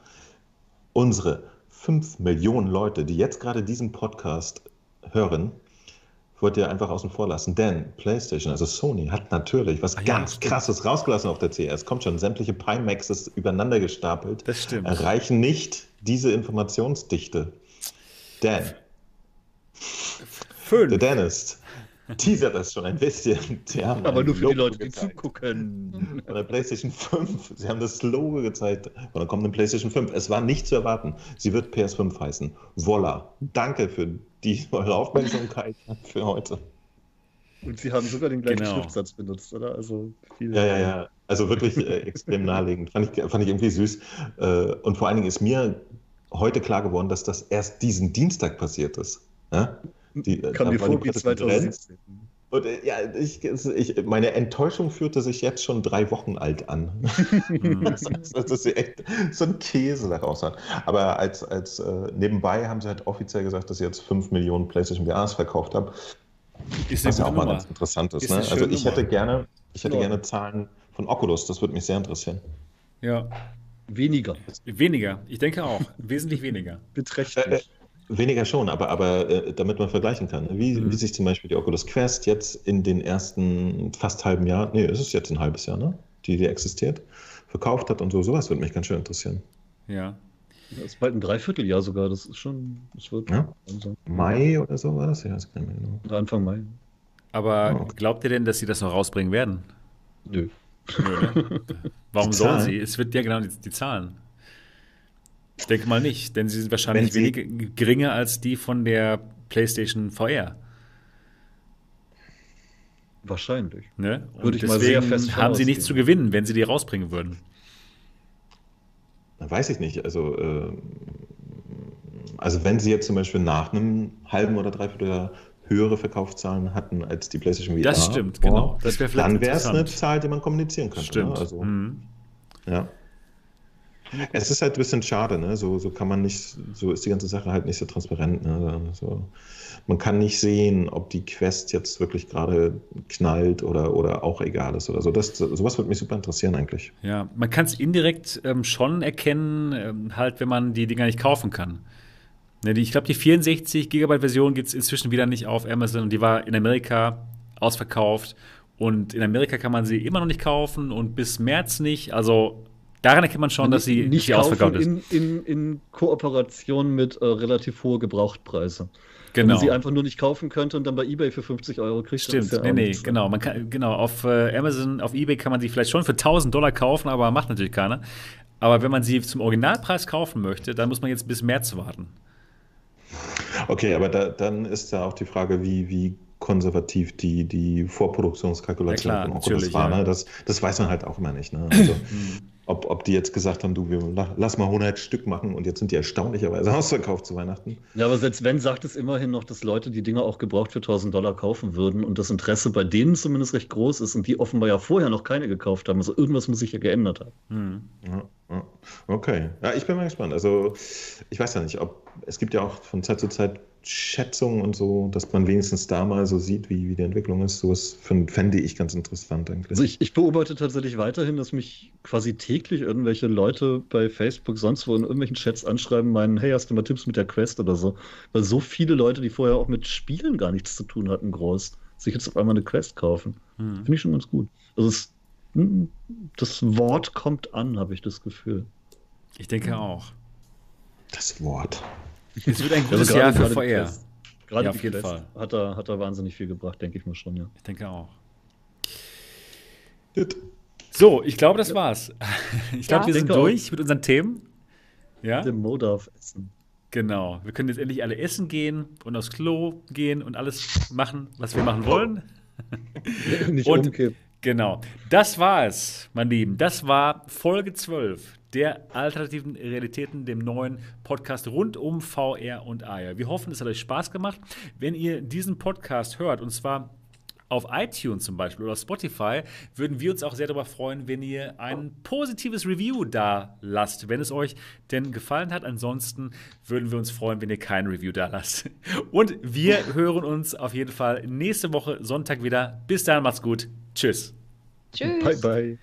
unsere 5 Millionen Leute, die jetzt gerade diesen Podcast hören, wollt ihr einfach außen vor lassen. Denn PlayStation, also Sony, hat natürlich was Ach, ganz ja, krasses rausgelassen auf der CS. Kommt schon, sämtliche Pimaxes übereinander gestapelt. Das stimmt. Erreichen nicht diese Informationsdichte. Denn Fünf. der Dentist teasert das schon ein bisschen. Aber nur für Logo die Leute, die zugucken. Von der PlayStation 5. Sie haben das Logo gezeigt von der kommenden PlayStation 5. Es war nicht zu erwarten. Sie wird PS5 heißen. Voila. Danke für die, eure Aufmerksamkeit für heute. Und Sie haben sogar den gleichen genau. Schriftsatz benutzt, oder? Also viel ja, ja, ja. Also wirklich äh, extrem naheliegend. Fand ich, fand ich irgendwie süß. Äh, und vor allen Dingen ist mir heute klar geworden, dass das erst diesen Dienstag passiert ist. Ja? Die, äh, Kam mir vor wie 2017. Und äh, ja, ich, ich, meine Enttäuschung führte sich jetzt schon drei Wochen alt an. [LAUGHS] dass sie echt so ein Käse daraus hat. Aber als, als äh, nebenbei haben sie halt offiziell gesagt, dass sie jetzt 5 Millionen PlayStation VRs verkauft haben. Ist was ja auch mal ganz interessant ist. ist ne? Also ich hätte gerne, ich hätte ja. gerne Zahlen von Oculus, das würde mich sehr interessieren. Ja. Weniger. Weniger, ich denke auch. Wesentlich weniger. Beträchtlich. Weniger schon, aber, aber äh, damit man vergleichen kann. Wie, mhm. wie sich zum Beispiel die Oculus Quest jetzt in den ersten fast halben Jahr, nee, ist es jetzt ein halbes Jahr, ne? Die, die existiert, verkauft hat und so, sowas würde mich ganz schön interessieren. Ja. Das ist bald ein Dreivierteljahr sogar, das ist schon, das wird ja? Mai oder so war das? Ich weiß gar nicht mehr genau. Anfang Mai. Aber oh, okay. glaubt ihr denn, dass sie das noch rausbringen werden? Nö. Nö ne? [LAUGHS] Warum sollen sie? Es wird ja genau die, die Zahlen. Ich denke mal nicht, denn sie sind wahrscheinlich sie wenig geringer als die von der PlayStation VR. Wahrscheinlich. Ne? Würde ich mal sehr fest haben sie nichts zu gewinnen, wenn sie die rausbringen würden. Weiß ich nicht. Also, äh, also wenn sie jetzt zum Beispiel nach einem halben oder dreiviertel Jahr höhere Verkaufszahlen hatten als die PlayStation VR. Das stimmt, genau. Das wär dann wäre es eine Zahl, die man kommunizieren könnte. Stimmt. Ne? Also, mhm. Ja. Es ist halt ein bisschen schade, ne? So, so kann man nicht, so ist die ganze Sache halt nicht so transparent. Ne? So, man kann nicht sehen, ob die Quest jetzt wirklich gerade knallt oder, oder auch egal ist oder so. Das, sowas würde mich super interessieren eigentlich. Ja, man kann es indirekt ähm, schon erkennen, ähm, halt, wenn man die Dinger nicht kaufen kann. Ne, die, ich glaube, die 64 Gigabyte Version gibt es inzwischen wieder nicht auf Amazon und die war in Amerika ausverkauft. Und in Amerika kann man sie immer noch nicht kaufen und bis März nicht. Also Daran erkennt man schon, dass sie nicht ausverkauft ist. In, in, in Kooperation mit äh, relativ hohe Gebrauchtpreise. Genau. Wenn man sie einfach nur nicht kaufen könnte und dann bei eBay für 50 Euro kriegt. Stimmt, ja nee, nee, genau. Man kann, genau, auf äh, Amazon, auf eBay kann man sie vielleicht schon für 1000 Dollar kaufen, aber macht natürlich keiner. Aber wenn man sie zum Originalpreis kaufen möchte, dann muss man jetzt bis März warten. Okay, aber da, dann ist da auch die Frage, wie, wie konservativ die, die Vorproduktionskalkulation ja, klar, von Oculus war. Ne? Das, das weiß man halt auch immer nicht. Ne? [CLEARS THROAT] Also, hm ob, ob die jetzt gesagt haben, du, wir, lass mal 100 Stück machen und jetzt sind die erstaunlicherweise [LAUGHS] ausverkauft zu Weihnachten. Ja, aber selbst wenn, sagt es immerhin noch, dass Leute die Dinger auch gebraucht für 1000 Dollar kaufen würden und das Interesse bei denen zumindest recht groß ist und die offenbar ja vorher noch keine gekauft haben. Also irgendwas muss sich ja geändert haben. Hm. Ja, okay, ja, ich bin mal gespannt. Also ich weiß ja nicht, ob es gibt ja auch von Zeit zu Zeit Schätzungen und so, dass man wenigstens da mal so sieht, wie, wie die Entwicklung ist. Sowas fände ich ganz interessant eigentlich. Also ich, ich, beobachte tatsächlich weiterhin, dass mich quasi täglich irgendwelche Leute bei Facebook, sonst wo in irgendwelchen Chats anschreiben, meinen, hey, hast du mal Tipps mit der Quest oder so? Weil so viele Leute, die vorher auch mit Spielen gar nichts zu tun hatten, groß, sich jetzt auf einmal eine Quest kaufen. Hm. Finde ich schon ganz gut. Also es, hm, das Wort kommt an, habe ich das Gefühl. Ich denke auch. Das Wort. Es wird ein gutes also Jahr für VR. Gerade ja, auf jeden Fall. Hat er, hat er wahnsinnig viel gebracht, denke ich mal schon, ja. Ich denke auch. So, ich glaube, das war's. [LAUGHS] Ich glaube, ja, wir sind durch auch. mit unseren Themen. Ja? Dem Mode auf Essen. Genau. Wir können jetzt endlich alle essen gehen und aufs Klo gehen und alles machen, was wir machen wollen. [LAUGHS] Nicht und, umkippen. Genau. Das war es, mein Lieben. Das war Folge 12 der alternativen Realitäten, dem neuen Podcast rund um VR und AR. Wir hoffen, es hat euch Spaß gemacht. Wenn ihr diesen Podcast hört, und zwar auf iTunes zum Beispiel oder Spotify, würden wir uns auch sehr darüber freuen, wenn ihr ein positives Review da lasst, wenn es euch denn gefallen hat. Ansonsten würden wir uns freuen, wenn ihr kein Review da lasst. Und wir hören uns auf jeden Fall nächste Woche Sonntag wieder. Bis dann, macht's gut. Tschüss. Tschüss. Bye, bye.